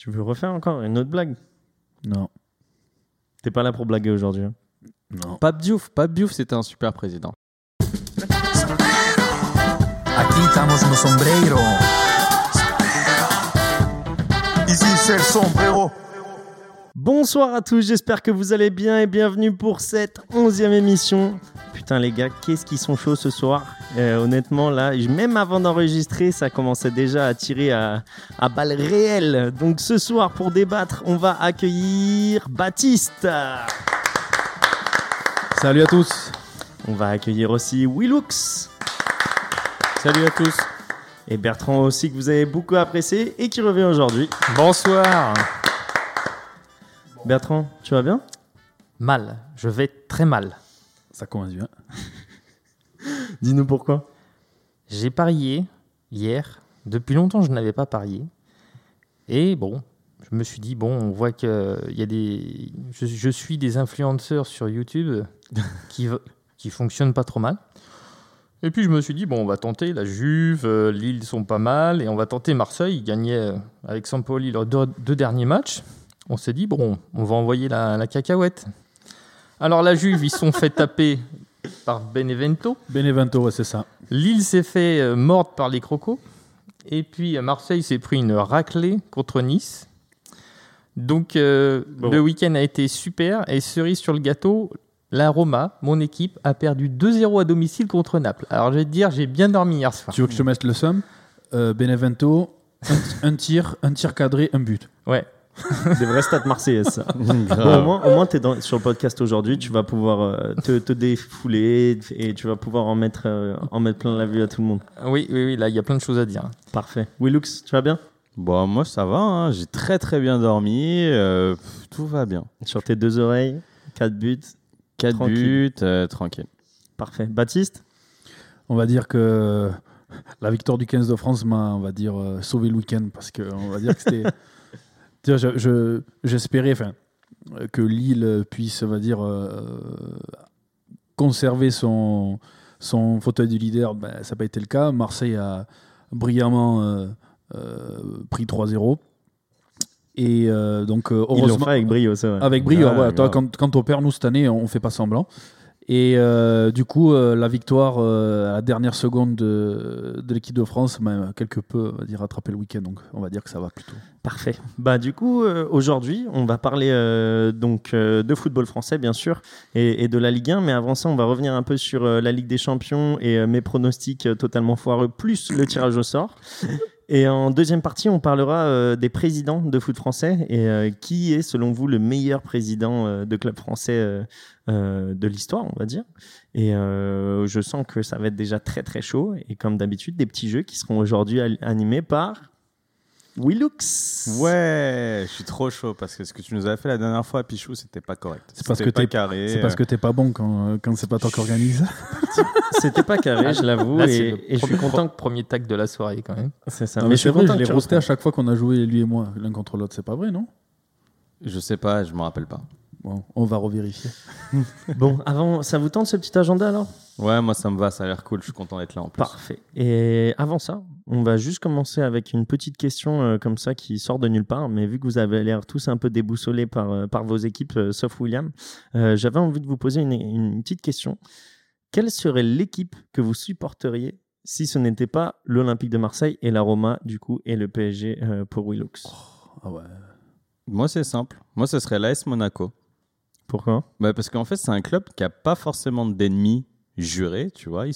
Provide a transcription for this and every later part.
Tu veux refaire encore une autre blague? Non. T'es pas là pour blaguer aujourd'hui. hein? Non. Pape Diouf, Pape Diouf, c'était un super président. Aquí estamos no sombrero. Ici c'est le sombrero. Bonsoir à tous, j'espère que vous allez bien et bienvenue pour cette onzième émission. Putain les gars, qu'est-ce qu'ils sont chauds ce soir. Euh, honnêtement là, même avant d'enregistrer, ça commençait déjà à tirer à, à balles réelles. Donc ce soir pour débattre, on va accueillir Baptiste. Salut à tous. On va accueillir aussi Willux. Salut à tous. Et Bertrand aussi que vous avez beaucoup apprécié et qui revient aujourd'hui. Bonsoir. Bertrand, tu vas bien? Mal. Je vais très mal. Ça commence bien. Dis-nous pourquoi. J'ai parié hier. Depuis longtemps, je n'avais pas parié. Et bon, je me suis dit, bon, on voit que il y a des. Je, je suis des influenceurs sur YouTube qui, qui fonctionnent pas trop mal. Et puis je me suis dit, bon, on va tenter la Juve, euh, Lille sont pas mal, et on va tenter Marseille. Ils gagnaient euh, avec Sampoli leurs deux, deux derniers matchs. On s'est dit, bon, on va envoyer la, la cacahuète. Alors la Juve, ils se sont fait taper par Benevento. Benevento, ouais, c'est ça. Lille s'est fait euh, mordre par les crocos. Et puis euh, Marseille s'est pris une raclée contre Nice. Donc euh, Bon. le week-end a été super. Et cerise sur le gâteau, la Roma, mon équipe, a perdu 2-0 à domicile contre Naples. Alors je vais te dire, j'ai bien dormi hier soir. Tu veux que je te mette le somme? Euh, Benevento, un, un tir, un tir cadré, un but. Ouais. Des vraies stats marseillaises, ça. Bon, au moins, au moins tu es sur le podcast aujourd'hui, tu vas pouvoir euh, te, te défouler et tu vas pouvoir en mettre, euh, en mettre plein la vue à tout le monde. Oui, oui, oui, là, il y a plein de choses à dire. Parfait. Willux, tu vas bien? Bon, moi ça va, hein. j'ai très très bien dormi, euh, pff, tout va bien. Sur tes deux oreilles, quatre buts. 4 Tranquille. buts, euh, tranquille. Parfait. Baptiste? On va dire que la victoire du 15 de France m'a, on va dire, euh, sauvé le week-end parce que on va dire que c'était. Je- je- J'espérais enfin, euh, que Lille puisse, on va dire, euh, conserver son, son fauteuil du leader. Ben, ça n'a pas été le cas. Marseille a brillamment euh, euh, pris 3-0. Et donc, Ils heureusement. fait avec brio, c'est vrai. Avec brio, Ouais, ouais, toi, quand, quand on perd, nous, cette année, on fait pas semblant. Et euh, du coup, euh, la victoire euh, à la dernière seconde de, l'équipe de France m'a quelque peu, on va dire, rattrapé le week-end. Donc, on va dire que ça va plutôt. Parfait. Bah du coup aujourd'hui on va parler donc de football français bien sûr et, de la Ligue 1 mais avant ça on va revenir un peu sur la Ligue des Champions et mes pronostics totalement foireux plus le tirage au sort. Et en deuxième partie on parlera euh, des présidents de foot français et euh, qui est selon vous le meilleur président euh, de club français euh, euh, de l'histoire on va dire. Et euh, je sens que ça va être déjà très très chaud et comme d'habitude des petits jeux qui seront aujourd'hui animés par Willux. Ouais, je suis trop chaud parce que ce que tu nous avais fait la dernière fois, Pichou, c'était pas correct. C'est parce C'était que pas t'es- carré. C'est parce que t'es pas bon quand, euh, quand c'est pas toi qui organise. C'était pas carré, je l'avoue, et, je suis content que Premier tag de la soirée, quand même. c'est ça. Non, mais mais c'est vrai, je l'ai roasté à chaque fois qu'on a joué, lui et moi, l'un contre l'autre. C'est pas vrai, non? Je sais pas, je me rappelle pas. Bon, on va revérifier. Bon, avant, ça vous tente ce petit agenda alors? Ouais, moi ça me va, ça a l'air cool, je suis content d'être là en plus. Parfait. Et avant ça, on va juste commencer avec une petite question euh, comme ça qui sort de nulle part, mais vu que vous avez l'air tous un peu déboussolés par, euh, par vos équipes, euh, sauf William, euh, j'avais envie de vous poser une, une petite question. Quelle serait l'équipe que vous supporteriez si ce n'était pas l'Olympique de Marseille et la Roma, du coup, et le PSG euh, pour Willux Ah ouais. Moi c'est simple, moi ce serait l'AS Monaco. Pourquoi Bah, parce qu'en fait, c'est un club qui a pas forcément d'ennemis jurés, tu vois.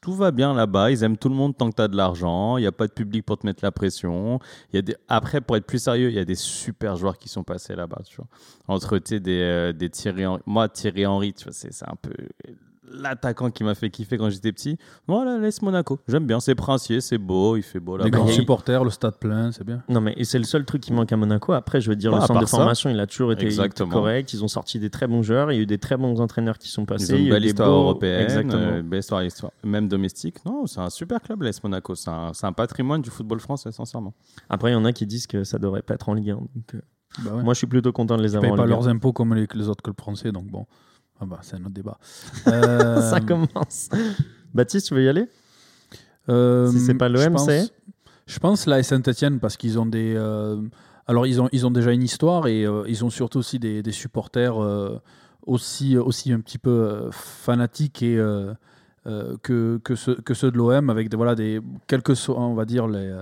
Tout va bien là-bas, ils aiment tout le monde tant que tu as de l'argent, il n'y a pas de public pour te mettre la pression. Y a des... Après, pour être plus sérieux, il y a des super joueurs qui sont passés là-bas, tu vois. Entre des, euh, des. Moi, Thierry Henry, tu vois, c'est un peu l'attaquant qui m'a fait kiffer quand j'étais petit. Voilà, laisse Monaco. J'aime bien, c'est princier, c'est beau, il fait beau Les là-bas. grands supporters, le stade plein, c'est bien. Non, mais et c'est le seul truc qui manque à Monaco. Après, je veux dire, Ouais, le centre de ça. formation, il a toujours été Exactement. correct. Ils ont sorti des très bons joueurs. Il y a eu des très bons entraîneurs qui sont Ils passés. ont une a eu belle histoire beaux- européenne, Exactement. euh, belle histoire, histoire- même domestique. Non, c'est un super club, l'AS Monaco. C'est un, un patrimoine du football français, sincèrement. Après, il y en a qui disent que ça devrait pas être en Ligue 1. Donc, euh, Bah ouais. Moi, je suis plutôt content de les Ils avoir payent en pas Ligue 1. leurs impôts comme les, les autres clubs français, donc bon. Ah bah, c'est un autre débat. Euh, Ça commence. Baptiste, tu veux y aller? Euh, Si c'est pas je l'OM, c'est? Je pense la Saint-Etienne parce qu'ils ont des. euh, Alors, ils ont, ils ont déjà une histoire et euh, ils ont surtout aussi des, des supporters euh, aussi, aussi un petit peu euh, fanatiques et, que, que, ceux, que ceux de l'OM, avec des, voilà, des, quel que soit, on va dire, les,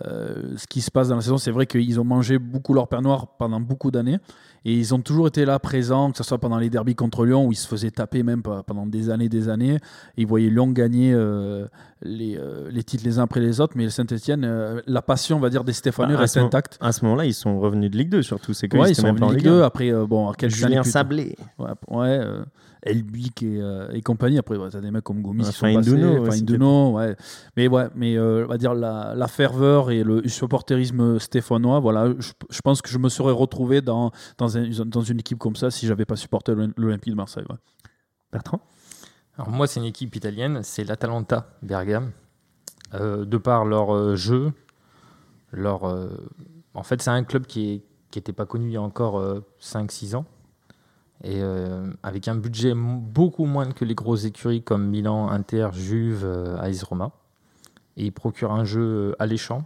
ce qui se passe dans la saison. C'est vrai qu'ils ont mangé beaucoup leur père noir pendant beaucoup d'années et ils ont toujours été là présents, que ce soit pendant les derbies contre Lyon où ils se faisaient taper même pe- pendant des années des années. Et ils voyaient Lyon gagner euh, les, euh, les titres les uns après les autres, mais Saint-Etienne, la passion, on va dire, des Stéphanois Bah, reste intacte. À ce moment-là, ils sont revenus de Ligue 2 surtout. C'est que Ouais, ils sont même revenus Ligue Ligue 2 1. après, euh, bon, quelques années Julien. Sablé. Ouais, ouais euh, Elbic et, euh, et compagnie. Après, ouais, t'as des mecs comme Gomis Ouais, qui sont Enfin, passés. Aussi, Induno, ouais. Mais ouais, mais euh, on va dire la, la ferveur et le supporterisme stéphanois, voilà, je, je pense que je me serais retrouvé dans, dans, un- dans une équipe comme ça si j'avais pas supporté l'Olym- l'Olympique de Marseille. ouais. Bertrand? Alors moi, c'est une équipe italienne, c'est l'Atalanta Bergame. Euh, de par leur euh, jeu, leur, euh, en fait, c'est un club qui n'était pas connu il y a encore 5-6 ans. Et euh, avec un budget beaucoup moins que les grosses écuries comme Milan, Inter, Juve, euh, AS Roma. Et il procure un jeu euh, alléchant.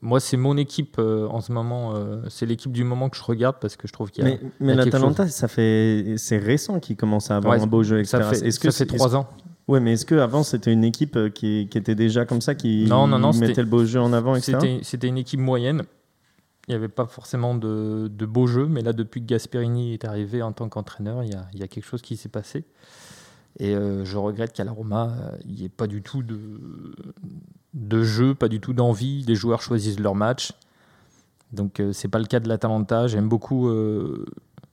Moi, c'est mon équipe euh, en ce moment. euh, c'est l'équipe du moment que je regarde parce que je trouve qu'il y a. Mais, mais l'Atalanta, ça fait, c'est récent qu'ils commencent à avoir Ouais, un beau jeu, ça etc. fait, Est-ce que ça c'est- trois ans. Ouais, mais est-ce que avant c'était une équipe euh, qui, qui était déjà comme ça, qui Non, non, non, c'était- mettait le beau jeu en avant, etc. C'était une équipe moyenne. Il n'y avait pas forcément de, de beaux jeux, mais là, depuis que Gasperini est arrivé en tant qu'entraîneur, il y a, il y a quelque chose qui s'est passé. Et euh, je regrette qu'à la Roma, il n'y ait pas du tout de, de jeu, pas du tout d'envie. Les joueurs choisissent leur match. Donc, euh, c'est pas le cas de l'Atalanta. J'aime beaucoup euh,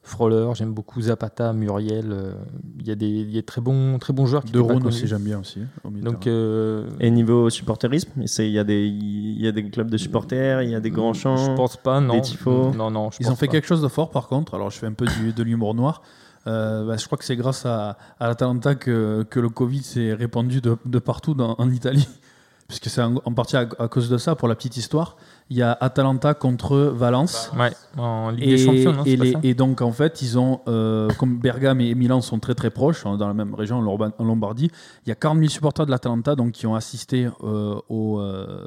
Froller, j'aime beaucoup Zapata, Muriel. euh, Il y a des il y a très bons, très bons joueurs qui De Rhône aussi, j'aime bien aussi. au de Donc, euh, Et niveau supporterisme, il y, a des- il y a des clubs de supporters, il y a des grands champs. Je pense pas, non. des tifos. Non, non, je Ils pense ont fait pas. quelque chose de fort par contre. Alors je fais un peu du- de l'humour noir. Euh, bah, je crois que c'est grâce à, à l'Atalanta que, que le Covid s'est répandu de, de partout dans- en Italie. Puisque c'est en, en partie à, à cause de ça, pour la petite histoire. Il y a Atalanta contre Valence. Ouais, en Ligue Et, des Champions, non, et les- donc en fait, ils ont, euh, comme Bergame et Milan sont très très proches, hein, dans la même région, en Lombardie, il y a 40 000 supporters de l'Atalanta donc, qui ont assisté euh, au, euh,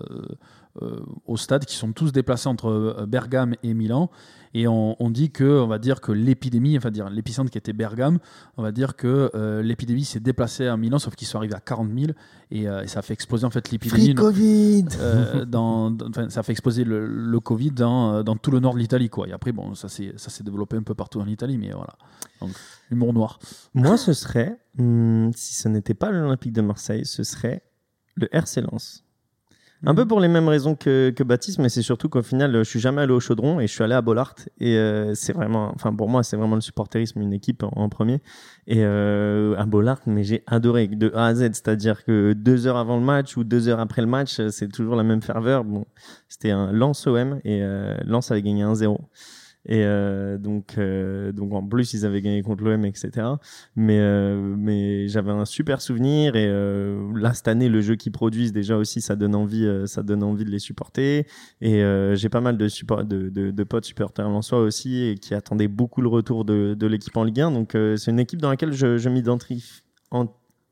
au stade, qui sont tous déplacés entre Bergame et Milan. Et on, on dit que, on va dire que l'épidémie, enfin dire l'épicentre qui était Bergame, on va dire que euh, l'épidémie s'est déplacée à Milan, sauf qu'ils sont arrivés à 40 000 et, euh, et ça a fait exploser en fait l'épidémie. Covid Euh, dans, dans- enfin, ça a fait exploser le, le Covid dans, euh, dans tout le nord de l'Italie. Quoi. Et après, bon, ça s'est ça s'est développé un peu partout en Italie, mais voilà. Donc, humour noir. Moi, ce serait, hmm, si ce n'était pas l'Olympique de Marseille, ce serait le RC Lens. Un peu pour les mêmes raisons que, que Baptiste, mais c'est surtout qu'au final, je suis jamais allé au Chaudron et je suis allé à Bollard. Et euh, c'est vraiment, enfin pour moi, c'est vraiment le supporterisme, une équipe en, en premier. Et euh, à Bollard, mais j'ai adoré de A à Z, c'est-à-dire que deux heures avant le match ou deux heures après le match, c'est toujours la même ferveur. Bon, c'était un Lens OM et euh, Lens avait gagné 1-0. Et euh, donc, euh, donc en plus, ils avaient gagné contre l'OM, etc. Mais, euh, mais j'avais un super souvenir. Et là, cette année, le jeu qu'ils produisent, déjà aussi, ça donne envie, ça donne envie de les supporter. Et j'ai pas mal de, de, potes supporters en soi aussi et qui attendaient beaucoup le retour de, l'équipe en Ligue 1. Donc, c'est une équipe dans laquelle je, je m'identifie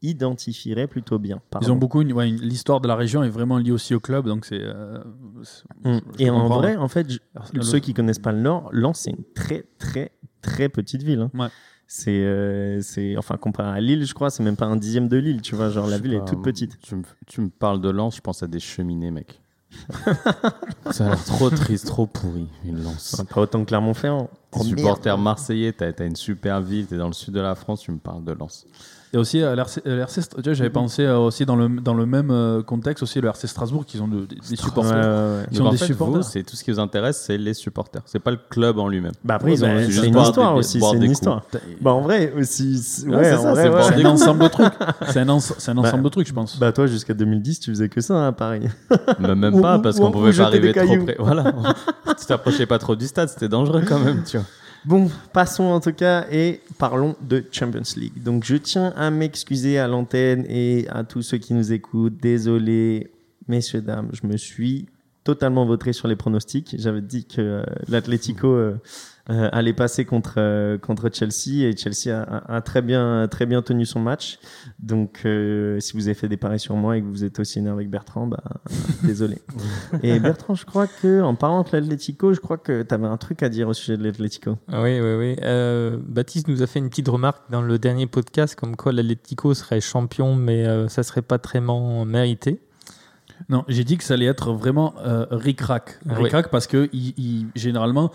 en- identifierais plutôt bien. Ils ont beaucoup. une- ouais, une- L'histoire de la région est vraiment liée aussi au club, donc c'est. euh, c'est- Mm. je Et en vrai, en fait, je- ceux qui connaissent pas le Nord, Lens, c'est une très, très, très petite ville. hein. Ouais. C'est, euh, c'est, enfin, comparé à Lille, je crois, c'est même pas un dixième de Lille, tu vois. Genre, la ville est toute petite. Tu me, tu me parles de Lens, je pense à des cheminées, mec. ça a l'air trop triste, trop pourri, une Lens. Enfin, pas autant que Clermont-Ferrand. T'es Oh, supporter merde. marseillais, t'as as une super ville, t'es dans le sud de la France, tu me parles de Lens. Il y a aussi euh, l'RC, euh, tu vois, j'avais pensé euh, aussi dans le, dans le même contexte aussi le RC Strasbourg qui ont de- des, supporters. ouais, ouais. Ils Donc ont en des fait, supporters. vous, c'est tout ce qui vous intéresse, c'est les supporters. C'est pas le club en lui-même. Bah après, Ouais, ils ont- bah, c'est juste une histoire des- aussi, c'est une histoire. Bah en vrai aussi, c'est- Ouais, ça, vrai, un ensemble de trucs. C'est un, ense- c'est un Bah, ensemble de trucs, je pense. Bah toi, jusqu'à 2010, tu faisais que ça, hein, pareil. Mais même pas, parce qu'on ou pouvait pas arriver des trop près. Voilà. tu t'approchais pas trop du stade, c'était dangereux quand même, tu vois. Bon, passons en tout cas et parlons de Champions League. Donc je tiens à m'excuser à l'antenne et à tous ceux qui nous écoutent. Désolé, messieurs, dames, je me suis totalement vautré sur les pronostics. J'avais dit que euh, l'Atlético euh, euh, allait passer contre euh, contre Chelsea et Chelsea a, a- a très bien très bien tenu son match. Donc euh, si vous avez fait des paris sur moi et que vous êtes aussi énervé avec Bertrand, bah désolé. et Bertrand, je crois que en parlant de l'Atlético, je crois que tu avais un truc à dire au sujet de l'Atlético. Ah Oui, oui, oui. Euh, Baptiste nous a fait une petite remarque dans le dernier podcast comme quoi l'Atlético serait champion, mais euh, ça serait pas très mérité. Non, j'ai dit que ça allait être vraiment euh, ric-rac. Ah Ric-rac parce que il- il- généralement,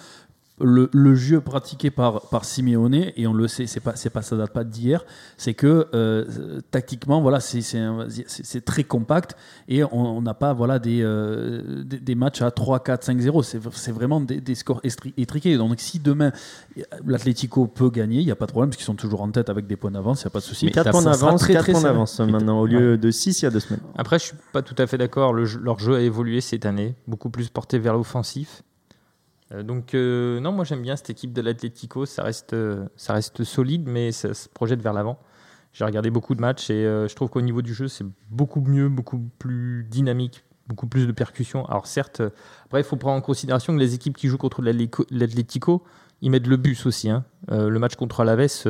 le, le jeu pratiqué par, par Simeone, et on le sait, c'est pas, c'est pas, ça date pas d'hier, c'est que euh, tactiquement, voilà, c'est, c'est, un- c'est- c'est très compact et on n'a pas voilà, des, euh, des, des matchs à 3, 4, 5, 0. C'est, c'est vraiment des, des scores estri- étriqués. Donc si demain l'Atlético peut gagner, il n'y a pas de problème parce qu'ils sont toujours en tête avec des points d'avance, il n'y a pas de souci. 4 Ça points d'avance, très, 4 très points d'avance maintenant au lieu de 6 il y a deux semaines. Après, je suis pas tout à fait d'accord. Le leur jeu a évolué cette année, beaucoup plus porté vers l'offensif. Euh, donc, euh, non, moi j'aime bien cette équipe de l'Atlético. Ça reste, euh, ça reste solide, mais ça se projette vers l'avant. J'ai regardé beaucoup de matchs et je trouve qu'au niveau du jeu, c'est beaucoup mieux, beaucoup plus dynamique, beaucoup plus de percussion. Alors, certes, après, il faut prendre en considération que les équipes qui jouent contre l'Atlético- ils mettent le bus aussi. hein. Le match contre Alaves,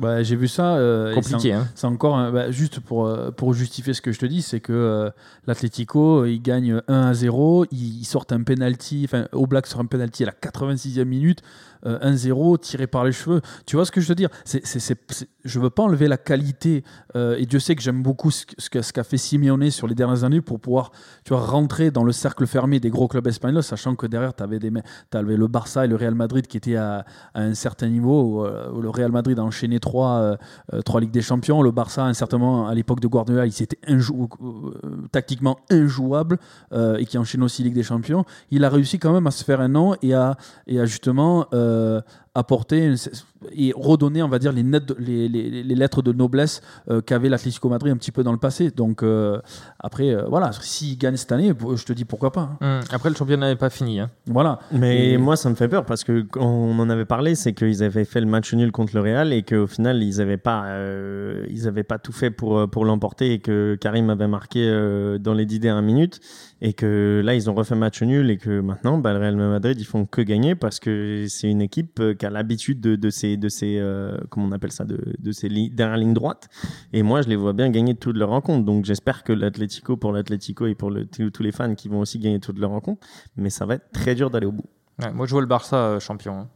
Ouais, j'ai vu ça. euh, compliqué. hein. C'est encore un- bah, juste pour, euh, pour justifier ce que je te dis, c'est que euh, l'Atlético il gagne 1 à 0, ils, ils sortent un penalty, enfin au Black sort un penalty à la 86e minute, euh, 1-0 tiré par les cheveux. Tu vois ce que je veux dire? C'est, Je veux pas enlever la qualité euh, et Dieu sait que j'aime beaucoup ce, qu'a fait Simeone sur les dernières années pour pouvoir tu vois, rentrer dans le cercle fermé des gros clubs espagnols, sachant que derrière tu avais, le Barça et le Real Madrid qui étaient à, un certain niveau euh, où le Real Madrid a enchaîné trois, euh, euh, Ligues des Champions. Le Barça, à un certain moment, à l'époque de Guardiola, il s'était euh, tactiquement injouable euh, et qui enchaîne aussi Ligue des Champions. Il a réussi quand même à se faire un nom et à, justement euh, 呃 apporter et redonner, on va dire, les, nettes de- les, les- les lettres de noblesse euh, qu'avait l'Atlético Madrid un petit peu dans le passé. Donc euh, après, euh, voilà, s'il gagne cette année, je te dis pourquoi pas. hein. Hum, Après, le championnat n'est pas fini. hein. Voilà. Mais Et- moi, ça me fait peur parce que quand on en avait parlé, c'est qu'ils avaient fait le match nul contre le Real et qu'au final, ils n'avaient pas, euh, ils avaient pas tout fait pour, pour l'emporter et que Karim avait marqué euh, dans les dix dernières minutes et que là, ils ont refait match nul et que maintenant, bah, le Real Madrid, ils font que gagner parce que c'est une équipe euh, qui a l'habitude de, de ces, de ces euh, comment on appelle ça, de, de ces li- dernières lignes droites. Et moi, je les vois bien gagner toutes leurs rencontres. Donc, j'espère que l'Atlético, pour l'Atlético et pour le- tous les fans qui vont aussi gagner toutes leurs rencontres, mais ça va être très dur d'aller au bout. Ouais, moi, je vois le Barça euh, champion. hein.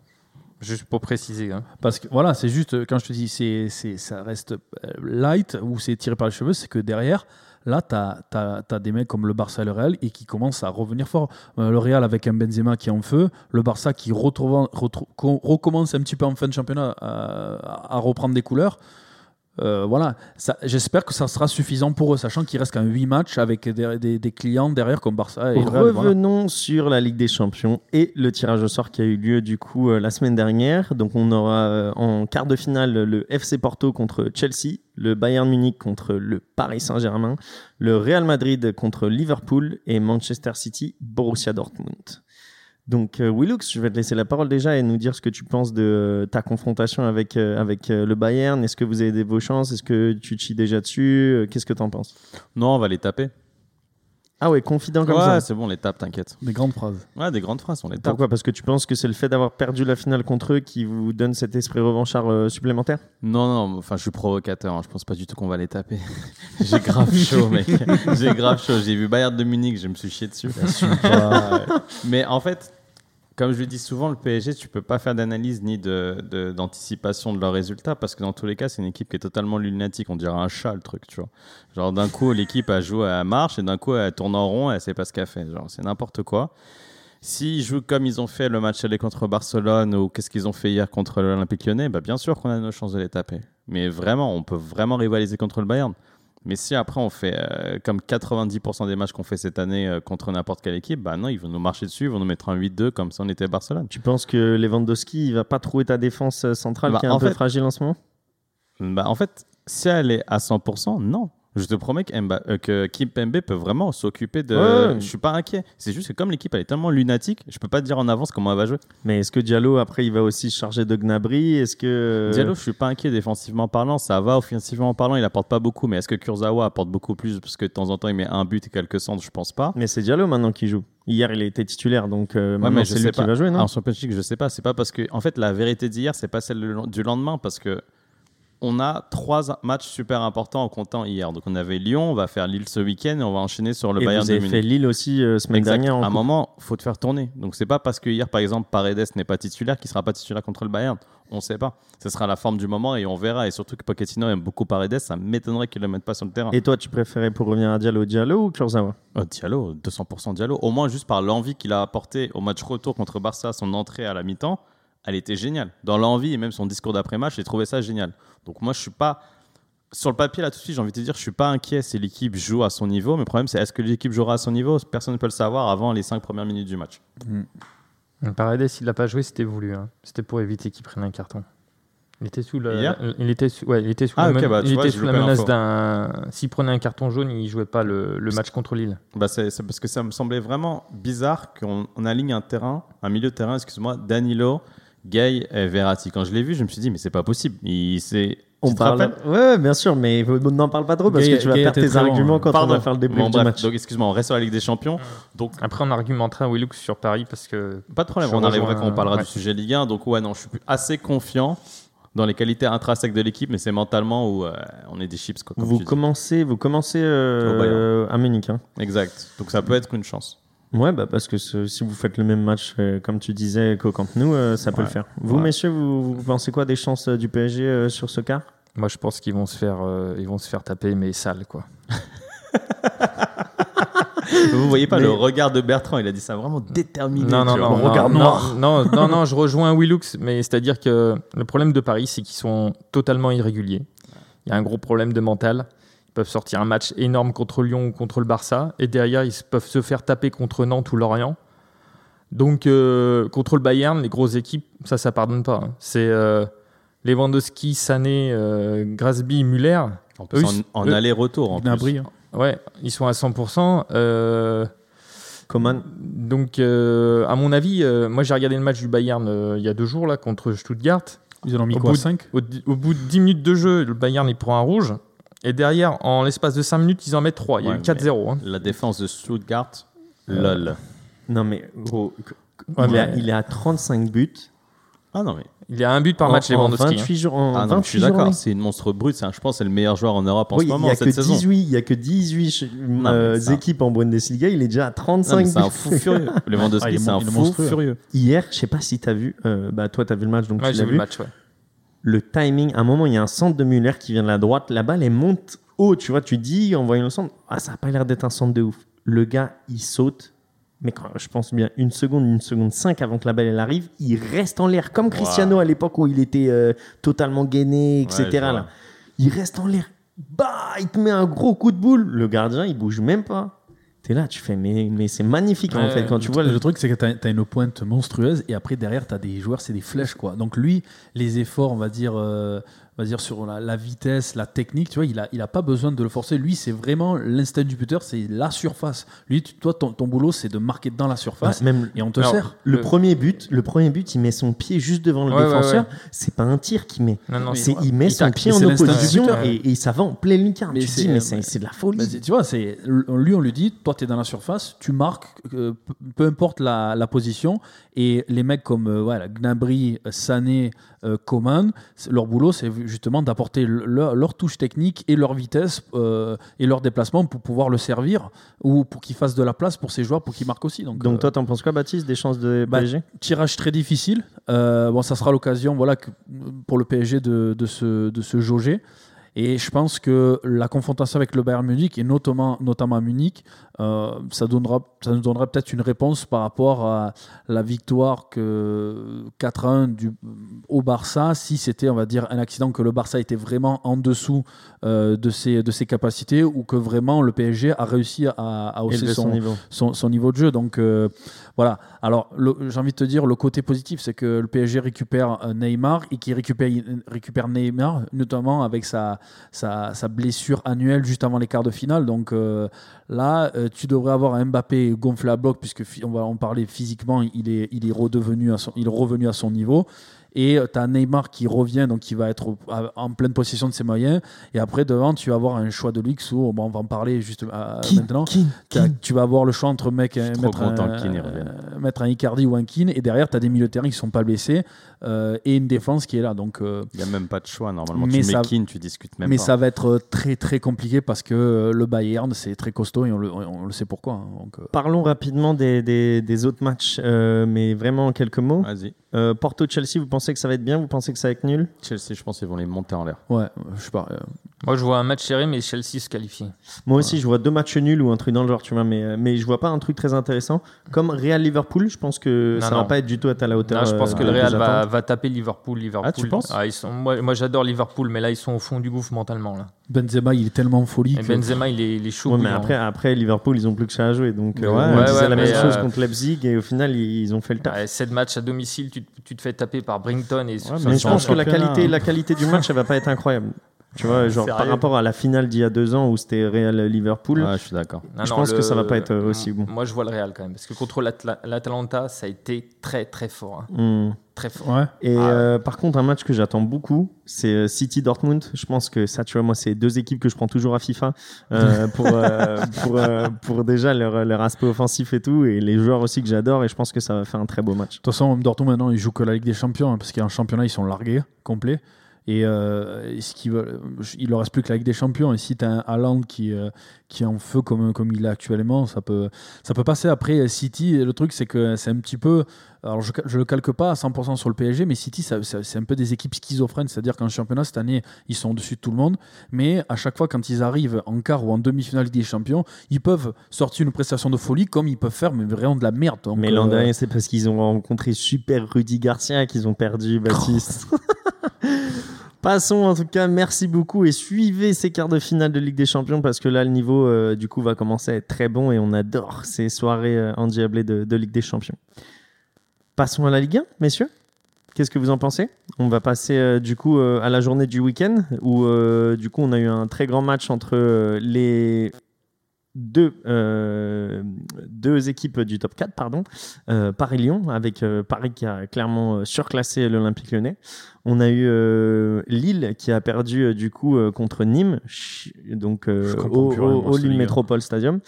Juste pour préciser. hein. Parce que voilà, c'est juste, euh, quand je te dis c'est, c'est, ça reste light ou c'est tiré par les cheveux, c'est que derrière, là, tu as, des mecs comme le Barça et le Real et qui commencent à revenir fort. Euh, le Real avec un Benzema qui est en feu, le Barça qui recommence un petit peu en fin de championnat à reprendre des couleurs. Euh, voilà, j'espère que ça sera suffisant pour eux, sachant qu'il reste même 8 matchs avec des, clients derrière comme Barça et. Revenons sur la Ligue des Champions et le tirage au sort qui a eu lieu du coup euh, la semaine dernière. Donc on aura euh, en quart de finale le FC Porto contre Chelsea, le Bayern Munich contre le Paris Saint-Germain, le Real Madrid contre Liverpool et Manchester City Borussia Dortmund. Donc euh, Willux, je vais te laisser la parole déjà et nous dire ce que tu penses de euh, ta confrontation avec, euh, avec euh, le Bayern. Est-ce que vous avez des vos chances? Est-ce que tu te chies déjà dessus? Euh, Qu'est-ce que tu en penses? Non, on va les taper. Ah ouais, confident comme ouais, ça. c'est bon, on les tape, t'inquiète. Des grandes phrases. Ouais, des grandes phrases, on les tape. Pourquoi? Parce que tu penses que c'est le fait d'avoir perdu la finale contre eux qui vous donne cet esprit revanchard euh, supplémentaire? Non, non, enfin, je suis provocateur. hein. Je pense pas du tout qu'on va les taper. J'ai grave chaud, mec. J'ai grave chaud. J'ai vu Bayern de Munich, je me suis chié dessus. Mais en fait, comme je le dis souvent, le PSG, tu peux pas faire d'analyse ni de- de- d'anticipation de, leurs résultats parce que dans tous les cas, c'est une équipe qui est totalement lunatique. On dirait un chat, le truc, tu vois. Genre, d'un coup, l'équipe a joué à marche et d'un coup, elle tourne en rond et elle sait pas ce qu'elle fait. Genre, c'est n'importe quoi. S'ils jouent comme ils ont fait le match aller contre Barcelone ou qu'est-ce qu'ils ont fait hier contre l'Olympique lyonnais, bah bien sûr qu'on a nos chances de les taper. Mais vraiment, on peut vraiment rivaliser contre le Bayern. Mais si après on fait euh, comme 90% des matchs qu'on fait cette année euh, contre n'importe quelle équipe, bah non, ils vont nous marcher dessus, ils vont nous mettre un 8-2 comme si on était Barcelone. Tu penses que Lewandowski, il va pas trouver ta défense euh, centrale Bah, qui est un peu fait- fragile en ce moment? Bah en fait, si elle est à 100%, non. Je te promets que, Mba- euh, que Kimpembe peut vraiment s'occuper de. Ouais. Je suis pas inquiet. C'est juste que comme l'équipe elle est tellement lunatique, je peux pas te dire en avance comment elle va jouer. Mais est-ce que Diallo, après, il va aussi se charger de Gnabry? Est-ce que. Diallo, je suis pas inquiet défensivement parlant. Ça va offensivement parlant, il apporte pas beaucoup. Mais est-ce que Kurzawa apporte beaucoup plus parce que de temps en temps il met un but et quelques centres? Je pense pas. Mais c'est Diallo maintenant qui joue. Hier, il était titulaire, donc euh, Ouais, mais c'est lui qui pas. va jouer, non? En Champions League, je sais pas. C'est pas parce que, en fait, la vérité d'hier, c'est pas celle le- du lendemain parce que on a trois matchs super importants en comptant hier. Donc on avait Lyon, on va faire Lille ce week-end et on va enchaîner sur le Et Bayern vous de avez Munich. fait Lille aussi euh, semaine Exact. dernière. en à un moment, faut te faire tourner. Donc c'est pas parce que hier, par exemple, Paredes n'est pas titulaire qu'il sera pas titulaire contre le Bayern. On sait pas. Ce sera la forme du moment et on verra. Et surtout que Pochettino aime beaucoup Paredes, ça m'étonnerait qu'il le mette pas sur le terrain. Et toi, tu préférais pour revenir à Diallo, Diallo ou Kurzawa? Oh, Diallo, 200% Diallo. Au moins juste par l'envie qu'il a apporté au match retour contre Barça, son entrée à la mi-temps, elle était géniale. Dans l'envie et même son discours d'après-match, j'ai trouvé ça génial. Donc moi, je suis pas sur le papier là tout de suite, j'ai envie de te dire, je suis pas inquiet si l'équipe joue à son niveau. Mais le problème, c'est est-ce que l'équipe jouera à son niveau? Personne ne peut le savoir avant les cinq premières minutes du match. Paredes, il l'a pas joué, c'était voulu. hein. C'était pour éviter qu'il prenne un carton. Il était sous la, il était sous, ouais, il était sous Ah, la, bah, il vois, était sous menace d'un. S'il prenait un carton jaune, il jouait pas le, le match contre Lille. Bah, c'est parce que ça me semblait vraiment bizarre qu'on on aligne un terrain, un milieu de terrain, excuse-moi, Danilo, Gay et Verratti. Quand je l'ai vu, je me suis dit, mais c'est pas possible. Il s'est. On parle. Ouais, bien sûr, mais n'en parle pas trop parce Gay- que tu vas Gay perdre tes bon, arguments quand on va faire le débrief Bon, du match. donc excuse-moi, on reste sur la Ligue des Champions. Donc Après, on argumentera Willux sur Paris parce que. pas de problème, on arrivera quand on parlera ouais. du sujet Ligue 1. Donc ouais, non, je suis assez confiant dans les qualités intrinsèques de l'équipe, mais c'est mentalement où euh, on est des chips. Quoi, comme Vous commencez, vous commencez euh, à Munich. Hein. Exact. Donc ça peut être qu'une chance. Ouais, bah parce que ce- si vous faites le même match, euh, comme tu disais, qu'au Camp Nou, euh, ça peut Ouais. le faire. Vous, Ouais. messieurs, vous, vous pensez quoi des chances euh, du PSG euh, sur ce quart? Moi, je pense qu'ils vont se faire, euh, ils vont se faire taper, mais sale, quoi. Vous voyez pas Mais- le regard de Bertrand, il a dit ça vraiment déterminé. Non, non, non, non, regard non, noir. Non, non, non, je rejoins Willux, mais c'est-à-dire que le problème de Paris, c'est qu'ils sont totalement irréguliers. Il y a un gros problème de mental. Ils peuvent sortir un match énorme contre Lyon ou contre le Barça, et derrière, ils peuvent se faire taper contre Nantes ou Lorient. Donc, euh, contre le Bayern, les grosses équipes, ça, ça pardonne pas. hein. C'est euh, Lewandowski, Sané, euh, Grasby, Muller. En, Eux, en, ils- en eux- aller-retour. En plus. hein. Ouais, ils sont à 100%. euh, Coman donc, euh, à mon avis, euh, moi j'ai regardé le match du Bayern euh, il y a deux jours là contre Stuttgart. Ils en ont mis Au quoi bout de- 5 Au, au bout de 10 minutes de jeu, le Bayern il prend un rouge. Et derrière, en l'espace de 5 minutes, ils en mettent 3. Il y a Ouais, eu 4-0. hein. La défense de Stuttgart, lol. Non, mais gros, Ouais, il, mais- a, il est à 35 buts. Ah non, mais. Il y a un but par en, match, en Lewandowski. hein. 28 jours. En Ah non, 28 je suis d'accord, c'est une monstre brute. c'est Je pense que c'est le meilleur joueur en Europe en Oui, ce moment, n'y cette que saison. 18 il y a que 18 ch- mais euh, un- équipes en Bundesliga. Il est déjà à Non, 35 mais c'est un buts. fou furieux. Lewandowski, Ah, est c'est un est fou monstrueux. furieux. Hier, je sais pas si tu as vu, euh, bah, toi tu as vu le match donc Ouais, tu j'ai l'as vu vu. le match. Ouais. Le timing, à un moment, il y a un centre de Muller qui vient de la droite. La balle, elle monte haut. Tu vois, tu dis en voyant le centre, ah, ça n'a pas l'air d'être un centre de ouf. Le gars, il saute. Mais quand, je pense bien une seconde, une seconde cinq avant que la balle elle arrive, il reste en l'air comme Cristiano à l'époque où il était euh, totalement gainé, etc. Ouais, là. Il reste en l'air. Bah, il te met un gros coup de boule. Le gardien, il bouge même pas. T'es là, tu fais, mais, mais c'est magnifique en fait. Quand Le tu vois le, le, truc, c'est que tu as, une pointe monstrueuse et après, derrière, tu as des joueurs, c'est des flèches. quoi. Donc, lui, les efforts, on va dire, euh, on va dire sur la, la vitesse, la technique, tu vois, il a, il a pas besoin de le forcer. Lui, c'est vraiment l'instinct du buteur, c'est la surface. Lui, tu- toi, ton, ton boulot, c'est de marquer dans la surface même et on te Alors, sert. le Le- premier but, le premier but, il met son pied juste devant le Ouais, ouais, défenseur. ouais. C'est pas un tir qu'il met. Non, non, C'est, il met il son pied en opposition et, et ça va en pleine lucarne. Mais tu dis, mais euh, c'est, c'est de la Bah, folie. c'est- tu vois, c'est lui, on lui dit, toi, tu es dans la surface, tu marques, euh, peu, peu importe la, la position. Et les mecs comme euh, voilà, Gnabry, Sané, euh, leur boulot, c'est justement d'apporter le- leur, touche technique et leur vitesse euh, et leur déplacement pour pouvoir le servir ou pour qu'ils fassent de la place pour ces joueurs pour qu'ils marquent aussi. Donc, Donc euh, toi, t'en penses quoi, Baptiste, des chances de bah, PSG tirage très difficile. Euh, bon, ça sera l'occasion voilà, que- pour le PSG de, de, se, de se jauger. Et je pense que la confrontation avec le Bayern Munich, et notamment, notamment à Munich, euh, ça, donnera, ça nous donnera peut-être une réponse par rapport à la victoire que 4-1 du, au Barça, si c'était, on va dire, un accident que le Barça était vraiment en dessous euh, de, ses, de ses capacités, ou que vraiment le PSG a réussi à, à hausser Élever son son, niveau. son, son niveau de jeu. Donc euh, Voilà. Alors, j'ai envie de te dire, le côté positif, c'est que le PSG récupère euh, Neymar et qui récupère, récupère Neymar, notamment avec sa, sa, blessure annuelle juste avant les quarts de finale. Donc euh, là, euh, tu devrais avoir un Mbappé gonflé à bloc, puisque on va en parler physiquement, il est, il est, redevenu à son, il est revenu à son niveau. Et tu as Neymar qui revient, donc qui va être en pleine possession de ses moyens. Et après, devant, tu vas avoir un choix de luxe où, bon, on va en parler juste euh, maintenant. Tu vas avoir le choix entre mec, trop mettre, un, euh, mettre un Icardi ou un Keane. Et derrière, tu as des milieux de terrain qui ne sont pas blessés euh, et une défense qui est là. Donc, euh, Il n'y a même pas de choix. Normalement, Mais tu ça- tu discutes même mais pas. ça va être très très compliqué parce que euh, le Bayern, c'est très costaud et on le, on le sait pourquoi. hein. Donc, euh, Parlons rapidement des, des- des autres matchs, euh, mais vraiment en quelques mots. Vas-y. Euh, Porto-Chelsea, vous pensez que ça va être bien? Vous pensez que ça va être nul? Chelsea, je pense qu'ils vont les monter en l'air. ouais, je sais pas. Moi, je vois un match serré, mais Chelsea se qualifie. Moi aussi, je vois deux matchs nuls ou un truc dans le genre, tu vois, mais, euh, mais je vois pas un truc très intéressant. Comme Real-Liverpool, je pense que Non, ça non. va pas être du tout à la hauteur. Non, je pense euh, que le Real va, taper Liverpool. Liverpool. Ah, tu penses? Ils sont, Moi, moi j'adore Liverpool, mais là, ils sont au fond du gouffre mentalement. Là. Benzema, il est tellement en folie. Que- Benzema, il est, il est chaud. Ouais, mais bouillant. après, après, Liverpool, ils ont plus que ça à jouer. Donc, euh, Ouais, on ouais, disait ouais, la même chose euh, contre Leipzig et au final, ils, ils ont fait le taf. Ouais, 7 matchs à domicile, tu, tu te fais taper par Brington. Et mais je pense que la qualité, hein. la qualité du match, elle va pas être incroyable. Tu vois, genre par rapport à la finale d'il y a deux ans où c'était Real-Liverpool, Ouais, je suis d'accord. Je non, pense le- que ça va pas être, euh, aussi bon. Moi, je vois le Real quand même. Parce que contre l'Atalanta, ça a été très, très fort. hein. hmm. Très fort. Ouais. Et Ah euh, par contre, un match que j'attends beaucoup, c'est euh, City Dortmund. Je pense que ça, tu vois, moi, c'est deux équipes que je prends toujours à FIFA euh, pour, euh, pour, euh, pour déjà leur, leur aspect offensif et tout, et les joueurs aussi que j'adore. Et je pense que ça va faire un très beau match. De toute façon, même Dortmund maintenant, ils jouent que la Ligue des Champions hein, parce qu'en championnat, ils sont largués, complets. Et, euh, ce qui il leur reste plus que la Ligue des Champions. Et si tu as un Haaland qui, euh, qui est en feu comme, comme il est actuellement, ça peut, ça peut passer. Après, City, le truc, c'est que c'est un petit peu. Alors, je ne le calque pas à 100% sur le PSG, mais City, c'est un peu des équipes schizophrènes. C'est-à-dire qu'en championnat, cette année, ils sont au-dessus de tout le monde. Mais à chaque fois, quand ils arrivent en quart ou en demi-finale Ligue des Champions, ils peuvent sortir une prestation de folie comme ils peuvent faire mais vraiment de la merde. Donc, Mais l'an euh, dernier, c'est parce qu'ils ont rencontré super Rudy Garcia qu'ils ont perdu, Baptiste. Passons en tout cas, merci beaucoup et suivez ces quarts de finale de Ligue des Champions parce que là le niveau euh, du coup va commencer à être très bon et on adore ces soirées euh, endiablées de, Ligue des Champions. Passons à la Ligue 1, messieurs. Qu'est-ce que vous en pensez? On va passer euh, du coup à la journée du week-end où du coup on a eu un très grand match entre les deux, euh, deux équipes du top 4, pardon, euh, Paris-Lyon, avec euh, Paris qui a clairement surclassé l'Olympique lyonnais. On a eu Lille qui a perdu du coup contre Nîmes, donc au, au- au Lille. Métropole Stadium.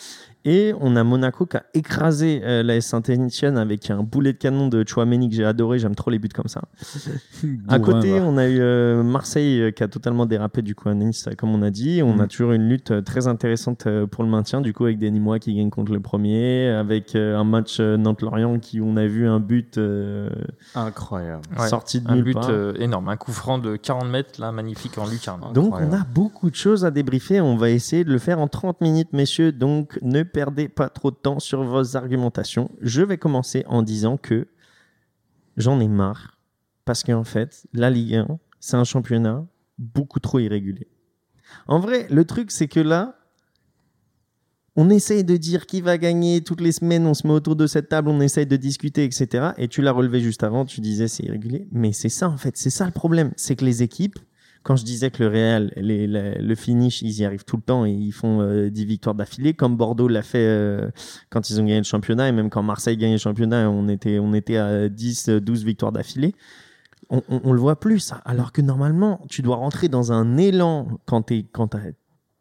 Et on a Monaco qui a écrasé euh, la Saint-Etienne avec un boulet de canon de Chouameni que j'ai adoré. J'aime trop les buts comme ça. À côté, on a eu euh, Marseille euh, qui a totalement dérapé du coup à Nice, euh, comme on a dit. On Mm. a toujours une lutte très intéressante pour le maintien, du coup avec des Nîmois qui gagnent contre le premier, avec euh, un match Nantes-Lorient qui on a vu un but euh, Incroyable. Ouais, sorti de Un nulle but part. euh, énorme. Un coup franc de 40 mètres, là, magnifique en lucarne. Donc Incroyable. on a beaucoup de choses à débriefer. On va essayer de le faire en 30 minutes, messieurs. Donc ne perdez pas trop de temps sur vos argumentations. Je vais commencer en disant que j'en ai marre. Parce qu'en fait, la Ligue 1, c'est un championnat beaucoup trop irrégulier. En vrai, le truc, c'est que là, on essaye de dire qui va gagner toutes les semaines, on se met autour de cette table, on essaye de discuter, etc. Et tu l'as relevé juste avant, tu disais c'est irrégulier. Mais c'est ça, en fait, c'est ça le problème. C'est que les équipes, quand je disais que le Real, les- la- le finish, ils y arrivent tout le temps et ils font euh, 10 victoires d'affilée, comme Bordeaux l'a fait euh, quand ils ont gagné le championnat, et même quand Marseille gagnait le championnat, on était, on était à 10, euh, 12 victoires d'affilée. On, on, on le voit plus, ça. Alors que normalement, tu dois rentrer dans un élan quand tu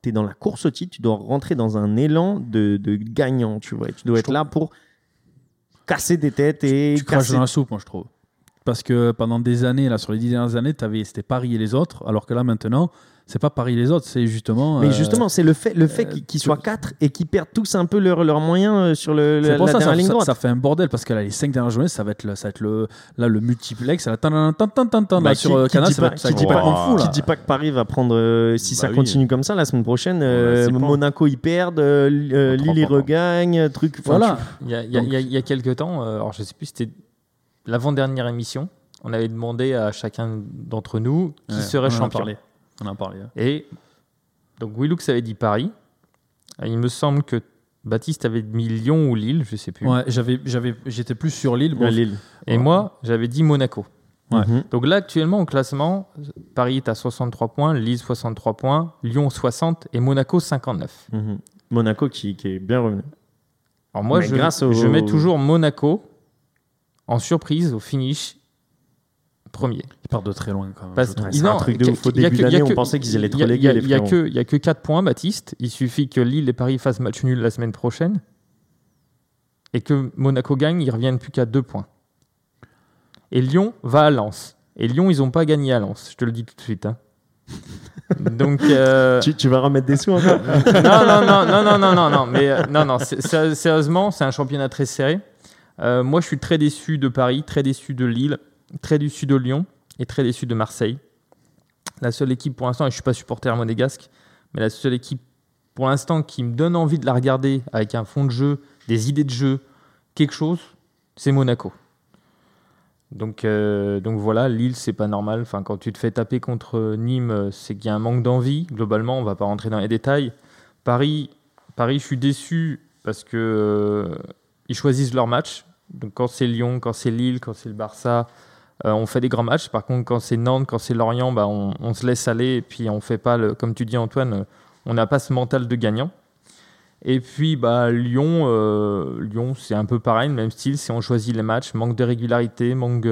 es, dans la course au titre, tu dois rentrer dans un élan de, de gagnant, tu vois. Tu dois être là pour casser des têtes et tu craches casser dans la soupe, moi, je trouve. Parce que pendant des années, là, sur les dix dernières années, t'avais- c'était Paris et les autres, alors que là, maintenant, c'est pas Paris et les autres, c'est justement. Mais euh, justement, c'est le fait, le fait euh, qu'ils soient quatre et qu'ils perdent tous un peu leurs leurs moyens euh, sur le, c'est la, pour la ça, dernière ça, ligne ça, droite. ça fait un bordel parce que là, les cinq dernières journées, ça va être le, ça va être le, là, le multiplex, là, tan, tan, tan, tan, tan, tan, Bah, là, qui- sur qui Canal, dit ça va pas- être ça qui dit pas- complètement fou, là. Qui dit pas que Paris va prendre, euh, si ça Bah oui. continue comme ça, la semaine prochaine, euh. Monaco ils perdent, Lille ils regagnent, truc. Voilà. Il y a, il y a- il y a- il y a quelques temps, alors je sais plus, c'était l'avant-dernière émission, on avait demandé à chacun d'entre nous qui Ouais, serait on en a champion. parlé. On en a parlé. Et donc Willux avait dit Paris. Et il me semble que Baptiste avait mis Lyon ou Lille, je sais plus. Ouais, j'avais, j'avais, j'étais plus sur Lille. Bon, Lille. Et moi, j'avais dit Monaco. Ouais. Mhm. Donc là, actuellement, au classement, Paris est à 63 points, Lille 63 points, Lyon 60 et Monaco 59. Mhm. Monaco qui, qui est bien revenu. Alors moi, Mais je, grâce au- je mets toujours Monaco en surprise au finish premier. Ils partent de très loin quand même. Un truc de ouf. Au début on pensait qu'ils allaient être relégués. Il n'y a, que, a 4 points, Baptiste. Il suffit que Lille et Paris fassent match nul la semaine prochaine et que Monaco gagne, ils reviennent plus qu'à 2 points. Et Lyon va à Lens. Et Lyon, ils n'ont pas gagné à Lens, je te le dis tout de suite. Hein. Donc, euh, tu, vas remettre des sous encore? Non, non, non, non, non, non, mais euh, non, non, sérieusement, c'est un championnat très serré. Euh, moi, je suis très déçu de Paris, très déçu de Lille, très déçu de Lyon et très déçu de Marseille. La seule équipe pour l'instant, et je suis pas supporter monégasque, mais la seule équipe pour l'instant qui me donne envie de la regarder avec un fond de jeu, des idées de jeu, quelque chose, c'est Monaco. Donc, euh, voilà, Lille, c'est pas normal. Enfin, quand tu te fais taper contre Nîmes, c'est qu'il y a un manque d'envie. Globalement, on va pas rentrer dans les détails. Paris, Paris, je suis déçu parce que euh, ils choisissent leur match. Donc quand c'est Lyon, quand c'est Lille, quand c'est le Barça, euh, on fait des grands matchs. Par contre, quand c'est Nantes, quand c'est Lorient, bah, on, se laisse aller et puis on fait pas le, comme tu dis Antoine, euh, on n'a pas ce mental de gagnant. Et puis bah, Lyon, euh, Lyon c'est un peu pareil, même style. Si on choisit les matchs, manque de régularité, manque,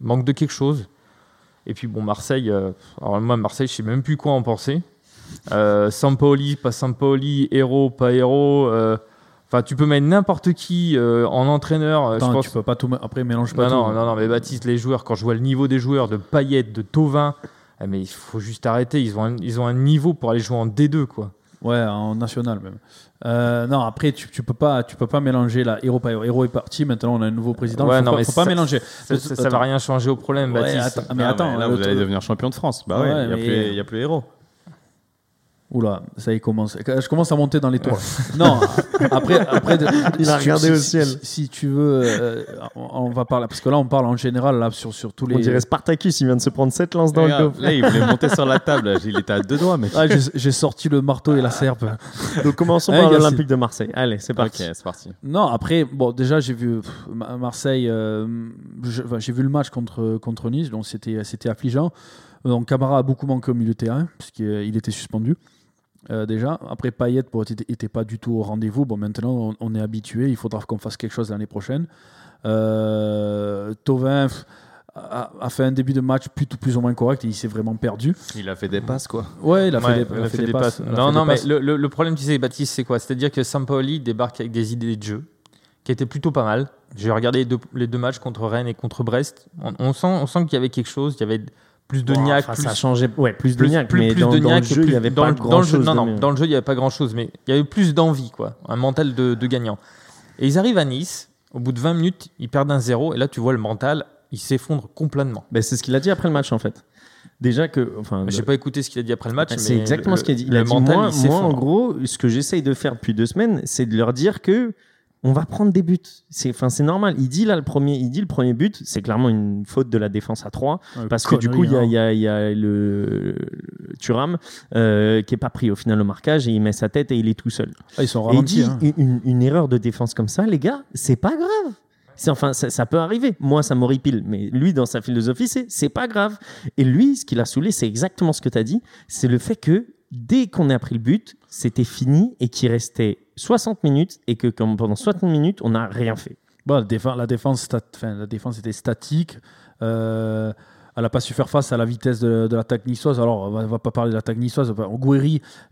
manque de quelque chose. Et puis bon, Marseille, alors moi Marseille, je sais même plus quoi en penser. Sampaoli, pas Sampaoli, héros, pas héros. Enfin, tu peux mettre n'importe qui euh, en entraîneur. euh, je Attends, pense- tu peux pas tout. Après, mélange pas non, tout. non, non, non, mais Baptiste, les joueurs, quand je vois le niveau des joueurs, de Payet, de Tovin, ah, mais il faut juste arrêter. Ils ont, un, ils ont un niveau pour aller jouer en D2, quoi. Ouais, en national même. Euh, non, après, tu, tu peux pas, tu peux pas mélanger la héros pas héros. Héros est parti. Maintenant, on a un nouveau président. Ouais, faut non, pas, mais faut pas mélanger. Ça, ça, ça va rien changer au problème, Ouais, Baptiste. attends, mais attends, là, le vous allez devenir champion de France. Bah ouais, Ouais, il n'y a, mais- plus- il y a plus héros. Oula, ça y commence. Je commence à monter dans les tours. non, après, après Il a si tu- regardé si- au si- ciel. Si, si tu veux, euh, on on va parler parce que là, on parle en général là sur sur tous les. On dirait Spartacus, il vient de se prendre 7 lances dans le dos. là, il voulait monter sur la table. Il était à deux doigts. Ah, j'ai sorti le marteau et la serpe. Donc commençons Eh, par l'Olympique de Marseille. Allez, c'est Ok, parti. c'est parti. Non, après, bon, déjà, j'ai vu pff, Marseille, euh, enfin, j'ai vu le match contre, contre Nice, donc c'était c'était affligeant. Euh, Donc Camara a beaucoup manqué au milieu de terrain, puisqu'il était suspendu. Euh, déjà, après Payet bon, était, était pas du tout au rendez-vous. Bon, maintenant on, on est habitué. Il faudra qu'on fasse quelque chose l'année prochaine. Euh, Tovin a, a fait un début de match plutôt plus ou moins correct et il s'est vraiment perdu. Il a fait des passes, quoi. Ouais, il a Ouais, fait des, il a fait des passes. Non, non, mais passes. le, le- le problème, tu sais, Baptiste, c'est quoi? C'est-à-dire que Sampaoli débarque avec des idées de jeu qui étaient plutôt pas mal. J'ai regardé les deux, les deux matchs contre Rennes et contre Brest. On, on sent, on sent qu'il y avait quelque chose. Il y avait plus de niaque, enfin, plus, ça a changé. Ouais, plus de niaque, plus- mais plus dans, de dans niaque le jeu, il n'y avait dans pas le- grand dans le jeu, chose. Non, non, dans le jeu, il n'y avait pas grand-chose, mais il y avait plus d'envie, quoi. Un mental de, de gagnant. Et ils arrivent à Nice, au bout de 20 minutes, ils perdent un zéro, et là, tu vois le mental, il s'effondre complètement. Ben, c'est ce qu'il a dit après le match en fait. Déjà que, enfin, J'ai pas écouté ce qu'il a dit après le match. c'est exactement le- ce qu'il a dit. Il le a dit mental, moi, il moi, en gros, ce que j'essaye de faire depuis deux semaines, c'est de leur dire que on va prendre des buts. C'est, enfin, c'est normal. Il dit là le premier, il dit le premier but, c'est clairement une faute de la défense à 3 Ouais, parce que du coup, il y a, y y a le, le Thuram euh, qui est pas pris au final au marquage et il met sa tête et il est tout seul. hein. Ah, ils sont Et il dit hein. une, une- une erreur de défense comme ça, les gars, c'est pas grave. C'est enfin, ça, ça peut arriver. Moi, ça m'horripile. Mais lui, dans sa philosophie, c'est c'est pas grave. Et lui, ce qu'il a saoulé, c'est exactement ce que tu as dit. C'est le fait que dès qu'on a pris le but, c'était fini et qu'il restait 60 minutes et que comme pendant 60 minutes, on n'a rien fait. Bon, la, défense, était statique. Euh, elle n'a pas su faire face à la vitesse de, l'attaque niçoise. Alors, on va, va pas parler de l'attaque niçoise. Enfin,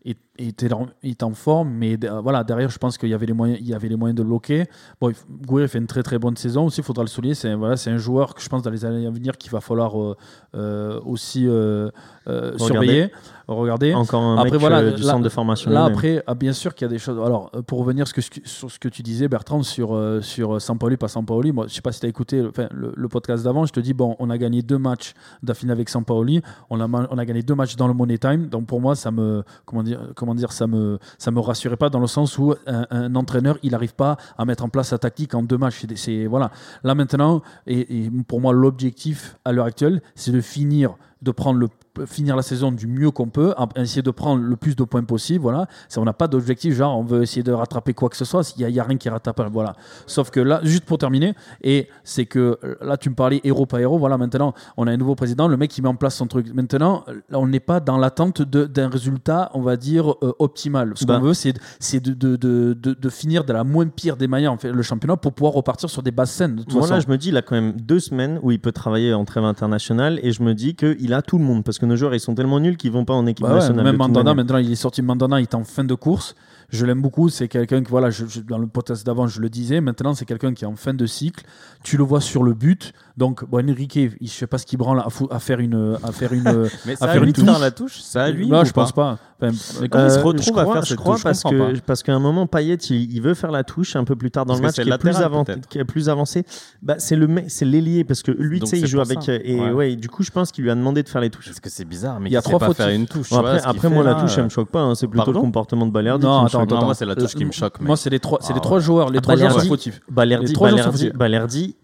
est- était, en- est en forme, mais de- voilà, derrière, je pense qu'il y avait les moyens, il y avait les moyens de le bloquer. Bon, il Gouiri fait une très très bonne saison aussi. Il faudra le souligner. C'est voilà, c'est un joueur que je pense dans les années à venir qu'il va falloir euh, euh, aussi euh, euh, surveiller, regarder. Encore un Après, mec voilà, euh, du là- centre de formation. Là, après, ah, bien sûr qu'il y a des choses. Alors, euh, pour revenir ce que- sur ce que tu disais, Bertrand, sur, euh, sur Sampaoli, pas Sampaoli, moi, je sais pas si tu as écouté le, le podcast d'avant, je te dis, bon, on a gagné deux matchs d'affilée avec Sampaoli, on a, on a gagné deux matchs dans le Money Time, donc pour moi, ça me, comment dire, comment dire ça me, ça me rassurait pas dans le sens où un, entraîneur, il n'arrive pas à mettre en place sa tactique en deux matchs. C'est voilà. Là, maintenant, et pour moi, l'objectif à l'heure actuelle, c'est de finir de prendre le finir la saison du mieux qu'on peut, essayer de prendre le plus de points possible. Voilà, ça, on n'a pas d'objectif genre on veut essayer de rattraper quoi que ce soit. Il y a, rien qui est rattrapable. Voilà. Sauf que là, juste pour terminer, et c'est que là tu me parlais héros pas héros. Voilà, maintenant on a un nouveau président, le mec qui met en place son truc. Maintenant, là, on n'est pas dans l'attente d'un résultat, on va dire euh, optimal. Ce qu'on veut, c'est de, de, de, de, finir de la moins pire des manières en fait, le championnat pour pouvoir repartir sur des bases saines. De toute Moi, façon. là, je me dis, il a quand même deux semaines où il peut travailler en trêve internationale et je me dis qu'il a tout le monde parce que nos joueurs, ils sont tellement nuls qu'ils vont pas en équipe Bah ouais, nationale. même Mandanda, manière. maintenant il est sorti Mandanda, il est en fin de course. Je l'aime beaucoup. C'est quelqu'un que, voilà, je- je- dans le podcast d'avant, je le disais. Maintenant, c'est quelqu'un qui est en fin de cycle. Tu le vois sur le but. Donc, bon, Enrique, il- je sais pas ce qu'il branle à, fou- à faire une. À faire une Mais à c'est à faire lui une touche. la touche C'est à lui non, ou je pense pas. Enfin, Mais comment il se Euh, retrouve crois, à faire je cette crois touche parce que pas. parce qu'à un moment Payet il, il veut faire la touche un peu plus tard dans Parce le match qui est, plus avant- qui est plus avancé bah c'est le mec- c'est l'ailier parce que lui tu sais il joue avec ça. euh, et Ouais. ouais. du coup je pense qu'il lui a demandé de faire les touches Parce que c'est bizarre, mais Il y a trois pas fautes. faire une touche. Après, moi la touche elle me euh, choque pas hein, c'est plutôt Pardon le comportement de Balerdi Non, attends, choque. Non, attends. moi, c'est la touche qui me choque. mec. Moi, c'est les trois, c'est les Ah trois joueurs. Les Ah, trois joueurs sont Balerdi- fautifs. Balerdi Les trois joueurs sont fautifs. Balerdi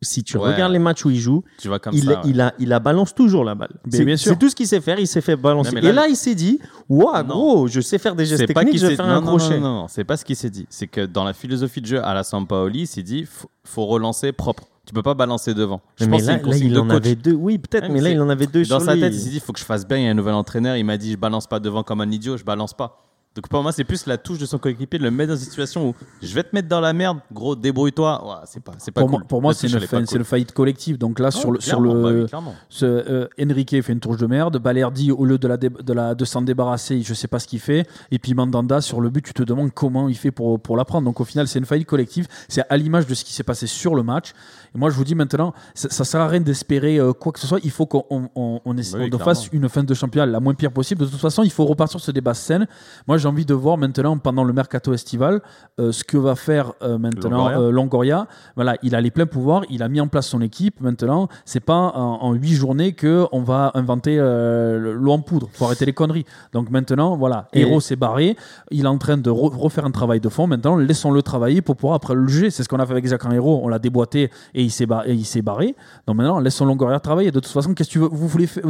si tu Ouais. regardes les matchs où il joue Tu vois comme il, ça. ouais. il, a, il a balance toujours la balle. C'est tout ce qu'il sait faire, il s'est fait balancer. Là- et là, il s'est dit Waouh, gros, je sais faire des gestes techniques, qu'il je vais faire non, un non, crochet. Non, non, non, c'est pas ce qu'il s'est dit. C'est que dans la philosophie de jeu à la Sampaoli, il s'est dit faut, faut relancer propre. Tu peux pas balancer devant. Je mais pense là, là, il de en coach. avait deux. Oui, peut-être, Ouais, mais mais là, il en avait deux Dans sur sa lui. tête, il s'est dit faut que je fasse bien. Il y a un nouvel entraîneur. Il m'a dit je balance pas devant comme un idiot, je balance pas. Donc pour moi, c'est plus la touche de son coéquipier de le mettre dans une situation où je vais te mettre dans la merde, gros, débrouille-toi. Ouais, c'est pas, c'est pas Pour cool. moi, pour moi c'est une faillite collective. Donc là, Oh, sur le, sur bah le, oui. Ce, euh, Enrique fait une touche de merde. Balerdi, au lieu de, la dé- de, la, de s'en débarrasser, je sais pas ce qu'il fait. Et puis Mandanda, sur le but, tu te demandes comment il fait pour, pour la prendre. Donc au final, c'est une faillite collective. C'est à l'image de ce qui s'est passé sur le match. Moi, je vous dis maintenant, ça, ça sert à rien d'espérer euh, quoi que ce soit. Il faut qu'on on, on, on essa- oui, on fasse une fin de championnat la moins pire possible. De toute façon, il faut repartir sur des bases saines. Moi, j'ai envie de voir maintenant, pendant le mercato estival, euh, ce que va faire euh, maintenant Longoria. Longoria. Voilà, il a les pleins pouvoirs, il a mis en place son équipe. Maintenant, c'est pas en, huit journées que on va inventer l'eau en poudre. Faut arrêter les conneries. Donc maintenant, voilà, Et- Héros s'est barré. Il est en train de re- refaire un travail de fond. Maintenant, laissons-le travailler pour pouvoir après le juger. C'est ce qu'on a fait avec Jacques Héros. On l'a déboîté et il s'est barré. Il s'est barré. Donc maintenant, laissons Longoria travailler. De toute façon, qu'est-ce que tu veux Vous voulez faire-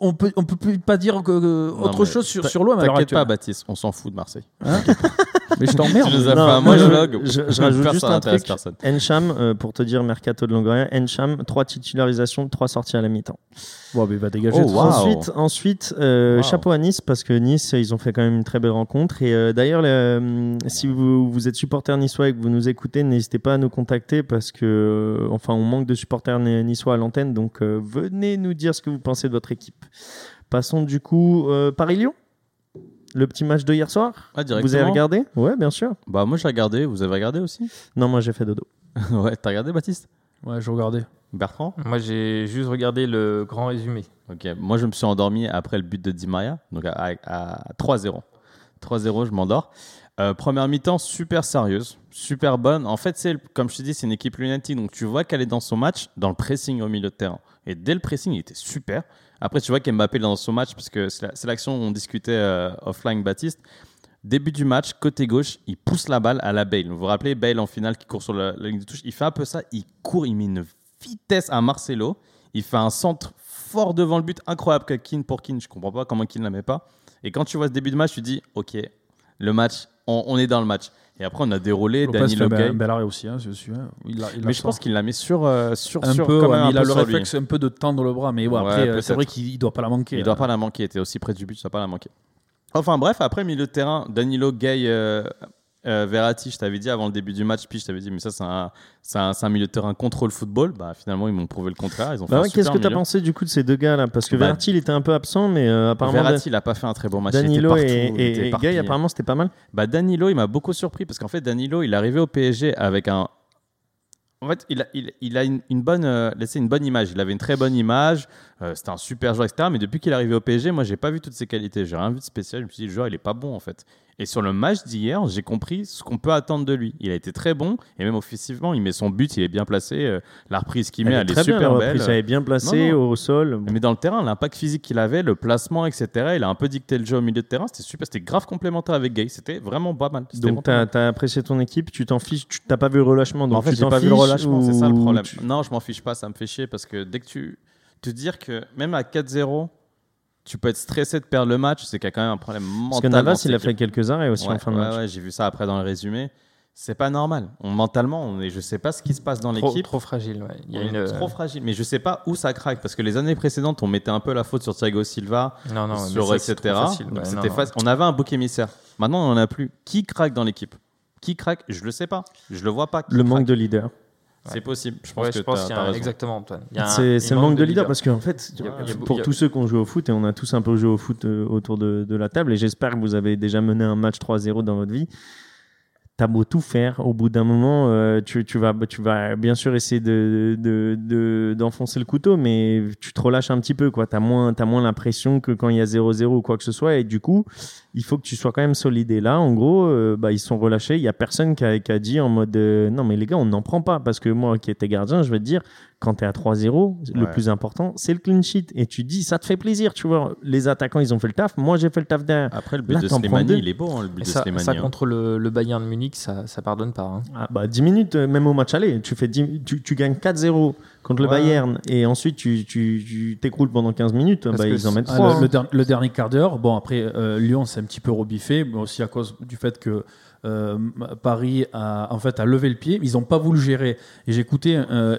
On peut, on peut plus pas dire que, que Non, autre chose sur, sur l'OM. T'inquiète pas. Baptiste, on s'en fout de Marseille. Mais je t'emmerde. Tu nous as fait un moi, je- je- je rajoute juste un truc. personne. Encham, euh, pour te dire Mercato de Longoria, Encham, trois titularisations, trois sorties à la mi-temps. Bon, mais il va dégager. Oh, wow. Ensuite, ensuite euh, Wow. chapeau à Nice parce que Nice, ils ont fait quand même une très belle rencontre. Et euh, d'ailleurs, le- si vous, vous êtes supporter niçois et que vous nous écoutez, n'hésitez pas à nous contacter parce que, euh, enfin, on manque de supporters ni- niçois à l'antenne. Donc, euh, venez nous dire ce que vous pensez de votre équipe. Passons du coup euh, Paris-Lyon. Le petit match de hier soir. Ah, Vous avez regardé Ouais, bien sûr. Bah, moi, j'ai regardé. Vous avez regardé aussi Non, moi j'ai fait dodo. Ouais, t'as regardé, Baptiste Ouais, je regardais. Bertrand Moi, j'ai juste regardé le grand résumé. Ok, moi je me suis endormi après le but de Di Maria, donc à, à- à 3-0. 3-0, je m'endors. Euh, première mi-temps, super sérieuse, super bonne. En fait, c'est comme je te dis, c'est une équipe lunatique, donc tu vois qu'elle est dans son match, dans le pressing au milieu de terrain. Et dès le pressing, il était super. Après, tu vois qu'Mbappé dans son match, parce que c'est la- l'action où on discutait euh, offline, Baptiste. Début du match, côté gauche, il pousse la balle à la Bale. Vous vous rappelez, Bale en finale qui court sur la, la ligne de touche. Il fait un peu ça, il court, il met une vitesse à Marcelo. Il fait un centre fort devant le but, incroyable que Keane pour Keane. Je comprends pas comment Keane ne la met pas. Et quand tu vois ce début de match, tu dis, ok, le match, on est dans le match. Et après, on a déroulé Lopez Danilo fait un bel- un bel arrêt aussi, hein. Il l'a- il la Mais je sort. pense qu'il la met sur, euh, sur, un sur peu, quand ouais, même un il a peu le sur lui. réflexe un peu de tendre le bras. Mais ouais, Ouais, après, euh, c'est peut-être. vrai qu'il ne doit pas la manquer. Il doit pas la manquer. Il était aussi près du but, ça doit pas la manquer. Enfin bref, après milieu de terrain, Danilo Gay, euh, euh, Verratti, je t'avais dit avant le début du match, puis je t'avais dit, mais ça c'est un, milieu de terrain contrôle football. Bah finalement ils m'ont prouvé le contraire. Ils ont fait Bah ouais, Qu'est-ce que tu as pensé du coup de ces deux gars là Parce que Bah, Verratti, il était un peu absent, mais euh, apparemment. Verratti, il a pas fait un très bon match. il était Danilo partout, et, il et- était apparemment, c'était pas mal. Bah Danilo, il m'a beaucoup surpris parce qu'en fait Danilo, il est arrivé au PSG avec un. En fait, il a, il, il a une, une bonne, euh, laissé une bonne image. Il avait une très bonne image. euh, C'était un super joueur, etc. Mais depuis qu'il est arrivé au PSG, moi, j'ai pas vu toutes ses qualités. J'ai rien vu de spécial. Je me suis dit, le joueur, il est pas bon en fait. Et sur le match d'hier, j'ai compris ce qu'on peut attendre de lui. Il a été très bon et même offensivement, il met son but, il est bien placé. euh, La reprise qu'il met, Elle est elle est très bien, super la belle. elle est bien placée Non, non. au sol. Mais dans le terrain, l'impact physique qu'il avait, le placement, etc., il a un peu dicté le jeu au milieu de terrain. C'était super, c'était grave complémentaire avec Gay. C'était vraiment pas mal. Donc, tu as, apprécié ton équipe, tu t'en fiches, tu t'as pas vu le relâchement. Donc en fait, tu t'en pas vu le relâchement, c'est ça le problème. tu- Non, je m'en fiche pas, ça me fait chier parce que dès que tu, te dire que même à 4-0, tu peux être stressé de perdre le match, c'est qu'il y a quand même un problème mental. Parce que Navas, il a fait quelques arrêts aussi Ouais, en fin de ouais, match. ouais, j'ai vu ça après dans le résumé. C'est pas normal. On, mentalement, on est, je sais pas ce qui se passe dans l'équipe. trop fragile. ouais. Il y a une... est trop fragile. Mais je sais pas où ça craque parce que les années précédentes, on mettait un peu la faute sur Thiago Silva, Non, non, sur etc. facile. Donc non. On avait un bouc émissaire. Maintenant, on en a plus. Qui craque dans l'équipe? Qui craque? Je le sais pas. Je le vois pas. Qui Le craque manque de leader. C'est possible. Je pense Ouais, que je pense t'as- qu'il y a un- exactement, Antoine. C'est le manque de leader leader. parce qu'en fait, Il y a- il y a- pour tous ceux qui ont joué au foot, et on a tous un peu joué au foot euh, autour de, de la table, et j'espère que vous avez déjà mené un match 3-0 dans votre vie. T'as beau tout faire, au bout d'un moment, euh, tu, tu, vas, tu vas bien sûr essayer de, de, de- d'enfoncer le couteau, mais tu te relâches un petit peu. Tu as moins, t'as moins l'impression que quand il y a 0-0 ou quoi que ce soit, et du coup, il faut que tu sois quand même solide. Et là, en gros, euh, bah, ils sont relâchés. Il y a personne qui a, qui a dit en mode euh, non, mais les gars, on n'en prend pas. Parce que moi qui étais gardien, je vais te dire, quand tu es à 3-0, le plus important, c'est le clean sheet. Et tu dis, ça te fait plaisir. Tu vois, les attaquants, ils ont fait le taf. Moi, j'ai fait le taf derrière. Après, le but Là, de Slimani, il est beau, hein, le but Et de ça, Slimani. ça hein. contre le, le Bayern de Munich, ça, ça pardonne pas. hein. Ah, bah, 10 minutes, euh, même au match aller, tu, fais 10 tu, tu gagnes 4-0 contre le Ouais. Bayern et ensuite tu t'écroules pendant 15 minutes, bah, ils en mettent Ah, 3. le, le der- le dernier quart d'heure, bon après euh, Lyon c'est un petit peu rebiffé, mais aussi à cause du fait que euh, Paris a en fait a levé le pied, ils n'ont pas voulu gérer. Et j'écoutais euh,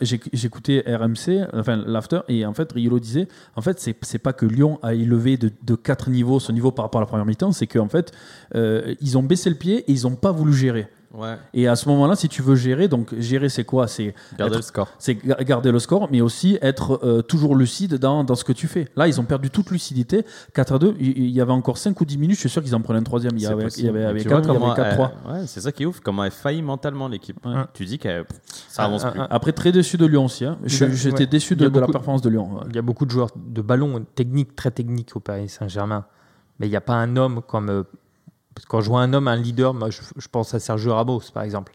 RMC, enfin l'after, et en fait Riolo disait, en fait c'est c'est pas que Lyon a élevé de, de 4 niveaux ce niveau par rapport à la première mi-temps, c'est qu'en fait euh, ils ont baissé le pied et ils n'ont pas voulu gérer. Ouais, Et à ce moment-là, si tu veux gérer, donc gérer c'est quoi? C'est gardez être- le score. c'est ga- garder le score, mais aussi être euh, toujours lucide dans, dans ce que tu fais. Là, ils ont perdu toute lucidité. 4 à 2, il y avait encore 5 ou 10 minutes, je suis sûr qu'ils en prenaient un troisième. Il y avait, il y possible. avait, Et avec tu vois 4, il y avait comment 4-3. elle- ouais, c'est ça qui est ouf, comment elle faillit mentalement l'équipe. Ouais. Tu dis que ça avance Ah, plus. ah, Après, très déçu de Lyon aussi. hein. J'étais déçu de, a de la performance de Lyon. ouais. Il y a beaucoup de joueurs de ballon techniques, très techniques au Paris Saint-Germain. Mais il n'y a pas un homme comme. Parce que quand je vois un homme, un leader, moi, je, je pense à Sergio Ramos, par exemple.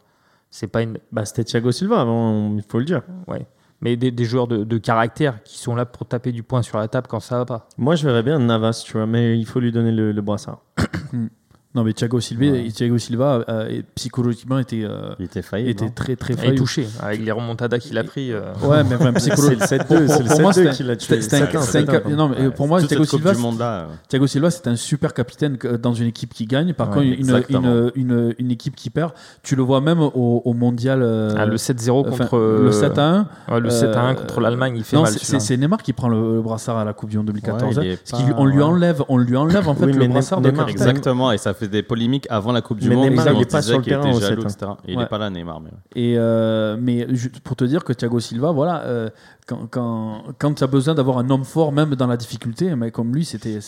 C'est pas une. Bah, c'était Thiago Silva avant, il faut le dire. Ouais. Mais des, des joueurs de, de caractère qui sont là pour taper du poing sur la table quand ça va pas. Moi, je verrais bien Navas, tu vois, mais il faut lui donner le, le brassard. Non, mais Thiago Silva, Thiago Silva euh, psychologiquement était, euh, Il était failli. était très très Il est failli. touché avec les remontadas qu'il a pris. euh, Ouais, mais enfin, C'est psycholo- le 7-2, pour- c'est le pour moi, 7-2 c'était- qui l'a tué. c'était un- C'est un- c'est un cap- non, mais pour moi, Thiago Silva, euh, Thiago Silva, c'est un super capitaine dans une équipe qui gagne. Par Ouais, contre, une, une, une, une équipe qui perd, tu le vois même au, au mondial. euh, ah, le 7-0 enfin, contre. le 7 à 1. Ouais, le 7 à 1 Euh, contre l'Allemagne, il fait Non, mal. c'est- c'est c'est Neymar qui prend le, brassard à la Coupe du Monde 2014. Ouais, il hein. on lui ouais. enlève, on lui enlève en fait le brassard de Neymar, capitaine. Exactement, et ça fait des polémiques avant la Coupe du Mais Monde. Neymar, il on est pas sur le qu'il terrain jaloux, 7, etc. Il Ouais. n'est pas là, Neymar. Mais ouais. Et euh, mais pour te dire que Thiago Silva, voilà, euh, quand, quand, quand tu as besoin d'avoir un homme fort, même dans la difficulté, un mec comme lui, c'était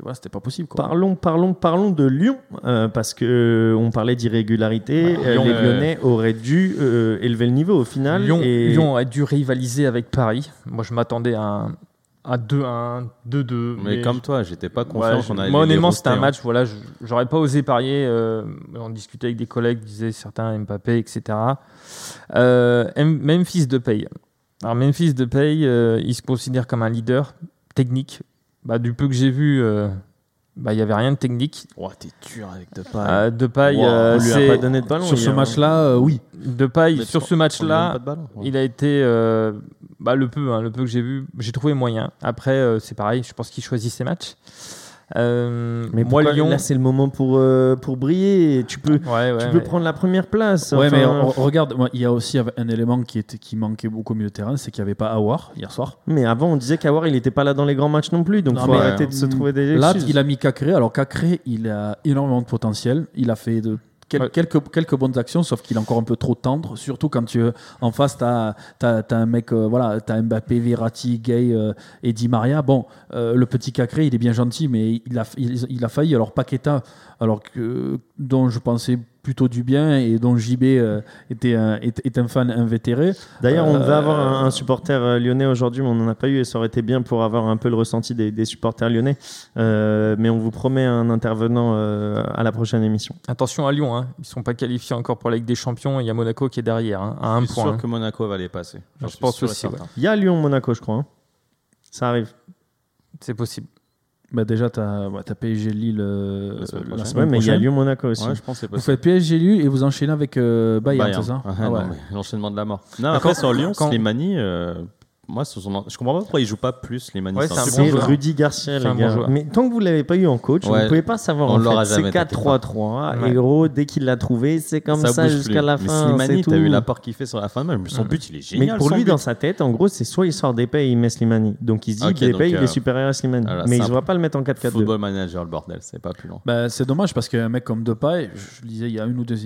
voilà, c'était pas possible. Quoi. Parlons, parlons, parlons de Lyon, euh, parce que euh, on parlait d'irrégularité. Ouais, euh, les euh, Lyonnais auraient dû euh, élever le niveau au final. Lyon, et Lyon a dû rivaliser avec Paris. Moi, je m'attendais à un à 2-1, 2-2. Mais comme toi, j'étais pas confiant je- qu'on allait moi, honnêtement, c'était un hein. match. Voilà, je- j'aurais pas osé parier. euh, on discutait avec des collègues, disaient certains Mbappé, etc. Euh, M- Memphis de Paye. Alors Memphis de Paye, euh, il se considère comme un leader technique. Bah, du peu que j'ai vu, euh, bah, il y avait rien de technique. Oh, t'es dur avec Depay. Euh, de Paille, Wow, euh, on lui a c'est- pas donné de ballon. Sur ce match-là, euh, oui. de Paille, Mais sur ce match-là. Ouais. Il a été euh, bah, le peu, hein, le peu que j'ai vu, j'ai trouvé moyen. Après, euh, c'est pareil, je pense qu'il choisit ses matchs. Euh, Mais moi, Lyon, là, c'est le moment pour, euh, pour briller. Tu peux, ouais, ouais, tu peux mais- prendre la première place. Ouais, Enfin, mais on- regarde, moi, il y a aussi un élément qui, était, qui manquait beaucoup au milieu de terrain, c'est qu'il n'y avait pas Awar hier soir. mais avant, on disait qu'Awar, il n'était pas là dans les grands matchs non plus. Donc, Non, faut arrêter de se trouver des Là, excuses. il a mis Cacré. Alors Cacré, il a énormément de potentiel. Il a fait de quel- Ouais. quelques, quelques bonnes actions, sauf qu'il est encore un peu trop tendre. Surtout quand tu en face, tu as, un mec, euh, voilà, tu as Mbappé, Verratti, Gay euh, et Di Maria. Bon, euh, le petit Cacré, il est bien gentil, mais il a, il, il a failli. Alors Paqueta, alors que, dont je pensais plutôt du bien et dont JB euh, était, un, est, est un fan invétéré. D'ailleurs, on Euh, devait avoir un, un supporter euh, lyonnais aujourd'hui, mais on n'en a pas eu et ça aurait été bien pour avoir un peu le ressenti des, des supporters lyonnais. Euh, mais on vous promet un intervenant euh, à la prochaine émission. Attention à Lyon, hein. ils sont pas qualifiés encore pour la Ligue des Champions. Il y a Monaco qui est derrière, hein, à un Je suis point. sûr hein. que Monaco va les passer. Je suis pense aussi. Il y a Lyon-Monaco, je crois. hein. Ça arrive. C'est possible. Bah déjà, tu as, PSG Lille euh, La semaine la semaine Ouais, mais il y a. Lyon-Monaco aussi. Ouais, je pense que c'est Vous faites PSG Lille et vous enchaînez avec euh, Bayern, Bayern. c'est ça? Ah, Ah ouais. L'enchaînement de la mort. Non, après, quand- sur Lyon, quand- Slimani, euh, moi, son- je comprends pas pourquoi il joue pas plus Slimani. Ouais, c'est c'est C'est. Rudy Garcia, C'est les gars. joueur. Mais tant que vous l'avez pas eu en coach, vous ne pouvez pas savoir. On en l'aura fait. C'est jamais, t'inquiète 4-3-3. Ouais. Et gros, dès qu'il l'a trouvé, c'est comme ça, jusqu'à la Mais fin. Slimani, c'est t'as vu l'apport qu'il fait sur la fin de match. Son but, il est Mais génial. pour son lui, but. dans sa tête, en gros, c'est soit il sort d'épée et il met Slimani. Donc il se dit donc, il euh, est supérieur à Slimani. voilà, mais il ne va pas le mettre en 4-4-2. Football manager, le bordel, c'est pas plus long. Bah, c'est dommage parce qu'un mec comme Depay, je le disais il y a une ou deux,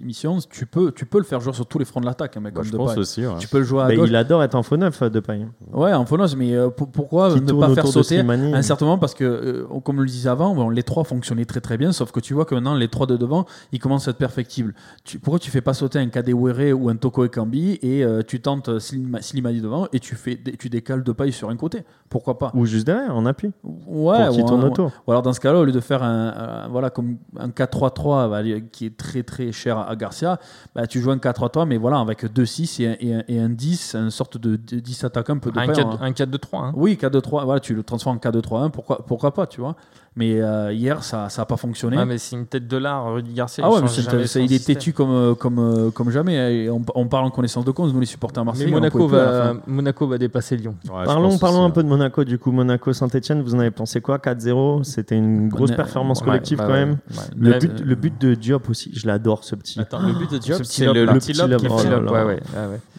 émissions, tu peux, tu peux le faire jouer sur tous les fronts de l'attaque, un mec Bah, comme Depay. Tu peux le jouer à Mais gauche. il adore être en neuf, de paille. Ouais, en phonos, mais euh, pour- pourquoi Qui ne tourne pas faire autour de sauter Slimani. un certain moment? Parce que, euh, comme on le disait avant, bon, les trois fonctionnaient très très bien, sauf que tu vois que maintenant les trois de devant, ils commencent à être perfectibles. Tu, pourquoi tu fais pas sauter un Kadewere ou un Toko Ekambi et euh, tu tentes Slima- Slimani devant et tu, fais, tu décales de paille sur un côté? Pourquoi pas? Ou juste derrière, en appui. Ouais, pour qu'il ou tourne un- autour. Ou alors dans ce cas-là, au lieu de faire un, un- voilà, comme un 4-3-3 bah, qui est très très cher à Garcia, bah, tu joues un 4-3-3, mais voilà, avec 2-6 et, un- et, un- et un 10, une sorte de, 10 attaquants un peu de Un paire, 4 hein. un 4-2-3. hein. Oui, 4-2-3, voilà, tu le transformes en 4-2-3-1, pourquoi, pourquoi pas, tu vois. Mais euh, hier, ça n'a pas fonctionné. Ouais, mais c'est une tête de l'art, Rudy Garcia. ah il ouais, mais son il est têtu comme, euh, comme, euh, comme jamais. Et on, on parle en connaissance de cause, nous les supporters marseillais. on Monaco va. Monaco va dépasser Lyon. Ouais, Parlons, parlons un peu de Monaco, du coup. Monaco-Saint-Etienne, vous en avez pensé quoi? 4-0 C'était une grosse Ouais, performance ouais, collective bah quand même. ouais. Le Mais- but, le but de Diop aussi, je l'adore ce petit. Attends, le but de Diop, c'est le, petit lob oh.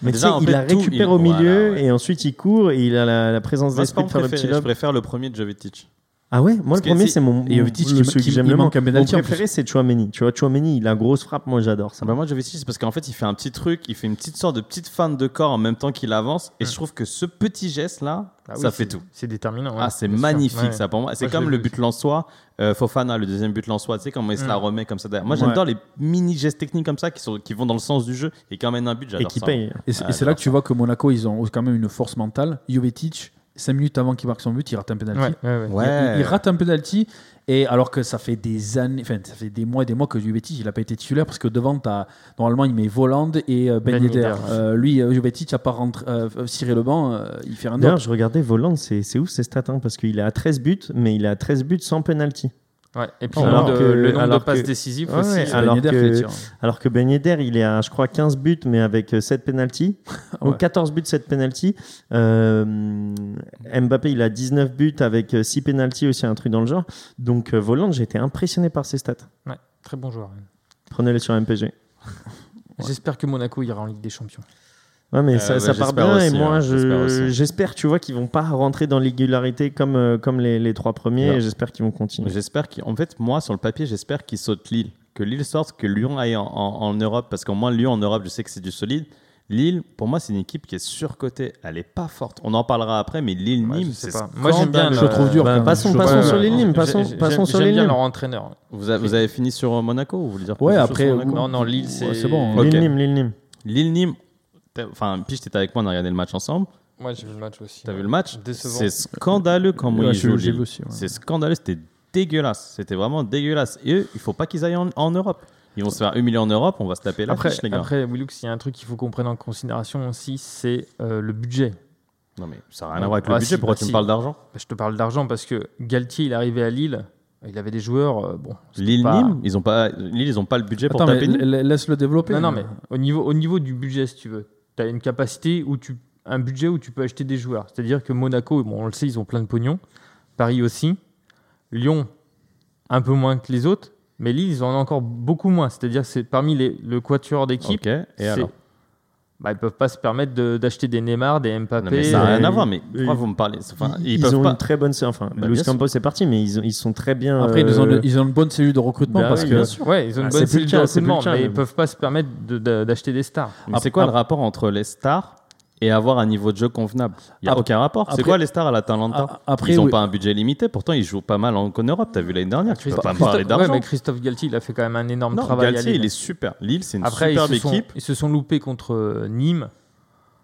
Mais tu sais, il récupère il- au milieu ouais. et ensuite il court et il a la, la présence d'esprit de faire le petit préféré. Je préfère le premier de Jovetic. Ah ouais, moi Parce le premier c'est- mon, et Jovetic, le il- que j'aime le moins. Mon préféré c'est Chouameni. Tu vois, Chouameni, il a grosse frappe, moi j'adore ça. Bah moi, Jovetic, c'est parce qu'en fait, il fait un petit truc, il fait une petite sorte de petite fan de corps en même temps qu'il avance. Et je trouve que ce petit geste-là, Ah oui, ça fait tout. C'est déterminant. ouais, Ah, c'est magnifique Ouais. ça pour moi. C'est comme le but. Lensois, euh, Fofana, le deuxième but Lensois, tu sais comment il se la Mm. remet comme ça derrière. Moi Ouais. j'adore les mini gestes techniques comme ça qui, sont, qui vont dans le sens du jeu et qui emmènent un but, Et j'adore qui ça. paye. Et c'est Ah, et c'est là que tu vois que Monaco, ils ont quand même une force mentale. Jovetic, 5 minutes avant qu'il marque son but, il rate un penalty. Ouais, ouais, ouais. Ouais. Il, il rate un penalty et alors que ça fait des années, enfin ça fait des mois et des mois que Jovetic il a pas été titulaire parce que devant t'as normalement il met Voland et euh, Ben Ben Yedder. Euh, lui euh, Jovetic a pas rentré, euh, ciré le banc, euh, il fait rien D'ailleurs, je regardais Voland, c'est c'est ouf ces stats, hein, parce qu'il est à 13 buts, mais il est à 13 buts sans penalty. Ouais. Et puis Alors le nombre que- de, le nombre de alors passes que- décisives Ouais, aussi. ouais, Ben alors que-. Alors que Ben Yedder, il est à, je crois, 15 buts, mais avec 7 penalties. Ouais. Ou 14 buts, 7 penalties. Euh, Mbappé, il a 19 buts avec 6 penalties aussi, un truc dans le genre. Donc, euh, Voland, j'ai été impressionné par ses stats. Ouais, très bon joueur. ouais. Prenez-les sur MPG. J'espère que Monaco ira en Ligue des Champions. Ouais, mais Euh, ça, ouais, ça part bien aussi, et moi hein, j'espère je- tu vois qu'ils vont pas rentrer dans l'irrégularité comme euh, comme les, les trois premiers Non. et j'espère qu'ils vont continuer. J'espère qu'en fait, moi, sur le papier, j'espère qu'il saute Lille. Que Lille sorte, que Lyon aille en, en- en Europe. Parce qu'au moins, Lyon en Europe, je sais que c'est du solide. Lille, pour moi, c'est une équipe qui est surcotée. Elle est pas forte. On en parlera après, mais Lille-Nîmes, c'est pas. Moi, j'aime bien. Je le trouve dur. Bah, même. passons- Je- passons sur ouais. les Nîmes, passons- passons sur les J'aime bien Nîmes. leur entraîneur. Vous, avez- vous avez fini sur euh, Monaco Vous voulez dire Ouais, après, Non, non, Lille, c'est. Bon. Ok. Lille Nîmes, Lille Nîmes. Lille-Nîmes, t'as- enfin, Piche, t'étais avec moi, on a regardé le match ensemble. Moi, j'ai vu le match aussi. T'as vu le match Décevant. C'est scandaleux comment Ouais, ils jouent. j'ai Lille. vu aussi, ouais. C'est scandaleux, c'était dégueulasse. C'était vraiment dégueulasse. Et eux, il faut pas qu'ils aillent en, en Europe. Ils vont se faire humilier en Europe, on va se taper la Après, fiche, les gars. après Willux, il y a un truc qu'il faut qu'on prenne en considération aussi, c'est euh, le budget. Non, mais ça n'a rien à voir avec le Ah, budget. si, Pourquoi bah, tu me parles d'argent Bah, Je te parle d'argent parce que Galtier, il est arrivé à Lille, il avait des joueurs. euh, bon, Lille-Nîmes, pas- ils ont pas, Lille, ils ont pas le budget pour Attends, taper Nîmes. la- laisse-le développer. Non, non, mais au niveau, au niveau du budget, si tu veux, tu as une capacité où tu. Un budget où tu peux acheter des joueurs. C'est-à-dire que Monaco, bon, on le sait, ils ont plein de pognon. Paris aussi. Lyon, un peu moins que les autres. Mais Lille, ils en ont encore beaucoup moins. C'est-à-dire que c'est parmi les, le quatuor d'équipe. Et alors bah, Ils peuvent pas se permettre de- d'acheter des Neymar, des Mbappé. Non, mais ça n'a euh, rien à voir, mais ils- pourquoi vous me parlez? Enfin, ils, ils, ils peuvent ont pas. une très bonne enfin Bah, Luis. Campos est parti mais ils, ont- ils sont très bien Après, ils, ont, euh, ils ont une bonne cellule de recrutement Bah parce oui, que bien sûr. Ouais, ils ont une Ah, bonne cellule le de recrutement, mais mais ils peuvent pas se permettre de- de- d'acheter des stars. Mais c'est quoi le rapport entre les stars et avoir un niveau de jeu convenable Il n'y a Après- aucun rapport. C'est quoi les stars à l'Atalanta après, Ils n'ont oui. pas un budget limité, pourtant ils jouent pas mal en, en Europe. T'as vu l'année dernière, tu peux pas me parler ouais, d'argent. mais Christophe Galtier, il a fait quand même un énorme Non, travail. à Galtier, Lille. il est super. Lille, c'est une Après, ils superbe sont, équipe. ils se sont loupés contre euh, Nîmes.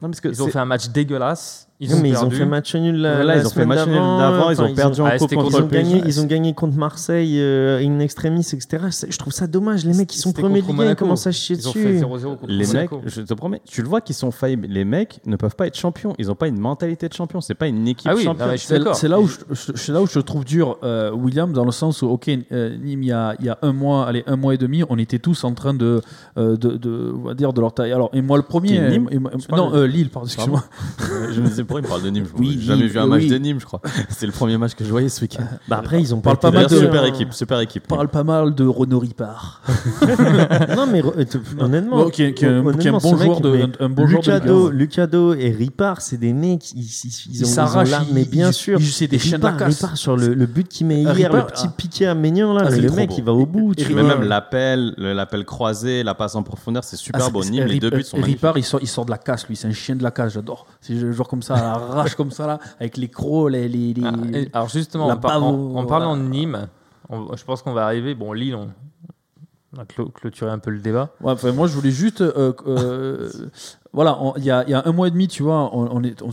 Non, parce que Ils ont fait un match dégueulasse. Ils ont mais ils ont perdu. fait match nul la, Voilà, la ils ont fait match nul d'avant, ils ont perdu en Ah, coupe contre Ils ont, le gagné, PSG. ils ont gagné contre Marseille, euh, in extremis, etc. Je trouve ça dommage. Les mecs, qui sont premiers de Ligue 1, ils commencent à chier Ils ont dessus. fait 0-0 contre Les mecs, Monaco. je te promets, tu le vois qu'ils sont faillibles. Les mecs ne peuvent pas être champions. Ils n'ont pas une mentalité de champion. C'est pas une équipe Ah oui, championne. C'est là où je, je- là où je trouve dur euh, William dans le sens où ok euh, Nîmes il y a, il y a un mois allez un mois et demi on était tous en train de euh, de, de on va dire de leur taille alors et moi le premier Nîmes non euh, Lille pardon excuse-moi je me disais, pourquoi il me parle de Nîmes Oui, n'ai jamais Nîmes, vu un match oui. de Nîmes, je crois. C'était le premier match que je voyais ce week-end. Bah après, ils ont parle pas, mal de- super équipe, super équipe. parle pas mal de Renaud Ripard non, mais t- honnêtement, Bon, qui est- un- qui est un honnêtement, bon joueur de- un- bon Lucado. Lucado et Ripard, c'est des mecs, ils, ils, ils ont, ils ont s'arrachent, mais bien ils- sûr. c'est des chiens de la Ripard, casse. Ripard sur le, le but qu'il met Euh, hier, le petit ah. piqué à Maignan, là, Ah, le mec, il va au bout. Vois. même l'appel, l'appel croisé, la passe en profondeur, c'est super Ah, beau. Nîmes, les deux buts sont magnifiques. Ripard, il sort, il sort de la casse, lui. C'est un chien de la casse, j'adore. C'est un joueur comme ça, à comme ça, là, avec les crocs, les. les, les- Ah, et- alors justement, la en, par- en- parlant voilà. de Nîmes, on- je pense qu'on va arriver. Bon, Lille, on, on a clôturé un peu le débat. Ouais, enfin, moi, je voulais juste. euh, euh, voilà, il y, a, il y a un mois et demi, tu vois, on, on est- on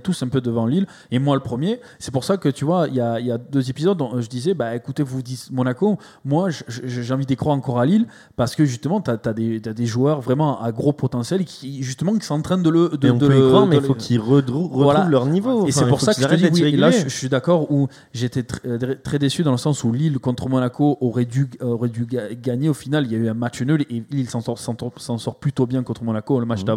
tous un peu devant Lille, et moi le premier. C'est pour ça que, tu vois, il y a, il y a deux épisodes, dont je disais, bah écoutez, vous dites Monaco, moi j'ai envie d'y croire encore à Lille, parce que justement, tu as, des, joueurs vraiment à gros potentiel qui, justement, qui sont en train de le. De, Mais on de peut y le- croire, mais il faut le- qu'ils retrouvent Voilà. leur niveau. Et c'est pour ça que je te dis oui. là, je, suis d'accord où j'étais euh, très déçu dans le sens où Lille contre Monaco aurait dû, aurait dû ga- gagner. Au final, il y a eu un match nul et Lille s'en sort, plutôt bien contre Monaco le match d'avant.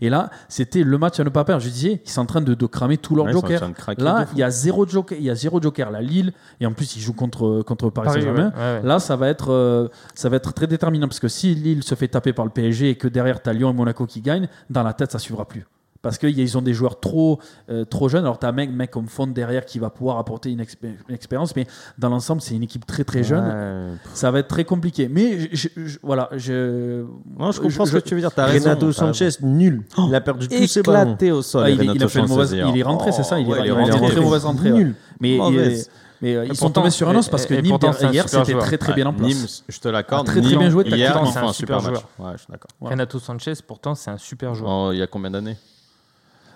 Et là, c'était le match à ne pas perdre. Je disais, ils sont en train de, de cramer tous leurs Ouais, craquer Là, il y a zéro joker. Il y a zéro joker. La Lille et en plus, ils jouent contre contre Paris, Paris, Saint-Germain. ouais, ouais, ouais. Là, ça va être euh, ça va être très déterminant parce que si Lille se fait taper par le PSG et que derrière t'as Lyon et Monaco qui gagnent, dans la tête, ça suivra plus. Parce qu'ils ont des joueurs trop, euh, trop jeunes. Alors, tu as un mec, mec comme Font derrière qui va pouvoir apporter une, expé- une expérience, mais dans l'ensemble, c'est une équipe très très jeune. Ouais. Ça va être très compliqué. Mais je, je- je- voilà, je. Non, je comprends ce que tu veux dire. Raison. Renato raison. Sanchez, nul. Il a perdu tous ses ballons. éclaté au sol. Ah, il, est- il a fait une mauvaise. Il est rentré, c'est ça? Il est, ouais, il il est a fait une rentré. très mauvaise entrée. ouais. Nul. Mais, Mauvaise. mais, euh, ils sont pourtant- tombés sur un os parce que Nîmes pourtant, hier super c'était joueur. très très bien en place. Nîmes, je te l'accorde. Ah, très, très bien joué Hier, c'est un super super match. Ouais, je suis d'accord. Renato Sanchez, pourtant, c'est un super joueur. Oh, Il y a combien d'années?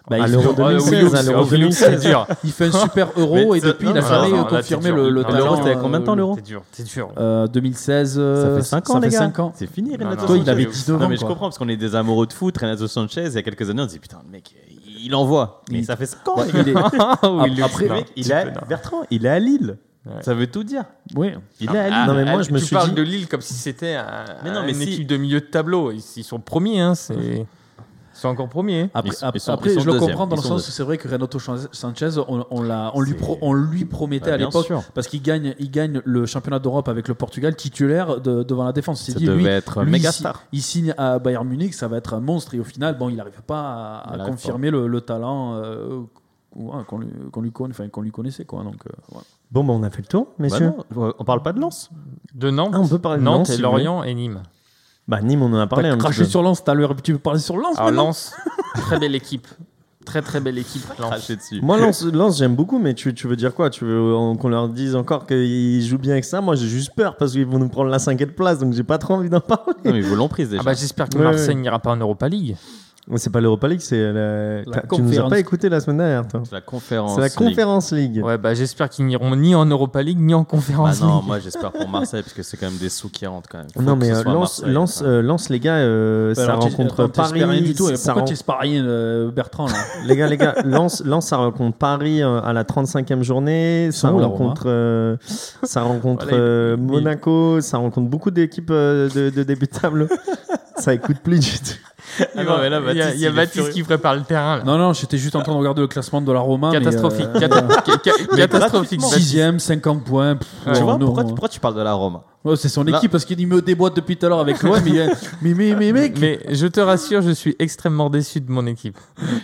Bah, À l'Euro fait, Ah, 2016, Willoux, à l'Euro c'est- Willoux, c'est 2016. dur. il fait un super euro et c'est- depuis il n'a non, jamais non, euh, non, confirmé le, le Non, talent. l'Euro, c'était combien de temps, euh, l'Euro T'es dur, t'es dur. Euh, 2016, Ça euh, fait 5 ans, les gars. 5 ans. C'est fini, Non, Renato non, Toi, il avait oui. 19 Non, ans. mais je comprends parce qu'on est des amoureux de foot. Renato Sanchez, il y a quelques années, on se dit putain, le mec, il envoie. Mais Il- ça fait 5 ans. Après, non, mec, il non. Bertrand, il est à Lille. Ouais. Ça veut tout dire. Oui. Il est à Lille. Ah, Non, mais moi, je me tu suis parles dit- de Lille comme si c'était un- Mais non, mais une si- équipe de milieu de tableau. Ils, ils sont premiers, hein, c'est... sont encore premiers. Après, Ils sont- ap- ils sont- après je le comprends dans Ils le sens où c'est vrai que Renato Sanchez, on, on, l'a- on lui, pro- on lui promettait Bah, à l'époque sûr. parce qu'il gagne, il gagne le championnat d'Europe avec le Portugal titulaire de- devant la défense. Ça dit, devait lui, être lui, méga star. Il signe à Bayern Munich, ça va être un monstre et au final, bon, il n'arrive pas à, confirmer le, le talent euh, ouais, qu'on lui, qu'on lui, enfin, qu'on lui connaissait. Quoi, donc, euh. Bon, bah, on a fait le tour, Bah messieurs. non, on parle pas de Lens. De Nantes, Ah, on peut parler de Nantes Lens, et Lorient et Nîmes. Bah, Nîmes, on en a parlé T'as un petit craché peu. sur Lens à l'heure, tu veux parler sur Lens Alors maintenant Lens, très belle équipe. Très très belle équipe. Lens. Dessus. Moi, Lens, Lens, j'aime beaucoup, mais tu, tu veux dire quoi? Tu veux qu'on leur dise encore qu'ils jouent bien avec ça? Moi, j'ai juste peur parce qu'ils vont nous prendre la cinquième place, donc j'ai pas trop envie d'en parler. Non, mais ils vous l'ont prise déjà. Ah bah, J'espère que Ouais, Marseille ouais. n'ira pas en Europa League. C'est pas l'Europa League, c'est la. La Tu nous as conférence. pas écouté la semaine dernière, toi. C'est la conférence. C'est la League. Conférence League. Ouais, bah, J'espère qu'ils n'iront ni en Europa League ni en Bah Conférence non, League. moi j'espère pour Marseille parce que c'est quand même des sous qui rentrent quand même. Faut Non, mais euh, Ouais. euh, Lens, les gars, euh, ça Alors, tu- rencontre Paris. rien du tout. Ça pourquoi rien, euh, Bertrand là Les gars, les gars, Lens, Lens, ça rencontre Paris euh, à la 35e journée. Ça rencontre, euh, ça rencontre Voilà, il- euh, il- Monaco. Ça rencontre beaucoup d'équipes euh, de, de début de tableau. ça écoute plus du tout. Ah non, mais là, il y a, Baptiste, il y a il est Baptiste furieux. qui prépare le terrain. Là. Non, non, j'étais juste en train de regarder le classement de la Roma. mais, Catastrophique. euh, Cata- ca- ca- Catastrophique. Baptiste. Sixième, 50 points. pff, Ouais. Tu vois, non. pourquoi, tu- pourquoi tu parles de la Roma c'est son Là- équipe parce qu'il me déboîte depuis tout à l'heure avec l'OM. mais, euh, mais, mais, mais, mec Mais je te rassure, je suis extrêmement déçu de mon équipe.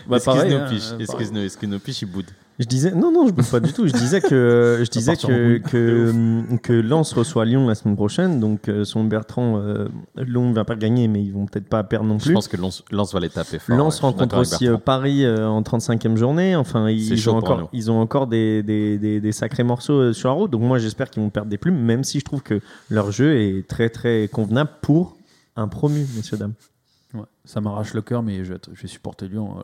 Bah, pareil, Excuse-nous, hein, Piche. euh, Excuse-nous, excuse-nous, Piche, il boude. Je disais, non, non, je bouge pas du tout. Je disais que, je disais que, hum, que Lens reçoit Lyon la semaine prochaine. Donc, euh, son Bertrand, euh, Lyon ne va pas gagner, mais ils vont peut-être pas perdre non Je plus. pense que Lens, Lens va les taper fort. Lens ouais, je rencontre aussi euh. Paris euh, en 35e journée. Enfin, ils ont, encore, nous. ils ont encore des, des, des, des sacrés morceaux sur la route. Donc, moi, j'espère qu'ils vont perdre des plumes, même si je trouve que leur jeu est très, très convenable pour un promu, messieurs, dames. Ouais, ça m'arrache le cœur, mais je vais, être- je vais supporter Lyon.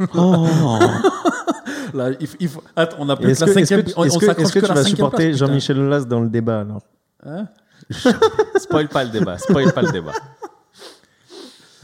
euh. Oh. Là, il, faut- il faut- Attends, on a plus Est-ce que que, la est-ce que cinquième. on- est-ce on que- est-ce que que tu vas supporter place. Jean-Michel Aulas dans le débat alors? Hein? Spoil pas le débat, spoil pas le débat.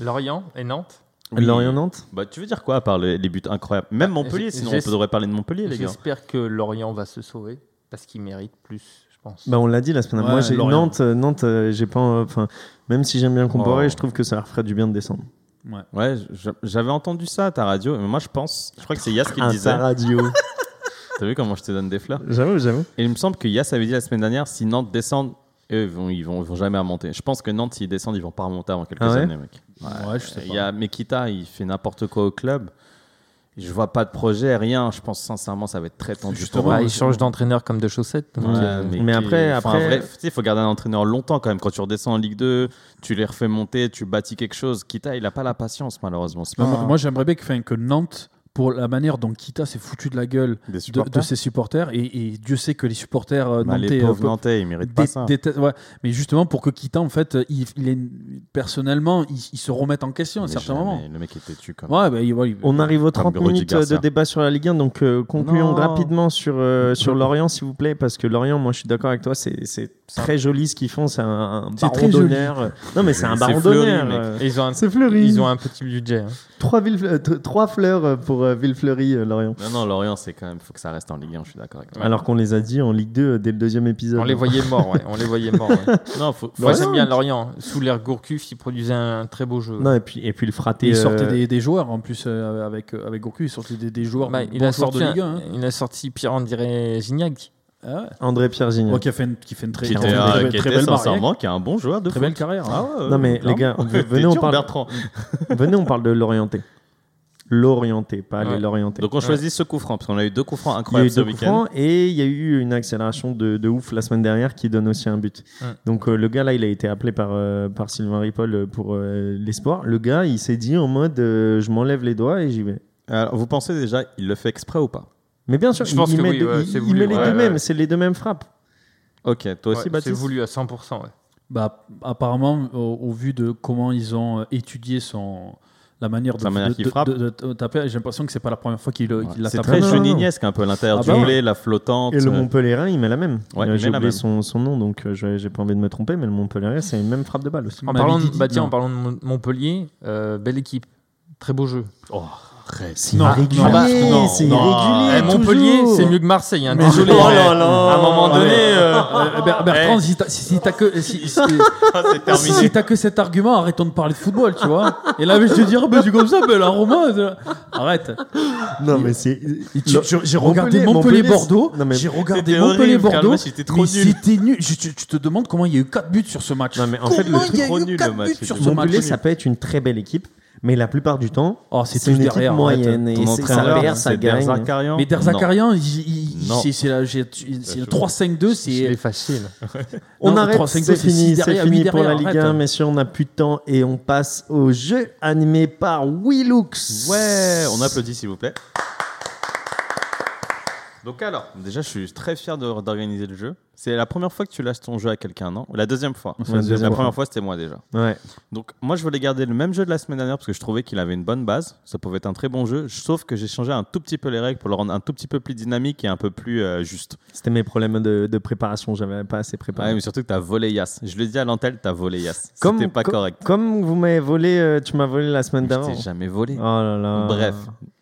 Lorient et Nantes? Oui. Lorient-Nantes Bah, tu veux dire quoi par les, les buts incroyables? Même Montpellier, j'ai- sinon on devrait parler de Montpellier, les gars. J'espère que Lorient va se sauver parce qu'il mérite plus, pense. Bah, on l'a dit la semaine dernière. Ouais, Moi, j'ai. Nantes, euh, Nantes, euh, j'ai pas, euh, enfin, même si j'aime bien comparer, Oh. je trouve que ça leur ferait du bien de descendre. Ouais. Ouais, j'avais entendu ça à ta radio, mais moi je pense, je crois que c'est Yass qui le disait. ta radio. T'as vu comment je te donne des fleurs? J'avoue, j'avoue. Et il me semble que Yass avait dit la semaine dernière si Nantes descend, eux ils vont, ils vont, ils vont jamais remonter. Je pense que Nantes, s'ils descendent, ils vont pas remonter avant quelques Ah ouais? années, mec. Ouais, je sais Il y a Mekita, il fait n'importe quoi au club. Je vois pas de projet, rien. Je pense sincèrement, ça va être très tendu. Justement, pour Bah, eux. il change d'entraîneur comme de chaussettes. donc, Ouais, euh, mais qui- après- après- il faut garder un entraîneur longtemps quand même. Quand tu redescends en Ligue 2, tu les refais monter, tu bâtis quelque chose. Kita, il a pas la patience malheureusement. Pas Moi, moi, j'aimerais bien que, que Nantes, pour la manière dont Kita s'est foutu de la gueule de, ses supporters, et, et Dieu sait que les supporters euh, Bah, nantais les euh, pauvres peu- Nantais, ils méritent pas ça. ouais. mais justement pour que Kita en fait il, il est personnellement il, il se remette en question à certains moments Le mec était tu comme. ouais, bah, il- ouais, On arrive aux 30 Comme Rudy minutes euh, de débat sur la Ligue 1, donc euh, concluons Non. rapidement sur, euh, sur Lorient, s'il vous plaît, parce que Lorient, moi je suis d'accord avec toi, c'est c'est très joli ce qu'ils font, c'est un, un baron d'honneur. Non, mais c'est un baron d'honneur. euh, ils ont un, fleuri. Ils ont un petit budget. hein. Trois, villes- euh, t- trois fleurs euh, pour euh, Villefleury, euh, Lorient. Non, non, Lorient, c'est quand même, faut que ça reste en Ligue 1, je suis d'accord avec toi. Alors qu'on les a dit en Ligue 2 euh, dès le deuxième épisode. On les voyait morts, ouais. On les voyait morts. ouais. Non, faut, faut- Lorient, j'aime bien Lorient. Sous l'air Gourcuff, ils produisaient un très beau jeu. Non, et puis, et puis le fraté. il euh, sortait des, des joueurs en plus euh, avec euh, avec Goku il sortait des, des joueurs Bah, bons il, a joueurs sorti de Ligue 1 hein. il a sorti Pierre-André Gignac. Ah ouais. André-Pierre Gignac. Ouais, qui a fait une, qui fait une très, qui très, était, très, euh, très, qui très était belle sincèrement, carrière qui est un bon joueur de très foot. belle carrière hein. Ah ouais, Non, mais clairement. les gars, venez, on parle, Bertrand. venez, on parle de l'orienté. L'orienté, pas Ouais. les l'orienté. Donc on choisit ce coup franc, parce qu'on a eu deux coups francs Il y a eu incroyables ce deux coups week-end. francs et il y a eu une accélération de, de ouf la semaine dernière qui donne aussi un but. Ouais. Donc euh, le gars là, il a été appelé par, euh, par Sylvain Ripoll euh, pour euh, l'espoir. Le gars, il s'est dit en mode euh, je m'enlève les doigts et j'y vais. Alors, vous pensez déjà, il le fait exprès ou pas? Mais bien sûr, Je pense il, que met, oui, deux- ouais, il- c'est il voulu, met les deux ouais. mêmes, c'est les deux mêmes frappes. Ok, toi aussi, Ouais, c'est Baptiste voulu à 100%. ouais. Bah, apparemment, au, au vu de comment ils ont étudié son, la manière de, Sa manière de- qu'il de- frappe. de- de- de taper, j'ai l'impression que c'est pas la première fois qu'il Ouais. qu'il l'a C'est tapé. très non. cheninesque un peu l'intérieur Ah du bah volet, la flottante. Et le euh, Montpellierin, il met la même. Ouais, J'ai la oublié son, son nom, donc euh, je- j'ai pas envie de me tromper, mais le Montpellierin, c'est une même frappe de balle aussi. En parlant, dit- bah, tiens, en parlant de Mon- Montpellier, euh, belle équipe. Très beau jeu. Oh, arrête. C'est Non, irrégulier, non, bah, non, c'est non. irrégulier. Eh, Montpellier, toujours. c'est mieux que Marseille. Hein, Mais désolé. je- Oh là là. À un moment donné. euh, Euh, Ber- Bertrand, si t'as si, si t'as que, si, si- Ah, c'est terminé. si t'as que cet argument, arrêtons de parler de football, tu vois. Et là, je te dirais, bah, c'est comme ça, ben, la Roma, c'est- arrête. Non, mais c'est. Tu- J'ai regardé Montpellier- Montpellier-Bordeaux. Non, mais- J'ai regardé C'était horrible, Montpellier-Bordeaux. frère, le match était trop mais nul. c'était nul. Je- tu, tu te demandes comment il y a eu 4 buts sur ce match. Non, mais en fait, le Comment truc il y a trop eu nul, le 4 match, buts c'était sur ce match Montpellier, ça peut être une très belle équipe, mais la plupart du temps, Oh, c'est une équipe derrière. moyenne. Et ça entraîneur, perd, ça c'est gagne. Derzakarian Mais. Derzakarian, il- il- Non. c'est le 3-5-2, Je l'ai c'est là. On Non, arrête, 3-5-2, c'est fini, c'est fini pour la Ligue 1, arrête. messieurs, on n'a plus de temps et on passe au jeu animé par Willux. Ouais, on applaudit s'il vous plaît. Donc alors, déjà je suis très fier d'organiser le jeu. C'est la première fois que tu lâches ton jeu à quelqu'un, non? La deuxième fois? La deuxième la fois. première fois c'était moi déjà. Ouais. Donc moi je voulais garder le même jeu de la semaine dernière parce que je trouvais qu'il avait une bonne base. Ça pouvait être un très bon jeu, sauf que j'ai changé un tout petit peu les règles pour le rendre un tout petit peu plus dynamique et un peu plus euh, juste. C'était mes problèmes de, de préparation, j'avais pas assez Ouais, préparé. mais surtout que t'as volé Yass. Je le dis à l'antenne, t'as volé Yass. Comme- C'était pas co- correct. Comme vous m'avez volé, euh, tu m'as volé la semaine Je d'avant. t'ai jamais volé. Oh là là. Bref,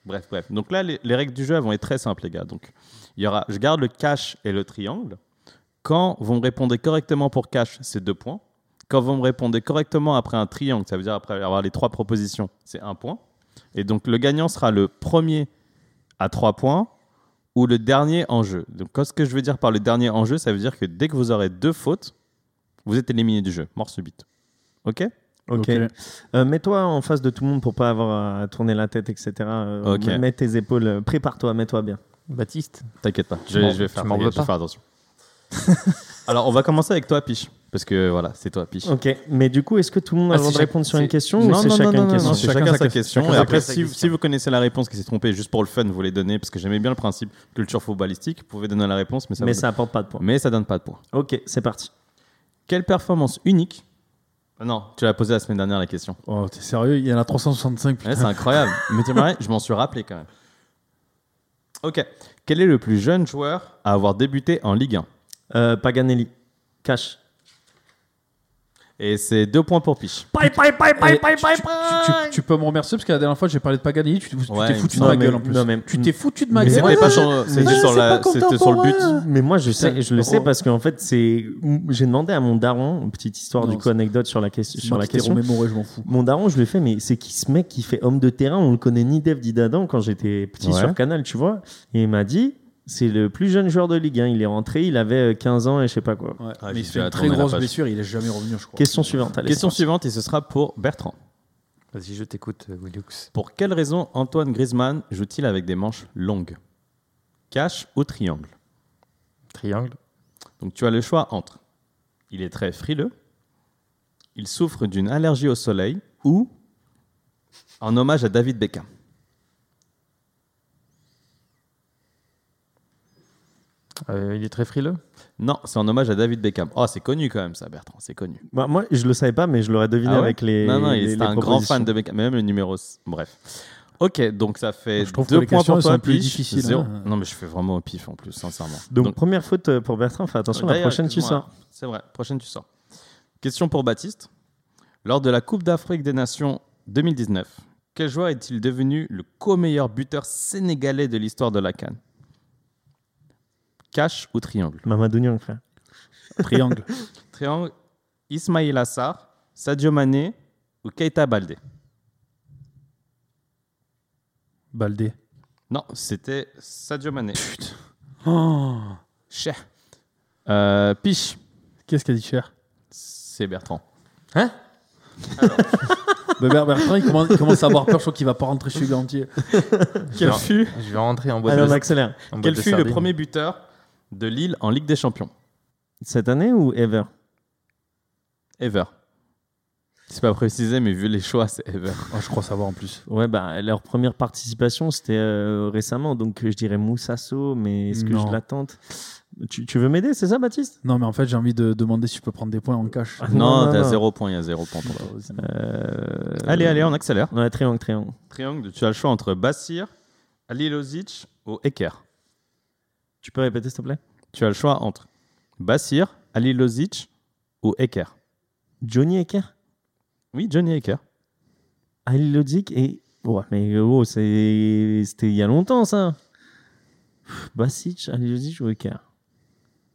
bref, bref. Donc là, les, les règles du jeu elles vont être très simples, les gars. Donc, il y aura, je garde le cash et le triangle. Quand vous me répondez correctement pour cash, c'est deux points. Quand vous me répondez correctement après un triangle, ça veut dire après avoir les trois propositions, c'est un point. Et donc, le gagnant sera le premier à trois points ou le dernier en jeu. Donc, ce que je veux dire par le dernier en jeu, ça veut dire que dès que vous aurez deux fautes, vous êtes éliminé du jeu, mort subite. Ok? Ok. Ok. Euh, Mets-toi en face de tout le monde pour pas avoir à tourner la tête, etc. Euh, Ok. Mets tes épaules, euh, prépare-toi, mets-toi bien. Baptiste. T'inquiète pas, je, vais faire, je vais faire attention. Alors, on va commencer avec toi, Piche. Parce que voilà, c'est toi, Piche. Ok, mais du coup, est-ce que tout le monde a Ah, le droit c'est de répondre sur une question non, ou c'est non, chacun non, une non, question non, c'est chacun, sa question. Et après, si, si vous connaissez la réponse qui s'est trompée juste pour le fun, vous les donnez parce que j'aimais bien le principe culture footballistique. Vous pouvez donner la réponse, mais ça, Mais vous- ça apporte pas de points. mais ça donne pas de points. Ok, c'est parti. Quelle performance unique Ah Non, tu l'as posé la semaine dernière la question. Oh, t'es sérieux? Il y en a 365. putain. Ouais, c'est incroyable. Mais tu je m'en suis rappelé quand même. Ok. Quel est le plus jeune joueur à avoir débuté en Ligue 1 Euh, Paganelli. Cash. Et c'est deux points pour Piche. Paille, paille, paille, Eh, tu, tu- tu- tu peux me remercier parce que la dernière fois j'ai parlé de Paganelli, tu tu t'es Ouais, foutu de ma gueule en plus. non, mais- tu t'es foutu de ma Mais gueule. C'était pas sur, c'était mais sur, c'est la, pas c'était sur le but. Mais moi, je sais, je le sais parce qu'en fait, c'est. J'ai demandé à mon daron, une petite histoire Non, du coup c'est- anecdote sur la, question C'est sur moi la qui t'ai question. remémoré, je m'en fous. Mon daron, je lui ai fait, mais c'est qui ce mec qui fait homme de terrain? On le connaît ni Dev ni d'Adam quand j'étais petit Ouais. sur Canal, tu vois. Et il m'a dit, c'est le plus jeune joueur de Ligue 1. Il est rentré, il avait euh, 15 ans et je sais pas quoi. Ouais, Ah, mais il fait une très grosse blessure, il est jamais revenu, je crois. Question suivante. allez, Question suivante, et ce sera pour Bertrand. Vas-y, je t'écoute, euh, Willux. Pour quelle raison Antoine Griezmann joue-t-il avec des manches longues? Cache ou triangle? Triangle. Donc tu as le choix entre il est très frileux, il souffre d'une allergie au soleil ou en hommage à David Beckham. Euh, il est très frileux. Non, c'est en hommage à David Beckham. Oh, c'est connu quand même ça, Bertrand, c'est connu. Bah, moi, je le savais pas, mais je l'aurais deviné Ah ouais avec les. non, non, les- il était les un grand fan de Beckham, même le numéro. Bref. Ok, donc ça fait Je trouve que deux les points pour toi, plus zéro. hein. Non, mais je fais vraiment au pif en plus, sincèrement. Donc, première faute euh, pour Bertrand. Fais attention, la prochaine, tu sors. C'est vrai, prochaine, tu sors. Question pour Baptiste. Lors de la Coupe d'Afrique des Nations 2019, quel joueur est-il devenu le co-meilleur buteur sénégalais de l'histoire de la Cannes? Cache ou triangle Mamadou Niang, frère. Triangle. Triangle, Ismail Assar, Sadio Mané ou Keita Baldé Baldé. Non, c'était Sadio Mané. Oh, Cher. Euh, Piche, Qu'est-ce qu'a dit cher? C'est Bertrand. Hein? Ber- Bertrand, il commence, il commence à avoir peur, je crois qu'il va pas rentrer chez lui entier. Quel fut, Je vais rentrer en boîte on de, accélère. en boîte quel de fut le premier buteur de Lille en Ligue des Champions Cette année ou ever? Ever. C'est pas précisé, mais vu les choix, c'est Ever. Oh, je crois savoir en plus. Ouais, bah, leur première participation, c'était euh, récemment. Donc, je dirais Moussasso, mais est-ce que Non. je l'attente tu, tu veux m'aider, c'est ça, Baptiste? Non, mais en fait, j'ai envie de demander si je peux prendre des points en cash. Ah, Non, non, t'as zéro point, il y a zéro point pour toi. Euh, Allez, allez, on accélère. Ouais, triangle, triangle. Triangle, tu as le choix entre Bassir, Alilozic ou Eker. Tu peux répéter, s'il te plaît? Tu as le choix entre Bassir, Alilozic ou Eker. Johnny Ecker Oui, Johnny Eker. Ali Lodzik et. Ouais, mais oh, c'est- c'était il y a longtemps, ça. Pff, Basic, Ali Lodzik ou Ecker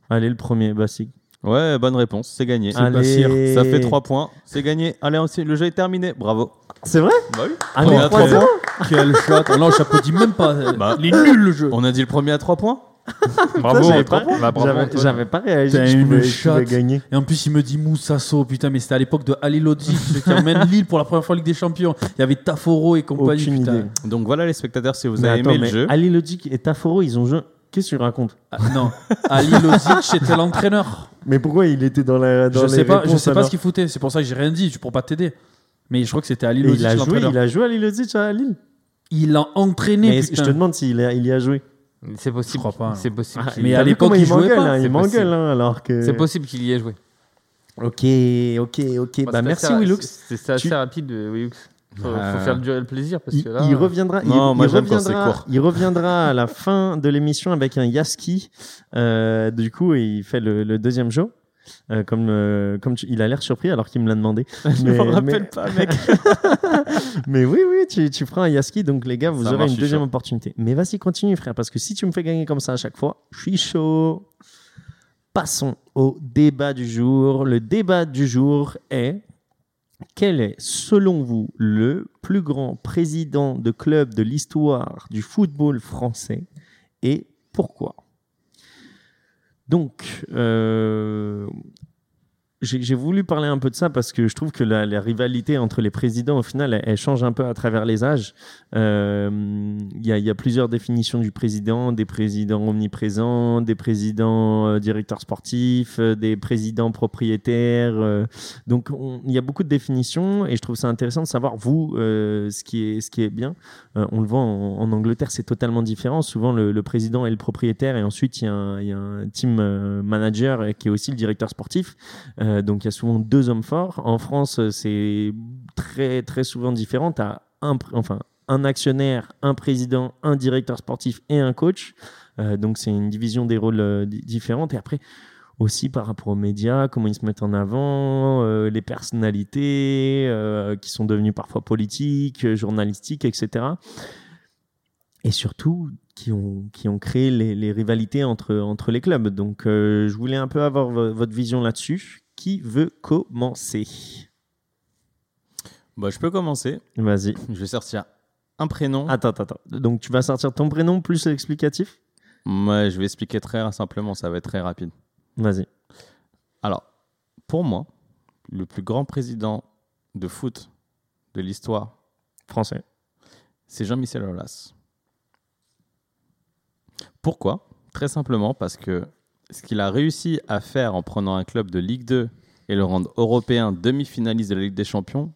Allez, le premier, Basic. Ouais, bonne réponse, c'est gagné. Allez. Bassir. Ça fait 3 points, c'est gagné. Allez, on- le jeu est terminé, bravo. C'est vrai? Bah oui. Allez, On est à 3-0. trois Quel shot Ah Non, j'applaudis même pas. Bah. Il est nul le jeu. On a dit le premier à 3 points? Bravo, j'avais Antoine. pas- Bah, bravo, J'avais Antoine. j'avais pas réagi T'as que je une pouvais, je gagner. Et en plus, il me dit Moussasso. Putain, mais c'était à l'époque de Ali Lodzi qui emmène Lille pour la première fois en Ligue des Champions. Il y avait Taforo et compagnie. Aucune putain. idée. Donc voilà les spectateurs, si vous Mais avez attends, aimé le mais jeu. Ali Lodzik et Taforo, ils ont joué. Qu'est-ce que tu racontes? Ah, non, Ali Lozic était l'entraîneur. Mais pourquoi il était dans la. Dans Je les sais pas, je réponses, sais pas ce qu'il foutait. C'est pour ça que j'ai rien dit. Je pour pas t'aider. Mais je crois que c'était Ali Lozic il a joué, l'entraîneur. il a joué Ali Lodzik à Lille? Il l'a entraîné. Mais est-ce que je te demande s'il a- il y a joué. C'est possible. Je crois pas, non. C'est possible. Ah, mais à l'époque, il il jouait m'engueule, pas, hein, c'est Il possible. m'engueule, hein, alors que. C'est possible qu'il y ait joué. Ok, ok, ok. Bah c'est merci Willux. C'est assez Tu- rapide, euh, Willux. Faut, Euh, faut faire durer le plaisir parce Il, que là. il reviendra. Non, il, moi, il j'aime quand c'est reviendra. court. Il reviendra à la fin de l'émission avec un Yaski. Euh, du coup, il fait le, le deuxième show. Euh, comme euh, comme tu- il a l'air surpris alors qu'il me l'a demandé. Je Mais- me rappelle mais- pas, mec. Mais oui, oui, tu, tu feras un Yaski, donc les gars, vous Ça aurez une deuxième chaud. opportunité. Mais vas-y, continue, frère, parce que si tu me fais gagner comme ça à chaque fois, je suis chaud. Passons au débat du jour. Le débat du jour est quel est, selon vous, le plus grand président de club de l'histoire du football français et pourquoi? Donc, euh, j'ai voulu parler un peu de ça parce que je trouve que la, rivalité entre les présidents, au final, elle, change un peu à travers les âges. Euh, Il y, a, plusieurs définitions du président, des présidents omniprésents, des présidents euh, directeurs sportifs, euh, des présidents propriétaires. donc, on- il y a beaucoup de définitions et je trouve ça intéressant de savoir, vous, ce, qui est, ce qui est bien. On le voit en, Angleterre, c'est totalement différent. Souvent, le, président est le propriétaire et ensuite, il y a un, team manager qui est aussi le directeur sportif. Euh, donc il y a souvent deux hommes forts. En France, euh, c'est très très souvent différent. Tu as un, enfin, un actionnaire, un président, un directeur sportif et un coach. Euh, donc c'est une division des rôles di- différentes. Et après, aussi par rapport aux médias, comment ils se mettent en avant, les personnalités qui sont devenues parfois politiques, journalistiques, etc. Et surtout, qui ont, qui ont créé les, rivalités entre, entre les clubs. Donc, je voulais un peu avoir vo- votre vision là-dessus. Qui veut commencer Bah, je peux commencer. Vas-y. Je vais sortir un prénom. Attends, attends, attends. Donc, tu vas sortir ton prénom plus l'explicatif Ouais, je vais expliquer très simplement, ça va être très rapide. Vas-y. Alors, pour moi, le plus grand président de foot de l'histoire, Français. c'est Jean-Michel Aulas. Pourquoi? Très simplement parce que ce qu'il a réussi à faire en prenant un club de Ligue 2 et le rendre européen demi-finaliste de la Ligue des Champions,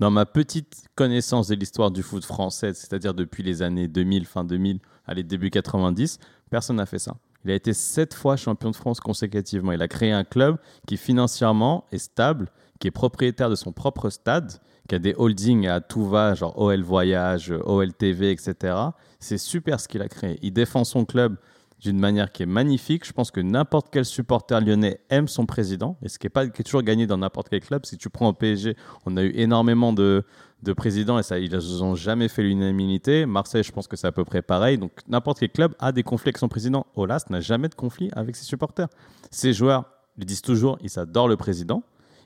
dans ma petite connaissance de l'histoire du foot français, c'est-à-dire depuis les années 2000, fin 2000, allez, début 90, personne n'a fait ça. Il a été sept fois champion de France consécutivement. Il a créé un club qui financièrement est stable, qui est propriétaire de son propre stade, qui a des holdings à tout va, genre OL Voyage, OL TV, etc. C'est super ce qu'il a créé. Il défend son club d'une manière qui est magnifique. Je pense que n'importe quel supporter lyonnais aime son président, et ce qui est, pas, qui est toujours gagné dans n'importe quel club. Si tu prends au PSG, on a eu énormément de, de présidents et ça, ils n'ont jamais fait l'unanimité. Marseille, je pense que c'est à peu près pareil. Donc n'importe quel club a des conflits avec son président. Olas n'a jamais de conflit avec ses supporters. Ses joueurs lui disent toujours, ils adorent le président.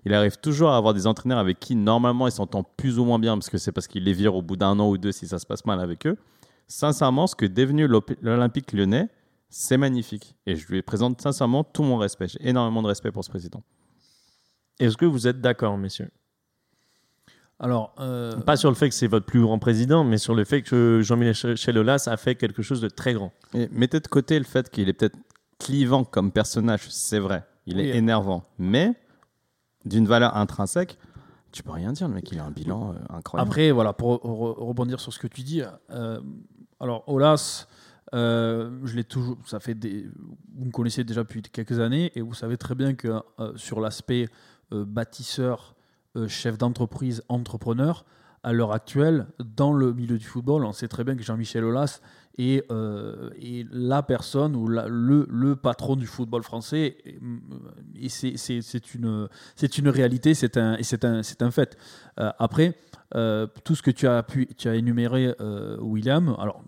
Il arrive toujours à avoir des entraîneurs avec qui normalement il s'entend plus ou moins bien parce que c'est parce qu'il les vire au bout d'un an ou deux si ça se passe mal avec eux. Sincèrement, ce que est devenu l'Olympique lyonnais, c'est magnifique. Et je lui présente sincèrement tout mon respect. J'ai énormément de respect pour ce président. Est-ce que vous êtes d'accord, messieurs? Alors, euh, Pas sur le fait que c'est votre plus grand président, mais sur le fait que Jean-Michel Aulas a fait quelque chose de très grand. Et mettez de côté le fait qu'il est peut-être clivant comme personnage, c'est vrai. Il est Oui. énervant. Mais d'une valeur intrinsèque, tu peux rien dire. Le mec, il a un bilan euh, incroyable. Après, voilà, pour re- rebondir sur ce que tu dis, euh, alors Olas, euh, je l'ai toujours, ça fait vous me connaissez déjà depuis quelques années et vous savez très bien que euh, sur l'aspect euh, bâtisseur, chef d'entreprise, entrepreneur, à l'heure actuelle, dans le milieu du football, on sait très bien que Jean-Michel Aulas euh, est la personne ou le, patron du football français. Et, et c'est- une, réalité, c'est un, et fait. Euh, après, euh, tout ce que tu as, énuméré, euh, William, alors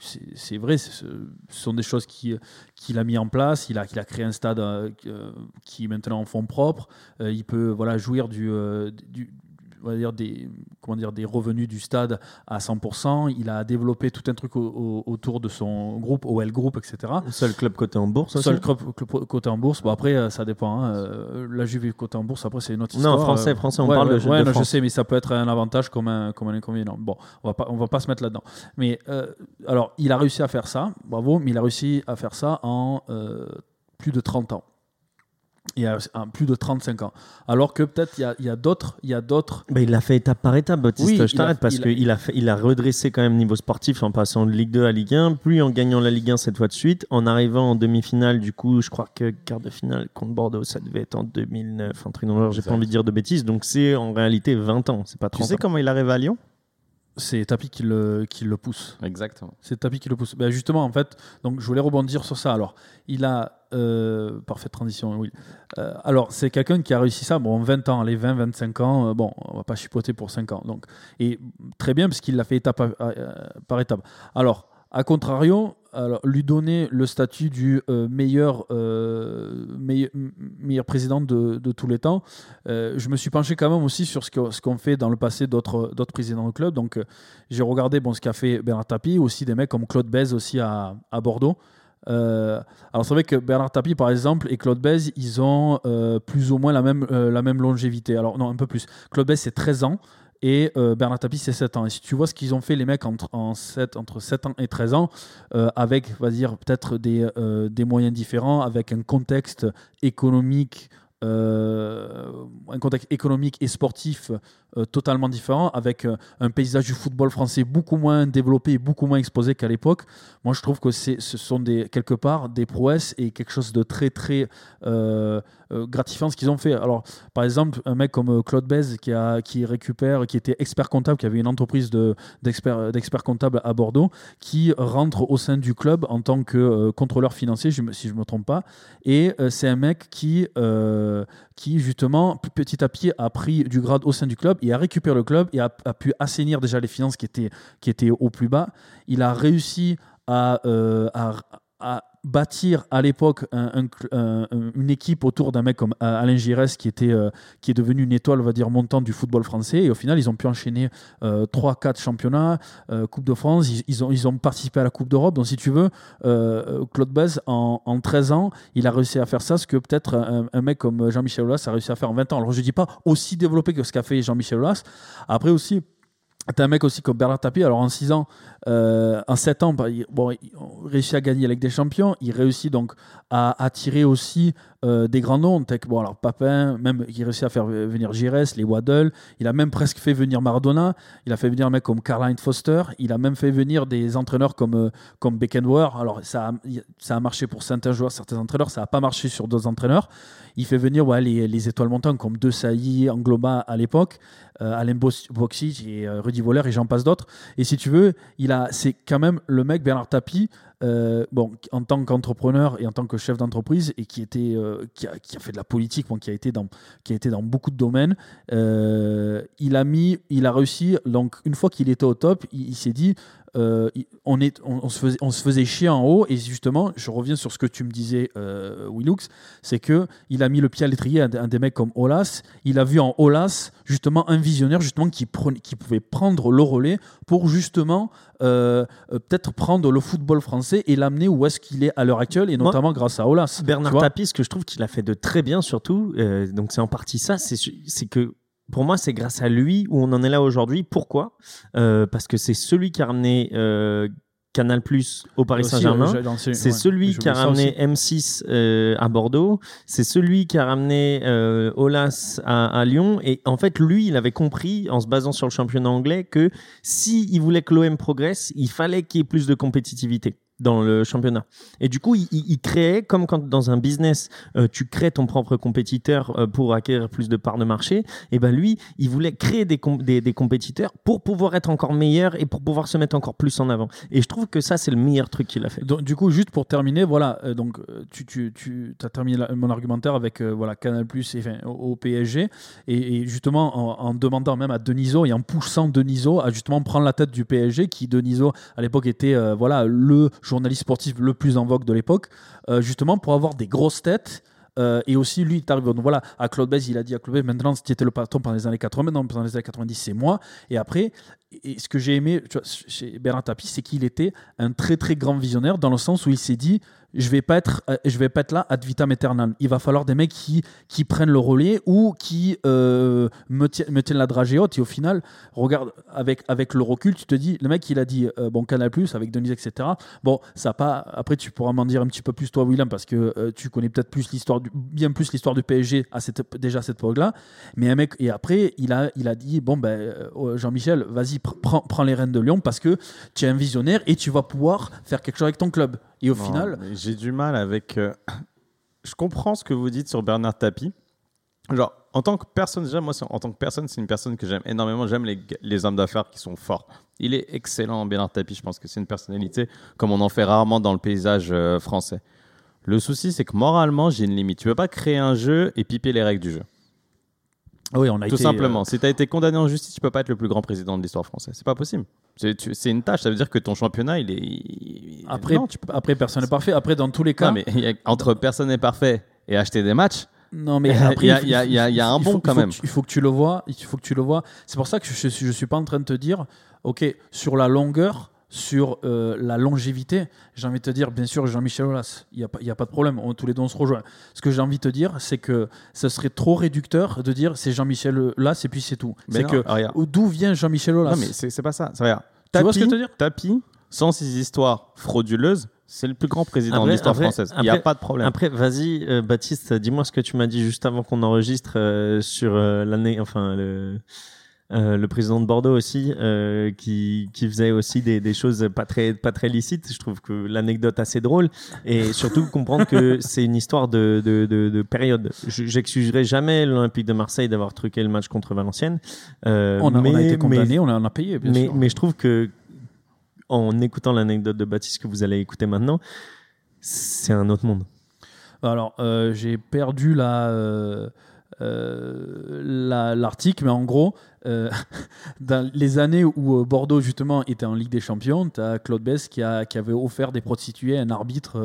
c'est vrai, ce sont des choses qui- qu'il a mis en place. Il a, créé un stade euh, euh, qui est maintenant en fonds propres. Euh, il peut voilà, jouir euh, du- on va dire des, comment dire, des revenus du stade à 100%. Il a développé tout un truc au- au- autour de son groupe, OL Group, etc. Seul club coté en bourse Seul club, côté en bourse. Bon, après, euh, ça dépend. hein. Euh, La Juve côté en bourse, après, c'est une autre Non, histoire. français, Euh, français, on ouais, parle ouais, de ouais, de non, je sais, mais ça peut être un avantage comme un, comme un inconvénient. Bon, on va pas, on va pas se mettre là-dedans. Mais euh, alors, il a réussi à faire ça, bravo, mais il a réussi à faire ça en euh, plus de 30 ans. Il y a en plus de 35 ans. Alors que peut-être il y a, d'autres, il y a d'autres. Il l'a fait étape par étape, Baptiste. Oui, je t'arrête parce il a- qu'il a, fait- il a redressé quand même niveau sportif en passant de Ligue 2 à Ligue 1, puis en gagnant la Ligue 1 cette fois de suite, en arrivant en demi-finale. Du coup, je crois que quart de finale contre Bordeaux, ça devait être en 2009. Un truc dans le genre, j'ai pas envie de dire de bêtises. Donc c'est en réalité 20 ans, c'est pas 30 Tu sais ans. comment il arrive à Lyon? C'est Tapi qui le, qui le pousse. Exactement. C'est Tapi qui le pousse. Ben justement, en fait, donc je voulais rebondir sur ça. Alors, il a. euh, parfaite transition, oui. Euh, alors, c'est quelqu'un qui a réussi ça, bon, en 20 ans, les 20, 25 ans, euh, bon, on va pas chipoter pour 5 ans. Donc, et très bien, parce qu'il l'a fait étape à- à- par étape. Alors, à contrario, alors, lui donner le statut du euh, meilleur, euh, meilleur, président de, de tous les temps, euh, je me suis penché quand même aussi sur ce qu'ont fait dans le passé d'autres présidents de club. Donc, j'ai regardé bon, ce qu'a fait Bernard Tapie, aussi des mecs comme Claude Bèze aussi à, à Bordeaux. Alors c'est vrai que Bernard Tapie par exemple et Claude Bèze ils ont plus ou moins la même, la même longévité. Alors non un peu plus. Claude Bèze c'est 13 ans et euh, Bernard Tapie c'est 7 ans. Et si tu vois ce qu'ils ont fait les mecs entre, en 7, entre 7 ans et 13 ans euh, avec va dire peut-être des, euh, des moyens différents, avec un contexte économique euh, un contexte économique et sportif euh, totalement différent, avec euh, un paysage du football français beaucoup moins développé beaucoup moins exposé qu'à l'époque. Moi, je trouve que ce sont quelque part des prouesses et quelque chose de très, très gratifiant ce qu'ils ont fait. Alors, par exemple, un mec comme Claude Bez qui, récupère, qui était expert comptable, qui avait une entreprise de, d'expert, d'expert comptable à Bordeaux, qui rentre au sein du club en tant que contrôleur financier, si je ne me trompe pas. Et c'est un mec qui, qui, justement, petit à petit, a pris du grade au sein du club et a récupéré le club et a, pu assainir déjà les finances qui étaient, au plus bas. Il a réussi à, euh, bâtir à l'époque une équipe autour d'un mec comme euh, Alain Giresse qui, était, euh, qui est devenu une étoile, va dire, montante du football français. Et au final, ils ont pu enchaîner 3-4 championnats, euh, Coupe de France, ils, ont, ils ont participé à la Coupe d'Europe. Donc, si tu veux, Claude Bez, en, en 13 ans, il a réussi à faire ça, ce que peut-être un, un mec comme Jean-Michel Aulas a réussi à faire en 20 ans. Alors, je ne dis pas aussi développé que ce qu'a fait Jean-Michel Aulas. Après aussi, T'as un mec aussi comme Bernard Tapie, alors en 6 ans, euh, en 7 ans, bah, il, bon, réussit à gagner avec des champions, il réussit donc à attirer aussi euh, des grands noms, que, bon, alors Papin, même il réussit à faire venir Giresse, les Waddle, il a même presque fait venir Maradona, il a fait venir un mec comme Karl-Heinz Foster, il a même fait venir des entraîneurs comme, euh, comme Beckenbauer, alors ça a, ça a marché pour certains joueurs, certains entraîneurs, ça n'a pas marché sur d'autres entraîneurs, il fait venir ouais, les, les étoiles montantes comme De Sailly, Angloma à l'époque, euh, Alain Boxic et euh, Rudy Voller et j'en passe d'autres. Et si tu veux, il a, c'est quand même le mec Bernard Tapie, euh, en tant qu'entrepreneur et en tant que chef d'entreprise et qui euh, a, fait de la politique, qui a été dans, beaucoup de domaines. euh, il a réussi. Donc une fois qu'il était au top, il s'est dit. Euh, on, est, on, on se faisait, on se faisait chier en haut et justement je reviens sur ce que tu me disais euh, Willux c'est que il a mis le pied à l'étrier à des mecs comme Olas il a vu en Olas justement un visionnaire justement qui, prenait, qui pouvait prendre le relais pour justement euh, euh, peut-être prendre le football français et l'amener où est-ce qu'il est à l'heure actuelle et Moi, notamment grâce à Olas. Bernard. Tapie, ce que je trouve qu'il a fait de très bien, surtout, donc c'est en partie ça, c'est que pour moi, c'est grâce à lui où on en est là aujourd'hui. Pourquoi? Euh, Parce que c'est celui qui a ramené euh, Canal Plus au Paris Saint-Germain. C'est ouais, celui qui a ramené aussi. M6 euh, à Bordeaux. C'est celui qui a ramené euh, Olas à, à Lyon. Et en fait, lui, il avait compris, en se basant sur le championnat anglais, que si il voulait que l'OM progresse, il fallait qu'il y ait plus de compétitivité dans le championnat. Et du coup, il, créait, comme quand dans un business, euh, tu crées ton propre compétiteur euh, pour acquérir plus de parts de marché, et ben lui, il voulait créer des, des, compétiteurs pour pouvoir être encore meilleur et pour pouvoir se mettre encore plus en avant. Et je trouve que ça, c'est le meilleur truc qu'il a fait. Donc, du coup, juste pour terminer, voilà, euh, donc tu, tu, tu as terminé mon argumentaire avec voilà, Canal Plus et, au, PSG, et, justement en, demandant même à Deniso et en poussant Deniso à justement prendre la tête du PSG, qui Deniso à l'époque était voilà, le journaliste sportif le plus en vogue de l'époque, euh, justement pour avoir des grosses têtes. Euh, et aussi, lui, il t'arrive. Donc voilà, à Claude Bez, il a dit à Claude Bez, maintenant, tu étais le patron pendant les années 80, non, pendant les années 90, c'est moi. Et après, et ce que j'ai aimé tu vois, chez Bernard Tapie, c'est qu'il était un très très grand visionnaire dans le sens où il s'est dit je vais pas être euh, je vais pas être là ad vitam aeternam. Il va falloir des mecs qui, qui prennent le relais ou qui euh, me, tiennent, me tiennent la dragée haute. Et au final, regarde avec avec le recul, tu te dis le mec il a dit euh, bon Canal Plus avec Denise etc. Bon ça pas après tu pourras m'en dire un petit peu plus toi William parce que euh, tu connais peut-être plus l'histoire du bien plus l'histoire du PSG à cette déjà à cette époque là. Mais un mec et après il a il a dit bon ben euh, Jean-Michel vas-y pr- prends prends les rênes de Lyon parce que tu es un visionnaire et tu vas pouvoir faire quelque chose avec ton club. Et au Non, final j'ai du mal avec. euh, Je comprends ce que vous dites sur Bernard Tapie. Genre, en tant que personne, déjà, moi, en tant que personne, c'est une personne que j'aime énormément. J'aime les, les hommes d'affaires qui sont forts. Il est excellent, Bernard Tapie. Je pense que c'est une personnalité comme on en fait rarement dans le paysage euh, français. Le souci, c'est que moralement, j'ai une limite. Tu peux pas créer un jeu et piper les règles du jeu. Oui on a Tout été, simplement. euh, Si tu as été condamné en justice, tu peux pas être le plus grand président de l'histoire française. C'est pas possible. C'est une tâche. Ça veut dire que ton championnat, il est. il- après Non, tu peux- après personne n'est parfait. Après dans tous les cas Non, mais a- entre personne n'est parfait et acheter des matchs, Non, mais Il y a- après, il y a- faut- il y a- il y a- il y a un bon faut- quand même. il faut que tu le vois. Il faut que tu le vois. C'est pour ça que je, je suis pas en train de te dire, ok, sur la longueur, sur euh, la longévité, j'ai envie de te dire, bien sûr, Jean-Michel Aulas, il n'y a, pas- y a pas de problème. On- tous les deux, on se rejoint. Ce que j'ai envie de te dire, c'est que ce serait trop réducteur de dire c'est Jean-Michel Aulas et puis c'est tout. Mais C'est non, que regarde. d'où vient Jean-Michel Aulas? Non, mais c'est c'est pas ça. Ça, regarde. Tu vois ce que je veux dire? Tapie, sans ces histoires frauduleuses, C'est le plus grand président Après- de l'histoire après- française. Il n'y a pas de problème. Après, vas-y, euh, Baptiste, dis-moi ce que tu m'as dit juste avant qu'on enregistre euh, sur euh, l'année, enfin le, euh, le président de Bordeaux aussi, euh, qui, qui faisait aussi des, des choses pas très, pas très licites. Je trouve que l'anecdote assez drôle et surtout comprendre que c'est une histoire de, de, de, de période. Je- J'excuserai jamais l'Olympique de Marseille d'avoir truqué le match contre Valenciennes. Euh, On a, on a mais- été mais- condamné, on a, on a payé, bien mais, sûr. mais je trouve que en écoutant l'anecdote de Baptiste que vous allez écouter maintenant, c'est un autre monde. Alors, j'ai perdu la, euh, la- l'article, mais en gros, euh, dans les années où euh, Bordeaux, justement, était en Ligue des Champions, tu as Claude Bess qui, a, qui avait offert des prostituées à un arbitre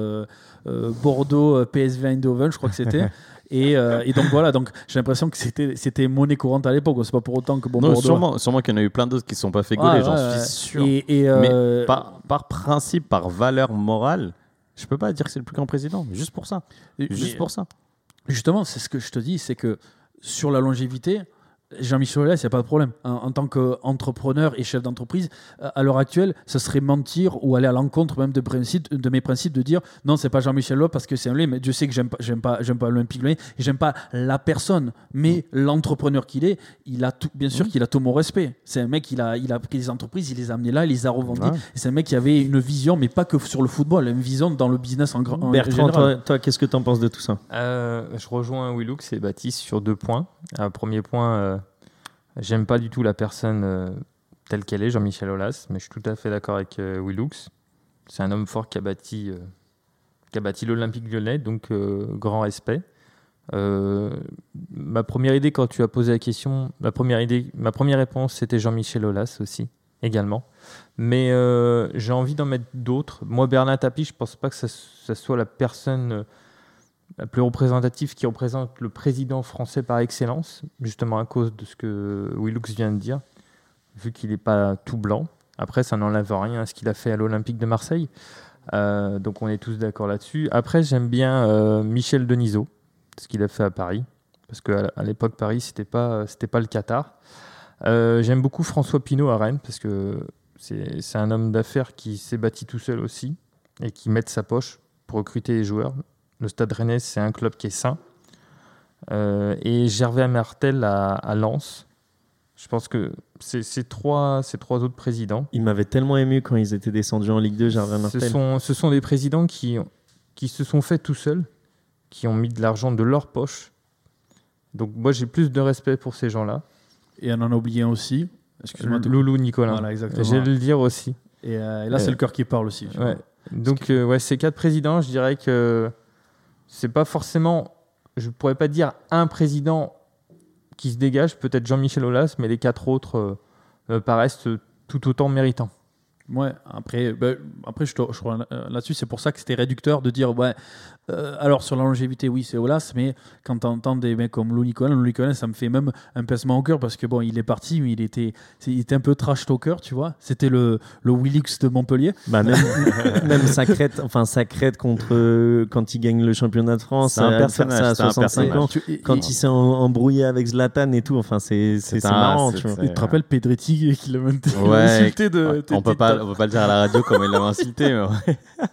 euh, Bordeaux PSV Eindhoven, je crois que c'était. Et, euh, et donc voilà, donc j'ai l'impression que c'était, c'était monnaie courante à l'époque. C'est pas pour autant que bon, non, Bordeaux. sûrement, sûrement qu'il y en a eu plein d'autres qui ne sont pas fait gauler, Ouais, j'en ouais, suis ouais. sûr. Et, et, euh, Par, par principe, par valeur morale, je peux pas dire que c'est le plus grand président, juste pour ça. Juste mais- pour ça. Justement, c'est ce que je te dis, c'est que sur la longévité, Jean-Michel Aulas, il n'y a pas de problème. En, en tant qu'entrepreneur et chef d'entreprise, euh, à l'heure actuelle, ce serait mentir ou aller à l'encontre même de, principe, de mes principes de dire non, c'est pas Jean-Michel Aulas parce que c'est un lait, mais Dieu sait que j'aime pas, j'aime pas, j'aime pas l'Olympique Lyonnais et j'aime pas la personne, mais l'entrepreneur qu'il est, il a tout, bien sûr qu'il a tout mon respect. C'est un mec, il a, il a pris des entreprises, il les a amenées là, il les a revendues. Ouais. C'est un mec qui avait une vision, mais pas que sur le football, une vision dans le business en, grand Bertrand, général. toi, toi, qu'est-ce que tu en penses de tout ça? Euh, je rejoins Willux et Baptiste sur deux points. Un premier point, euh, j'aime pas du tout la personne euh, telle qu'elle est, Jean-Michel Aulas, mais je suis tout à fait d'accord avec euh, Willux. C'est un homme fort qui a bâti, euh, bâti l'Olympique lyonnais, donc euh, grand respect. Ma première idée quand tu as posé la question, ma première idée, ma première réponse c'était Jean-Michel Aulas aussi, également. Mais j'ai envie d'en mettre d'autres. Moi, Bernard Tapie, je pense pas que ça, ça soit la personne la plus représentative qui représente le président français par excellence, justement à cause de ce que Willux vient de dire, vu qu'il n'est pas tout blanc. Après, ça n'enlève rien à ce qu'il a fait à l'Olympique de Marseille. Euh, donc on est tous d'accord là-dessus. Après, j'aime bien euh, Michel Denisot, ce qu'il a fait à Paris, parce qu'à l'époque, Paris, c'était pas, pas le Qatar. Euh, j'aime beaucoup François Pinault à Rennes, parce que c'est un homme d'affaires qui s'est bâti tout seul aussi, et qui met sa poche pour recruter les joueurs. Le Stade Rennais, c'est un club qui est sain. Euh, et Gervais Martel à, à Lens. Je pense que c'est ces trois, ces trois autres présidents. Il m'avait tellement ému quand ils étaient descendus en Ligue 2, Gervais Ce Martel. sont, ce sont des présidents qui, qui se sont faits tout seuls, qui ont mis de l'argent de leur poche. Donc moi, j'ai plus de respect pour ces gens-là. Et on en a oublié un aussi. Excuse-moi. Loulou Nicolas. Voilà, exactement. J'ai le dire aussi. Et, euh, et là, Euh, c'est le cœur qui parle aussi. Ouais. Donc, euh, ouais, ces quatre présidents, je dirais que c'est pas forcément, je pourrais pas dire un président qui se dégage, peut-être Jean-Michel Aulas, mais les quatre autres euh, euh, paraissent tout autant méritants. Ouais, après, ben, après je, je là- là-dessus, c'est pour ça que c'était réducteur de dire, ouais, euh, alors sur la longévité, oui, c'est Olas, mais quand tu entends des mecs comme Lou Nicolas, Lou Nicolas, ça me fait même un pincement au cœur parce que bon, il est parti, mais il était, il était un peu trash talker, tu vois. C'était le, le Willix de Montpellier. Bah, même, même sa crête, enfin sa crête contre quand il gagne le championnat de France, C'est un euh, personnage, ça à c'est un 65 ans, personnage. Tu- et- quand et- il s'est embrouillé avec Zlatan et tout, enfin c'est marrant, tu vois. et tu te rappelles Pedretti qui l'a même Ouais, insulté de. On peut pas, on peut pas le dire à la radio comme il l'a insulté. mais ouais.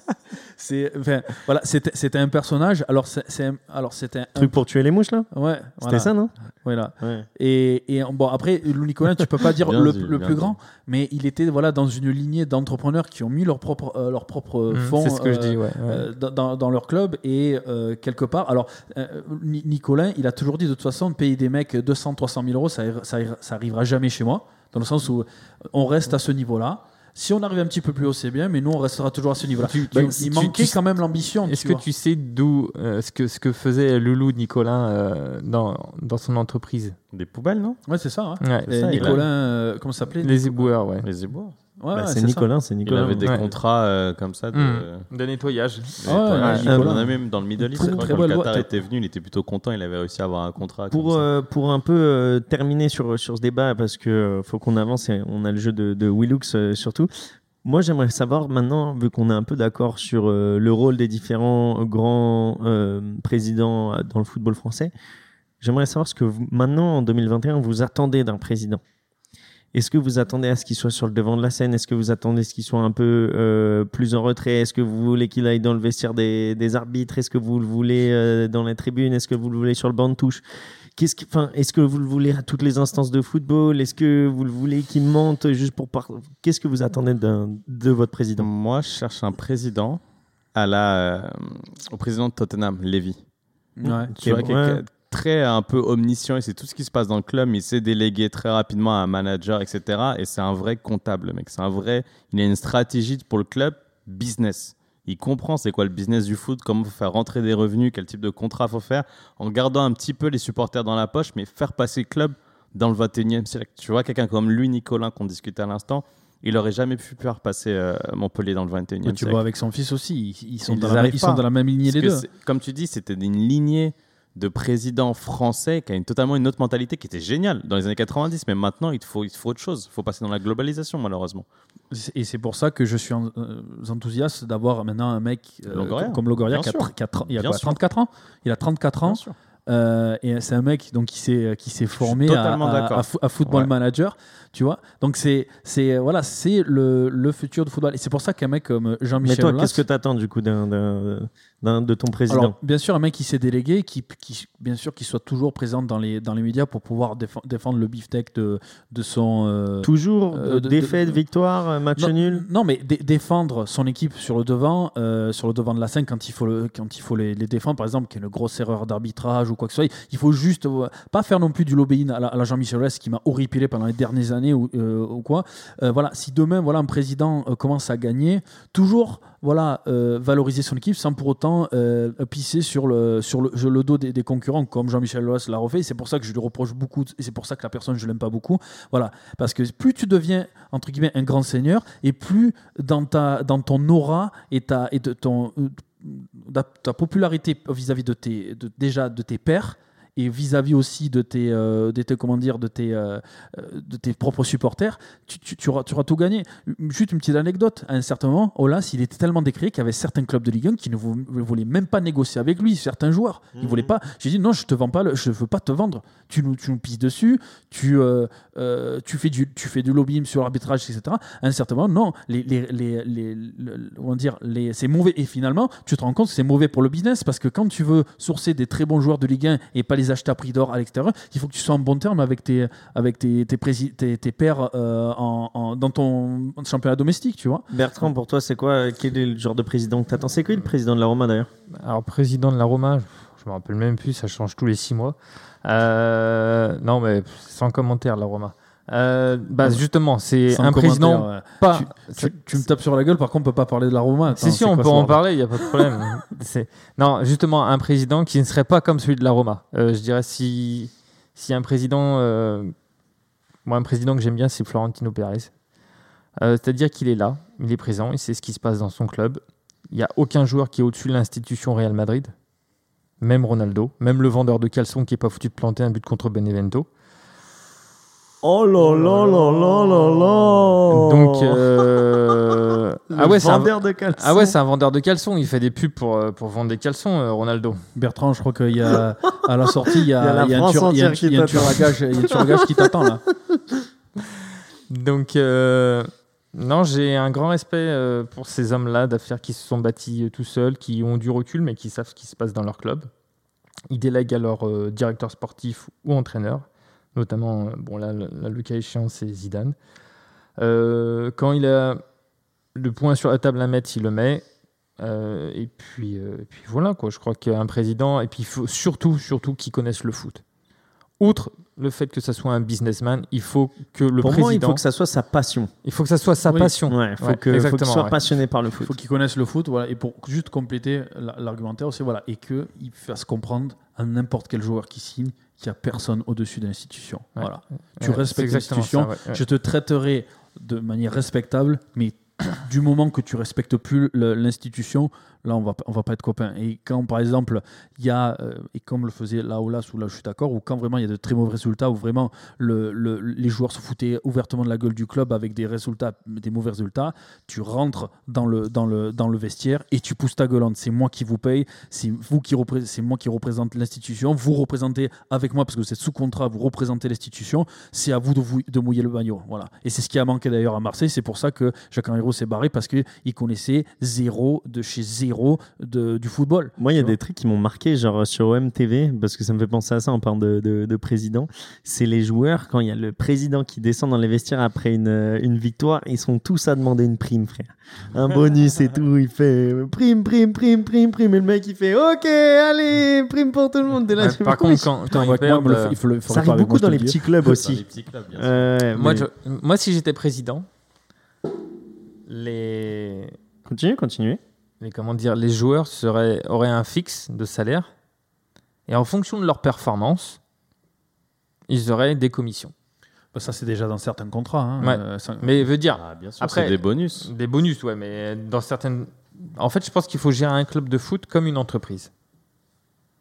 C'est, enfin, voilà, c'était, c'était un personnage. Alors, c'est, c'est un- alors c'était un, Truc pour tuer les mouches là? Ouais, C'était voilà, ça non? Voilà. Ouais. Et, et bon, après, Lou Nicolas, tu peux pas dire le, dit, le bien plus dit. grand, mais il était voilà, dans une lignée d'entrepreneurs qui ont mis leur propre, euh, leur propre Mmh, fonds c'est ce que je dis, ouais. ouais. euh, dans- leur club et euh, quelque part. Alors, euh, Ni- Nicolas, il a toujours dit de toute façon, de payer des mecs 200, 300 000 euros, ça, ça, ça arrivera jamais chez moi, dans le sens où on reste à ce niveau-là. Si on arrive un petit peu plus haut, c'est bien, mais nous, on restera toujours à ce niveau-là. Bah, il tu- manquait tu- quand même l'ambition. Est-ce que vois. tu sais d'où euh, ce, que, ce que faisait Loulou Nicolas euh, dans, dans son entreprise? Des poubelles, non? Ouais, c'est ça. hein. Ouais, ça, a- euh, comment ça s'appelait? Les éboueurs, ouais. Les éboueurs. Ouais, Bah, c'est. Nicolas, c'est Il Nicolas. avait des Ouais. contrats euh, comme ça. De, Mmh. De nettoyage. ouais. Il en a même dans le Middle East. Quand le Qatar était venu, il était plutôt content. Il avait réussi à avoir un contrat. Pour, comme ça. euh, pour un peu euh, terminer sur, sur ce débat, parce que euh, faut qu'on avance et on a le jeu de, de Willux euh, surtout. Moi, j'aimerais savoir maintenant, vu qu'on est un peu d'accord sur euh, le rôle des différents grands euh, présidents dans le football français, j'aimerais savoir ce que vous, maintenant, en 2021, vous attendez d'un président. Est-ce que vous attendez à ce qu'il soit sur le devant de la scène? Est-ce que vous attendez à ce qu'il soit un peu euh, plus en retrait? Est-ce que vous voulez qu'il aille dans le vestiaire des, des arbitres? Est-ce que vous le voulez euh, dans les tribunes Est-ce que vous le voulez sur le banc de touche? Qu'est-ce que, enfin, est-ce que vous le voulez à toutes les instances de football? Est-ce que vous le voulez qu'il monte juste pour par... Qu'est-ce que vous attendez d'un- de votre président? Moi, je cherche un président à la, euh, au président de Tottenham, Levy. Ouais. Tu vois, Ouais. Très un peu omniscient, il sait tout ce qui se passe dans le club, mais il sait déléguer très rapidement à un manager, etc. Et c'est un vrai comptable, le mec. C'est un vrai. Il a une stratégie pour le club business. Il comprend c'est quoi le business du foot, comment faut faire rentrer des revenus, quel type de contrat faut faire, en gardant un petit peu les supporters dans la poche, mais faire passer le club dans le 21e siècle. Tu vois, quelqu'un comme lui, Nicolas, qu'on discutait à l'instant, il aurait jamais pu faire passer euh, Montpellier dans le 21e Ouais, siècle. tu vois avec son fils aussi, ils, ils sont, Ils dans la, ils sont dans la même lignée les Parce deux. que c'est- Comme tu dis, c'était une lignée de présidents français qui a une, totalement une autre mentalité qui était géniale dans les années 90. Mais maintenant, il faut, il faut autre chose. Il faut passer dans la globalisation, malheureusement. Et c'est pour ça que je suis en- euh, enthousiaste d'avoir maintenant un mec euh, Longoria. comme Longoria Bien qui a, qui a tr- il a Bien quoi, sûr. 34 ans? Il a 34 ans? Euh, et c'est un mec donc qui s'est qui s'est formé à, Football Ouais. Manager, tu vois. Donc c'est c'est voilà c'est le, le futur du football. Et c'est pour ça qu'un mec comme Mais Jean-Michel toi, Aulas- qu'est-ce que tu attends du coup d'un, de ton président alors, bien sûr, un mec qui s'est délégué, qui, qui, bien sûr, qui soit toujours présent dans les, dans les médias pour pouvoir défend- défendre le beefsteak de, de son. euh, Toujours euh, de- défaite, de- victoire, euh, match non, nul Non, mais dé- défendre son équipe sur le devant, sur le devant de la scène quand il faut, le, quand il faut les, les défendre, par exemple, qu'il y a une grosse erreur d'arbitrage ou quoi que ce soit. Il faut juste euh, pas faire non plus du lobbying à la, Jean-Michel Aulas qui m'a horripilé pendant les dernières années ou, euh, quoi. Euh, voilà, si demain, voilà, un président euh, commence à gagner, toujours voilà, valoriser son équipe sans pour autant pisser sur le, sur le, dos des, concurrents comme Jean-Michel Aulas l'a refait. C'est pour ça que je lui reproche beaucoup et c'est pour ça que la personne, je l'aime pas beaucoup. Voilà, parce que plus tu deviens, entre guillemets, un grand seigneur et plus dans, ta, dans ton aura et, ta, et de ton, ta, popularité vis-à-vis de tes, de, déjà de tes pairs et vis-à-vis aussi de tes, euh, de tes, comment dire, de tes, euh, de tes propres supporters, tu, tu, tu auras, tu auras tout gagné. Juste une petite anecdote. À un certain moment, Olas, il était tellement décrié qu'il y avait certains clubs de Ligue 1 qui ne vou- ne voulaient même pas négocier avec lui, certains joueurs. Ils voulaient pas. J'ai dit non, je te vends pas, le- je veux pas te vendre. Tu nous, tu nous pisses dessus, tu, euh, tu, fais du, tu fais du lobbying sur l'arbitrage, etc. À un certain moment, non, les, les, les, les- le- on va dire, les, c'est mauvais. Et finalement, tu te rends compte que c'est mauvais pour le business parce que quand tu veux sourcer des très bons joueurs de Ligue 1 et pas les acheter à prix d'or à l'extérieur, il faut que tu sois en bon terme avec tes, avec tes, tes, prési- tes, tes pairs euh, en, en- dans ton championnat domestique, tu vois. Bertrand, pour toi, c'est quoi Quel est le genre de président que t'attends? C'est qui le président de la Roma d'ailleurs? Alors, président de la Roma, je- je me rappelle même plus, ça change tous les six mois. Euh, non, mais sans commentaire, la Roma. Euh, bah, justement, c'est un président ouais. pas. Tu, tu me tapes sur la gueule, par contre, on peut pas parler de la Roma. Attends, Si, c'est on quoi peut en parler, il n'y a pas de problème. C'est- non, justement, un président qui ne serait pas comme celui de la Roma. Euh, je dirais si, si un président. euh, moi, un président que j'aime bien, c'est Florentino Pérez. Euh, C'est-à-dire qu'il est là, il est présent, il sait ce qui se passe dans son club. Il n'y a aucun joueur qui est au-dessus de l'institution Real Madrid. Même Ronaldo, même le vendeur de caleçons qui n'est pas foutu de planter un but contre Benevento. Oh là là là là là là Donc, euh, ah ouais, c'est un, vendeur de caleçons. ah ouais, c'est un vendeur de caleçons. Il fait des pubs pour, euh, pour vendre des caleçons, euh, Ronaldo. Bertrand, je crois qu'il y a à la sortie, il y a, Il y a un tueur- à gage- il y a un tueur à gage qui t'attend là. Donc, euh, non, j'ai un grand respect pour ces hommes-là d'affaires qui se sont bâtis tout seuls, qui ont du recul, mais qui savent ce qui se passe dans leur club. Ils délèguent à leur directeur sportif ou entraîneur, notamment, euh, bon là, le, là, le cas échéant, c'est Zidane. Euh, quand il a le point sur la table à mettre, il le met. Euh, et, puis, euh, et puis voilà, quoi. je crois qu'un président, et puis il faut surtout, surtout qu'il connaisse le foot. Outre le fait que ça soit un businessman, il faut que le Pour président... moi, il faut que ça soit sa passion. Il faut que ça soit sa Oui. passion. Ouais, faut Ouais, que faut qu'il soit ouais. passionné par le Il foot. faut qu'il connaisse le foot, voilà, et pour juste compléter la- l'argumentaire aussi, voilà, et qu'il fasse comprendre à n'importe quel joueur qui signe qu'il n'y a personne au-dessus de l'institution. Ouais. Voilà. Tu Ouais, respectes l'institution, je te traiterai de manière respectable, mais du moment que tu respectes plus l'institution, là, on va, on va pas être copains. Et quand, par exemple, il y a, euh, et comme le faisait là ou là, où là, je suis d'accord, ou quand vraiment il y a de très mauvais résultats, où vraiment le, le- les joueurs se foutaient ouvertement de la gueule du club avec des résultats, des mauvais résultats, tu rentres dans le, dans le, dans le vestiaire et tu pousses ta gueulante. C'est moi qui vous paye, c'est vous qui c'est moi qui représente l'institution, vous représentez avec moi parce que vous êtes sous contrat, vous représentez l'institution, c'est à vous de, vous de mouiller le maillot. Voilà. Et c'est ce qui a manqué d'ailleurs à Marseille, c'est pour ça que Jacques Henriot s'est barré parce qu'il connaissait zéro de chez zéro du football. Moi, il y a des trucs qui m'ont marqué, genre sur OMTV, parce que ça me fait penser à ça en parlant de, de, de président. C'est les joueurs, quand il y a le président qui descend dans les vestiaires après une, euh, une victoire, ils sont tous à demander une prime, frère. Un bonus et tout. Il fait euh, prime, prime, prime, prime, prime. Et le mec, il fait OK, allez, prime pour tout le monde. Là, Ouais, par contre, quand, quand moi, euh, fa- il faut le- il ça arrive beaucoup dans les petits clubs aussi. Euh, moi, mais- je- moi, si j'étais président, les, Continuez, continuez. Les, comment dire, les joueurs seraient, auraient un fixe de salaire et en fonction de leur performance, ils auraient des commissions. Bah, ça, c'est déjà dans certains contrats. hein. Ouais. Euh, ça- Mais veut dire, Ah, bien sûr, Après- c'est des bonus. des bonus, ouais, mais dans certaines. En fait, je pense qu'il faut gérer un club de foot comme une entreprise.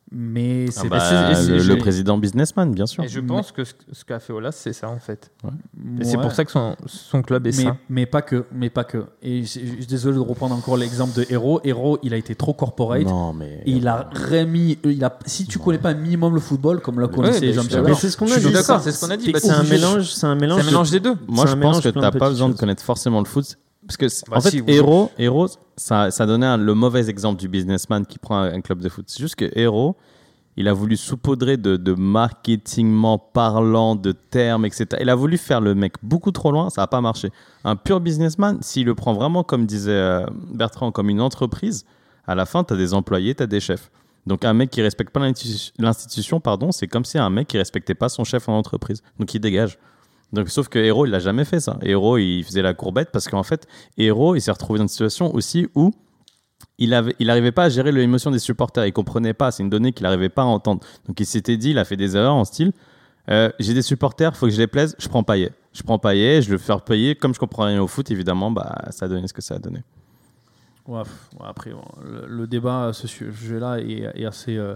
Mais Ah c'est bah, c'est- le, président businessman, bien sûr. Et je pense que ce, ce qu'a fait Olas, c'est ça en fait. Et Ouais. c'est pour ça que son, son club est mais, sain. mais pas que, mais pas que. Et je suis désolé de reprendre encore l'exemple de Hero. Hero, il a été trop corporate. Non, mais. Et il a remis, il a, si tu connais pas un minimum le football, comme le connaissait mais je Jean-Pierre suis Mais Bernard, c'est ce qu'on a dit. d'accord, c'est ce qu'on a dit. Bah, C'est un mélange, c'est un mélange. C'est un mélange de- des deux. Moi, je pense que t'as pas besoin de connaître forcément le foot. Parce que, Bah en fait, si, vous- Hero, Hero ça, ça donnait un- le mauvais exemple du businessman qui prend un, un club de foot. C'est juste que Hero, il a voulu saupoudrer de, de marketingment parlant, de termes, etc. Il a voulu faire le mec beaucoup trop loin, ça n'a pas marché. Un pur businessman, s'il le prend vraiment, comme disait euh, Bertrand, comme une entreprise, à la fin, tu as des employés, tu as des chefs. Donc un mec qui respecte pas l'institu- l'institution, pardon, c'est comme si un mec qui respectait pas son chef en entreprise. Donc il dégage. Donc, sauf que Hero, il l'a jamais fait ça. Hero, il faisait la courbette parce qu'en fait, Hero, il s'est retrouvé dans une situation aussi où il avait, il arrivait pas à gérer l'émotion des supporters. Il comprenait pas. C'est une donnée qu'il n'arrivait pas à entendre. Donc, il s'était dit, il a fait des erreurs en style. euh, j'ai des supporters, faut que je les plaise, je prends Payet. Je prends Payet, je le fais payer. Comme je comprends rien au foot, évidemment, bah, ça a donné ce que ça a donné. Ouais, pff, ouais, après, bon, le, le débat à ce sujet-là est, est assez, euh,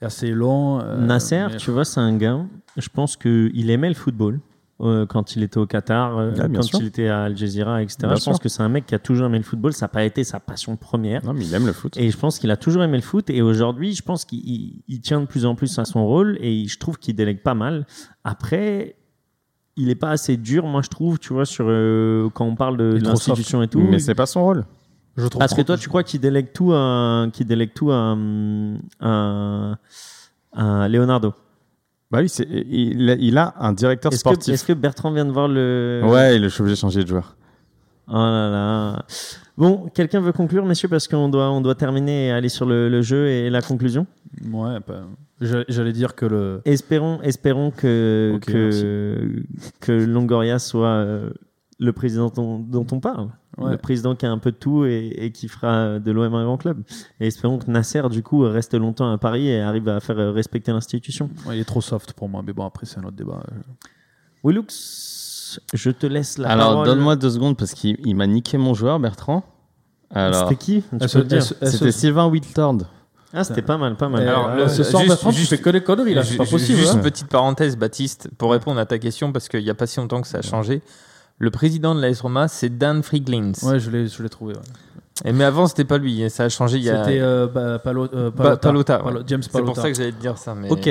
est assez long. euh, Nasser, mais- tu vois, c'est un gars, je pense qu'il aimait le football euh, quand il était au Qatar, euh, bien quand sûr. il était à Al Jazeera, etc. Bien je pense sûr. que c'est un mec qui a toujours aimé le football, ça n'a pas été sa passion première. Non, mais il aime le foot. Et je pense qu'il a toujours aimé le foot. Et aujourd'hui, je pense qu'il il- il tient de plus en plus à son rôle. Et je trouve qu'il délègue pas mal. Après, il est pas assez dur, moi, je trouve, tu vois, sur, euh, quand on parle de, de l'institution et tout. Mais c'est pas son rôle. Je trouve Parce que toi, tu crois qu'il délègue tout à, qu'il délègue tout à, à, à Leonardo. Bah oui, c'est- il, a- il a un directeur Est-ce que, sportif. est-ce que Bertrand vient de voir le. Ouais, il est obligé de changer de joueur. Oh là là. Bon, quelqu'un veut conclure, messieurs, parce qu'on doit, on doit terminer et aller sur le, le jeu et la conclusion? Ouais, bah, j'allais dire que le. Espérons, espérons que, que, que Longoria soit euh, le président dont, dont on parle. Ouais. Le président qui a un peu de tout et, et qui fera de l'OM un grand club. Et espérons que Nasser, du coup, reste longtemps à Paris et arrive à faire euh, respecter l'institution. Ouais, il est trop soft pour moi, mais bon, après, c'est un autre débat. euh. Willux, je te laisse la Alors, parole. donne-moi deux secondes parce qu'il il m'a niqué mon joueur, Bertrand. Alors, C'était qui? Tu c'était Sylvain Whittlord. Ah, c'était pas mal, pas mal. Alors, Euh, le- ce soir, juste- Bertrand, tu juste- fais que des conneries, là, c'est pas possible. Juste hein. une petite parenthèse, Baptiste, pour répondre à ta question, parce qu'il n'y a pas si longtemps que ça a changé. Le président de l'AS Roma, c'est Dan Friglins. Ouais, je l'ai je l'ai trouvé. ouais. Et mais avant, c'était pas lui. et Ça a changé il y a. C'était euh, bah, Palo- euh, Ba- Palota. Palota, ouais. Palo- James C'est Palota. pour ça que j'allais te dire ça. Mais... Ok.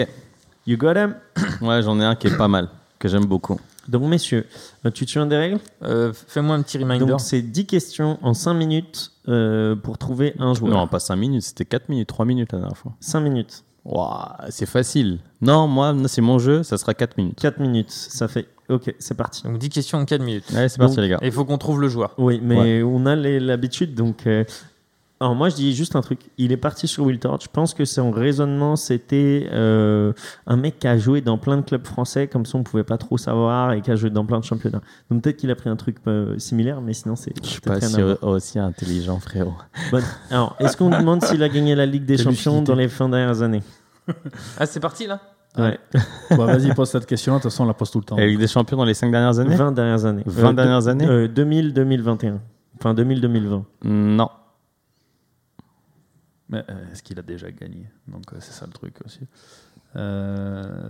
You got him? Ouais, j'en ai un qui est pas mal, que j'aime beaucoup. Donc, messieurs, euh, tu te souviens des règles? Euh, Fais-moi un petit reminder. Donc, c'est 10 questions en 5 minutes euh, pour trouver un joueur. Non, pas 5 minutes, c'était 4 minutes, 3 minutes la dernière fois. 5 minutes. Ouah, c'est facile. Non, moi, non, c'est mon jeu, ça sera 4 minutes. 4 minutes, ça fait. Ok, c'est parti. Donc 10 questions en 4 minutes. Allez, c'est Donc, parti, les gars. Et il faut qu'on trouve le joueur. Oui, mais on a les- l'habitude, donc. euh, Alors moi, je dis juste un truc. Il est parti sur Wiltord. Je pense que son raisonnement, c'était euh, un mec qui a joué dans plein de clubs français, comme ça on pouvait pas trop savoir, et qui a joué dans plein de championnats. Donc peut-être qu'il a pris un truc euh, similaire, mais sinon c'est. Je suis pas si- aussi intelligent, frérot. Bon, Alors, est-ce qu'on demande s'il a gagné la Ligue des Champions dans les fins dernières années? Ah, c'est parti là? Ouais, Bah, Vas-y, pose cette question. De toute façon, on la pose tout le temps. Et Ligue des Champions dans les 5 dernières années? 20 dernières années. 20 Euh, dernières années? euh, 2000-2021. Enfin 2000-2020. Non. Mais euh, est-ce qu'il a déjà gagné? Donc euh, c'est ça le truc aussi. Euh,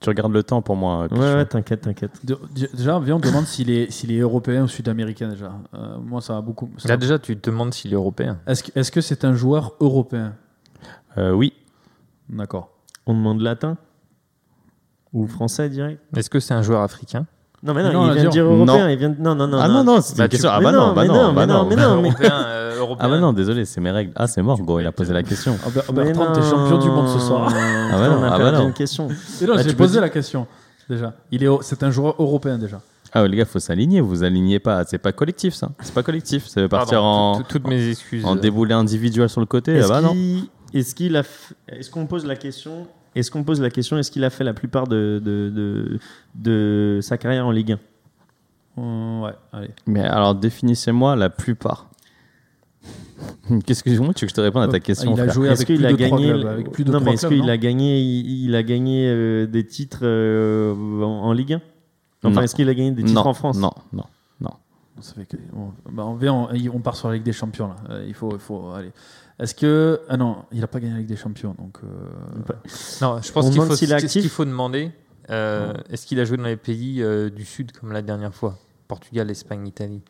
Tu regardes le temps pour moi. Ouais, Pichon. ouais, t'inquiète, t'inquiète. d- déjà, viens, on demande s'il est, s'il est européen ou sud-américain déjà. Euh, moi, ça va beaucoup. ça Là, va- déjà, tu te demandes s'il est européen. Est-ce que est-ce que c'est un joueur européen? Euh, oui. D'accord. On demande latin? Ou français direct? Est-ce que c'est un joueur africain? Non mais non, Non, il vient de dire européen. Non. Il vient de... Non non non. ah non, non, c'est Bah, une tu- question. Ah bah non, non, bah non, non, bah mais non, non. mais non, mais- Européen, euh, européen. Ah bah non, désolé, c'est mes règles. Ah, c'est mort, Go, il a posé la question. Ah, bah, Bertrand, t'es champion du monde ce soir. Ah bah non, on a ah bah non. une question. Et non, Bah, j'ai posé dire- la question déjà. Il est, c'est un joueur européen déjà. Ah ouais, les gars, faut s'aligner. Vous alignez pas. C'est pas collectif, ça. C'est pas collectif. Ça veut partir Pardon, en, tout- Toutes mes excuses. en déboulé individuel sur le côté. Est-ce Là-bas, non. qu'il- est-ce qu'il a f- est-ce qu'on pose la question est-ce qu'on pose la question est-ce qu'il a fait la plupart de, de, de, de sa carrière en Ligue 1 Euh, ouais, allez. Mais alors, définissez-moi la plupart. Qu'est-ce que moi, tu veux que je te réponde à ta question il a frère joué Est-ce avec qu'il plus a de gagné clubs, avec plus de Non mais est-ce qu'il non a gagné il, il a gagné euh, des titres euh, en, en Ligue 1 Enfin Non. est-ce qu'il a gagné des titres non, en France? Non, non. Ça fait que- on, bah, on, vient, on, on part sur la Ligue des Champions là. Euh, il faut, il faut aller. Est-ce que ah non, il a pas gagné la Ligue des Champions donc. euh, Non, je pense qu'il faut, s'il actif. qu'il faut demander, euh, est-ce qu'il a joué dans les pays euh, du Sud comme la dernière fois? Portugal, Espagne, Italie.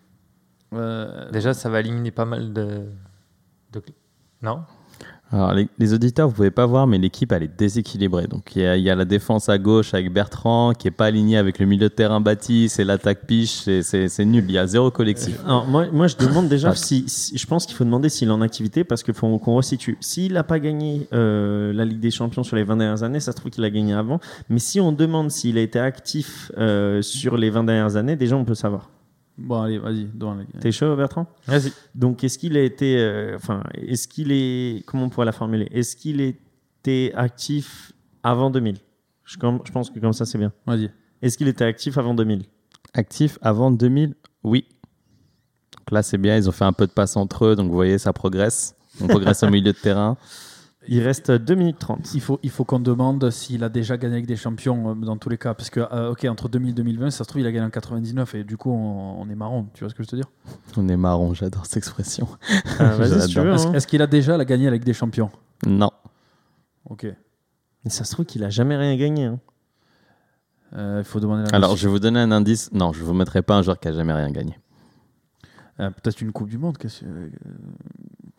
Euh, Déjà, ça va éliminer pas mal de. de... Non? Alors, les, les auditeurs, vous pouvez pas voir, mais l'équipe, elle est déséquilibrée. Donc, il y, a- il y a la défense à gauche avec Bertrand, qui est pas aligné avec le milieu de terrain bâti, c'est l'attaque piche, c'est- nul. Il y a zéro collectif. Alors, moi, moi, je demande déjà Ah. si, si- Je pense qu'il faut demander s'il est en activité parce qu'il faut qu'on resitue. S'il n'a pas gagné euh, la Ligue des Champions sur les 20 dernières années, ça se trouve qu'il a gagné avant. Mais si on demande s'il a été actif euh, sur les 20 dernières années, déjà, on peut savoir. Bon allez, vas-y, T'es chaud, Bertrand? Vas-y. Donc, est-ce qu'il a été. euh, Enfin, est-ce qu'il est. Comment on pourrait la formuler? Est-ce qu'il était actif avant 2000 je, com- je pense que comme ça, c'est bien. Vas-y. Est-ce qu'il était actif avant 2000 Actif avant 2000 Oui. Donc là, c'est bien, ils ont fait un peu de passe entre eux, donc vous voyez, ça progresse. On progresse au milieu de terrain. Il reste 2 minutes 30. Il faut, il faut qu'on demande s'il a déjà gagné avec des champions euh, dans tous les cas. Parce que, euh, ok, entre 2000 et 2020, ça se trouve, il a gagné en 99 et du coup, on, on est marron. Tu vois ce que je veux te dire? On est marron, j'adore cette expression. Ah, si. Est-ce hein. est-ce qu'il a déjà la gagné avec des champions? Non. Ok. Mais ça se trouve qu'il a jamais rien gagné. hein. Euh, Il faut demander la Alors, je vais vous donner un indice. Non, je vous mettrai pas un joueur qui a jamais rien gagné. Euh, Peut-être une Coupe du Monde. qu'est-ce que-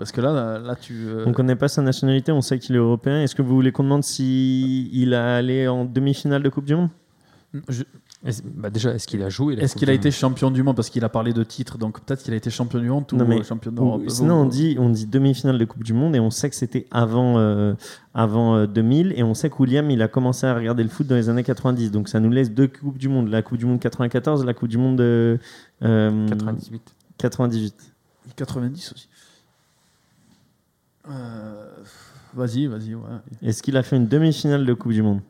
Parce que là, là, là, tu. euh, On connaît pas sa nationalité, on sait qu'il est européen. Est-ce que vous voulez qu'on demande si il a allé en demi-finale de Coupe du Monde? Je- bah déjà, est-ce qu'il a joué Est-ce qu'il a été champion du monde Parce qu'il a parlé de titre, donc peut-être qu'il a été champion du monde ou Non, mais- euh, champion d'Europe? Sinon, on dit, on dit demi-finale de Coupe du Monde et on sait que c'était avant, euh, avant euh, 2000 et on sait que William il a commencé à regarder le foot dans les années 90. Donc ça nous laisse deux Coupes du Monde, la Coupe du Monde 94 et la Coupe du Monde euh, euh, 98. 98. 90 aussi. Euh, Vas-y, vas-y. Ouais. Est-ce qu'il a fait une demi-finale de Coupe du Monde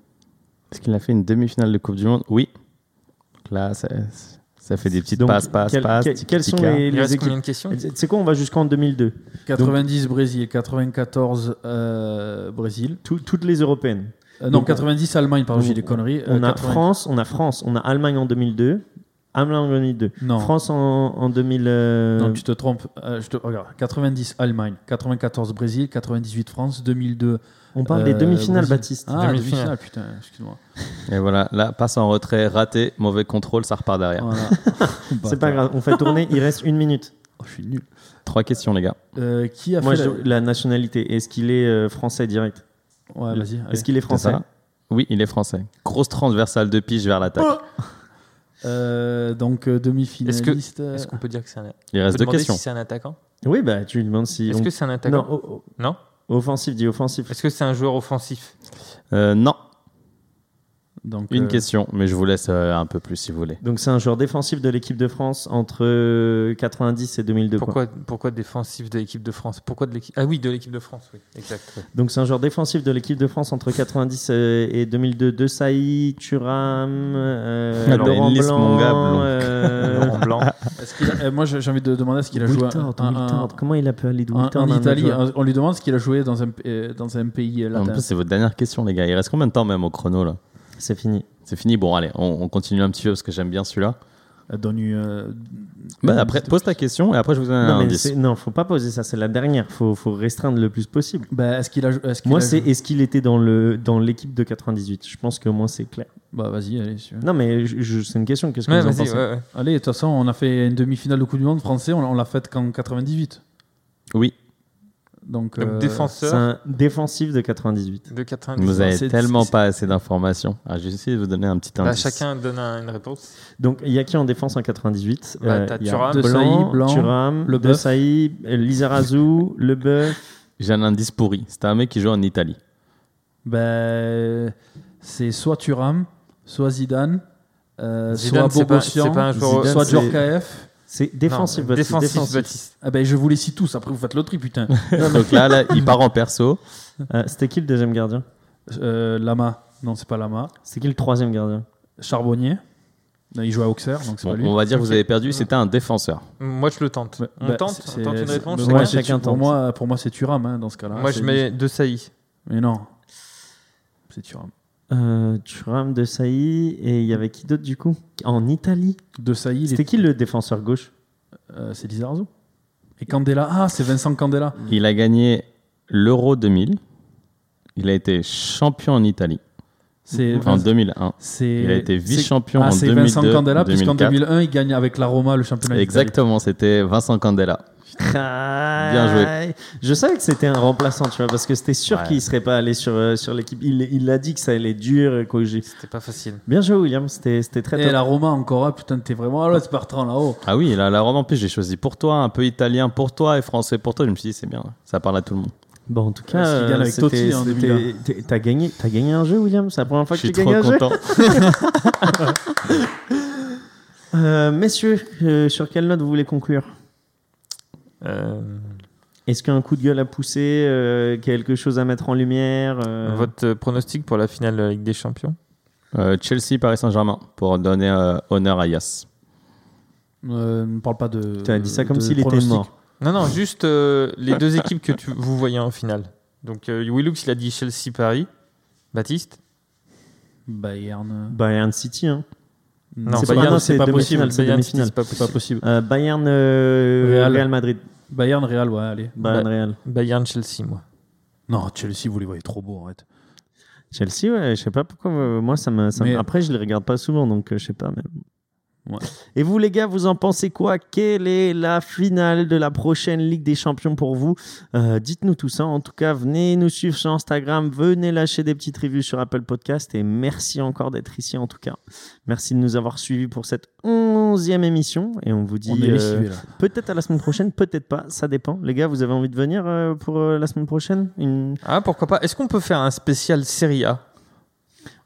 Est-ce qu'il a fait une demi-finale de Coupe du Monde Oui. Là, ça, ça fait des petites Donc, passes, passes, quel- passes. quel- petits quelles sont les, Il les reste équipes combien de questions C'est quoi On va jusqu'en 2002. 90 Brésil, 94 euh, Brésil. Tout- toutes les européennes. Euh, non, Donc, 90 Allemagne, pardon, on- j'ai des conneries. On Euh, a 80 France, on a France, on a Allemagne en 2002, Allemagne en 2002. Non. France en, en 2000. euh, Non, tu te trompes. Euh, je te regarde. 90 Allemagne, 94 Brésil, 98 France, 2002. on parle des euh, demi-finales. Baptiste. Ah, Demi-finale. demi-finale, putain, excuse-moi. Et voilà, là, passe en retrait, raté, mauvais contrôle, ça repart derrière. Voilà. C'est pas grave, on fait tourner, il reste une minute. Oh, je suis nul. Trois questions, les gars. Euh, qui a Moi, fait la- la nationalité, est-ce qu'il est euh, français direct? Ouais, vas-y. Est-ce qu'il est français ça Oui, il est français. Grosse transversale de pige vers l'attaque. Euh, donc, euh, demi-finaliste. euh, Est-ce qu'on peut dire que c'est un. Il reste deux demander questions. si c'est un attaquant Oui, bah tu lui demandes si. Est-ce on- que c'est un attaquant Non, offensif, dit offensif. Est-ce que c'est un joueur offensif? Euh, non, donc, une euh, question, mais je vous laisse euh, un peu plus si vous voulez. Donc c'est un joueur défensif de l'équipe de France entre euh, 90 et 2002. quoi. pourquoi, pourquoi défensif de l'équipe de France? Pourquoi de l'équipe Ah oui, de l'équipe de France, oui. Exact. ouais. Donc c'est un joueur défensif de l'équipe de France entre 90 et et 2002. De Saï, Thuram, euh, Alors, Laurent Blanc. Blanc. euh, Laurent Blanc. est-ce qu'il a- euh, moi, j'ai envie de demander est-ce qu'il a joué un- un-. Comment il a pu aller de en, Wiltord en à un autre Italie. euh, On lui demande ce qu'il a joué dans un, euh, dans un pays euh, En latin. c'est votre dernière question, les gars. Il reste combien de temps même au chrono là? C'est fini. C'est fini. Bon, allez, on, on continue un petit peu parce que j'aime bien celui-là. Donne une. euh, Bah, après, pose ta question et après je vous donne un Non, indice. non, faut pas poser ça, c'est la dernière. Faut, faut restreindre le plus possible. Bah, est-ce qu'il a. Est-ce qu'il Moi, a c'est joué est-ce qu'il était dans le dans l'équipe de 98 Je pense que moi c'est clair. Bah, vas-y, allez. si. Non, mais je- je- c'est une question. Qu'est-ce que Ouais, vous en pensez? ouais, ouais. Allez, de toute façon, on a fait une demi-finale de Coupe du Monde français, on, on l'a faite qu'en 98. Oui, Donc, Donc, euh, défenseur un défensif de 98. de 90. vous avez tellement pas assez d'informations. Ah, je vais essayer de vous donner un petit Bah, indice. chacun donne un- une réponse. Donc, il y a qui en défense en 98 Bah, t'as il y a Thuram. De Blanc, Sailly, Lizarazu, Leboeuf. J'ai un indice pourri. C'était un mec qui joue en Italie. ben, c'est soit Thuram, soit Zidane, euh, Zidane, soit c'est pas- Bogossian, c'est pas un joueur- Zidane, soit Djorkaeff. C'est défensif, Non, Baptiste, défensif, défensif. Baptiste. Ah ben, je vous les cite tous, après vous faites tri, putain. Donc là, là, il part en perso. Euh, C'était qui le deuxième gardien? Euh, Lama, non, c'est pas Lama. C'est qui le troisième gardien? Charbonnier, Non, il joue à Auxerre, donc c'est Bon, pas lui. on va dire que vous avez perdu. C'était un défenseur. Moi, je le tente. On bah, tente, c'est- on tente une c'est- réponse. chacun moi, c'est- Chacun pour tente. moi, pour moi, c'est Thuram hein, dans ce cas-là. Moi, je C'est- mets De Sailly. Mais non, c'est Thuram. Euh, Thuram, De Sailly et il y avait qui d'autre du coup? En Italie. De Sailly, il C'était qui le défenseur gauche? Euh, c'est Lizarazu. Et Candela, ah, c'est Vincent Candela. Il a gagné l'Euro 2000. Il a été champion en Italie C'est en 2001. c'est- Il a été c'est- vice-champion ah, en c'est 2002, Vincent Candela, puisqu'en 2004. 2001, il gagne avec la Roma le championnat d'Italie. Exactement, c'était Vincent Candela. Bien joué. Je savais que c'était un remplaçant, tu vois, parce que c'était sûr Ouais. qu'il serait pas allé sur, euh, sur l'équipe. Il il a dit que ça allait être dur. et que j'ai- C'était pas facile. Bien joué, William. C'était c'était très Et top. la Roma encore, ah, putain, t'es vraiment à l'autre Bertrand là-haut. Ah oui, là, la Rome en plus, j'ai choisi pour toi, un peu italien pour toi et français pour toi. Je me suis dit, c'est bien, ça parle à tout le monde. Bon, en tout cas, qu'il gagne euh, avec Totti en c'était- 2001. t'es- T'as gagné, t'as gagné un jeu, William. C'est la première fois Je que suis tu trop gagnes un jeu. content. Euh, messieurs, euh, sur quelle note vous voulez conclure? Euh, Est-ce qu'un coup de gueule à pousser, euh, quelque chose à mettre en lumière euh, Votre pronostic pour la finale de la Ligue des Champions? Euh, Chelsea, Paris Saint-Germain, pour donner euh, honneur à Yas. Euh, ne parle pas de. Tu as dit ça comme s'il était mort. Non, non, juste euh, les deux équipes que tu, vous voyez en finale. Donc, euh, Willux, il a dit Chelsea-Paris. Baptiste Bayern. Bayern City. Hein. Non, c'est Bayern, pas, non, c'est c'est pas demi-finale, possible. c'est Bayern, pas possible. possible. Euh, Bayern euh, Real. Real. Madrid. Bayern, Real, ouais, allez. Bayern Real. Bayern-Chelsea, moi. Non, Chelsea, vous les voyez trop beaux, arrête. Chelsea, ouais, je sais pas pourquoi. euh, moi, ça me. ça Mais- Après, je les regarde pas souvent, donc euh, je sais pas. Mais... Ouais. Et vous, les gars, vous en pensez quoi? Quelle est la finale de la prochaine Ligue des Champions pour vous? Euh, Dites-nous tout ça. En tout cas, venez nous suivre sur Instagram, venez lâcher des petites reviews sur Apple Podcast. Et merci encore d'être ici, en tout cas. Merci de nous avoir suivis pour cette onzième émission. Et on vous dit euh, peut-être à la semaine prochaine, peut-être pas. Ça dépend. Les gars, vous avez envie de venir euh, pour la semaine prochaine? Une- Ah, pourquoi pas Est-ce qu'on peut faire un spécial Serie A?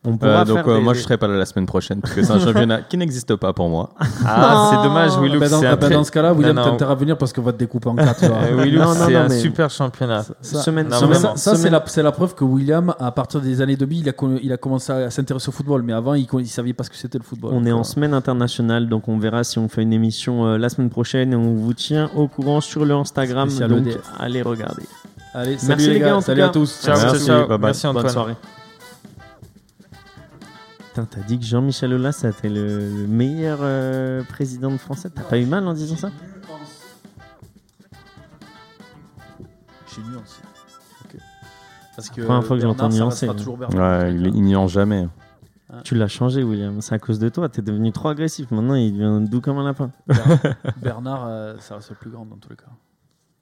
On Euh, donc, faire euh, des- moi, je serai pas là la semaine prochaine, parce que c'est un championnat qui n'existe pas pour moi. Ah, c'est dommage, Willux. bah dans, ah bah très- dans ce cas-là, William, intérêt à venir parce qu'on va te découper en quatre. Euh, Willux, c'est un mais- super championnat. Ça- Semaine- Non, ça, ça, c'est Semaine- la, c'est la preuve que William, à partir des années 2000, il a, con- il a commencé à s'intéresser au football. Mais avant, il ne savait pas ce que c'était le football. On est en Donc, semaine internationale, donc on verra si on fait une émission euh, la semaine prochaine et on vous tient au courant sur le Instagram. Spécial donc EDF. allez regarder. euh, Allez, salut Merci les les gars, gars, en tout salut à tous. Ciao, Merci, ciao, ciao. Merci Bonne Antoine. soirée. Putain, t'as dit que Jean-Michel Aulas c'était le, le meilleur euh, président de français. T'as pas eu mal en disant ça? J'ai nuancé. Parce que Première fois que Bernard, j'entends restera hein. toujours Bernard. Ouais, il, il n'y en jamais. Tu l'as changé, William. C'est à cause de toi. T'es devenu trop agressif. Maintenant, il devient doux comme un lapin. Bernard, euh, ça reste le plus grand dans tous les cas.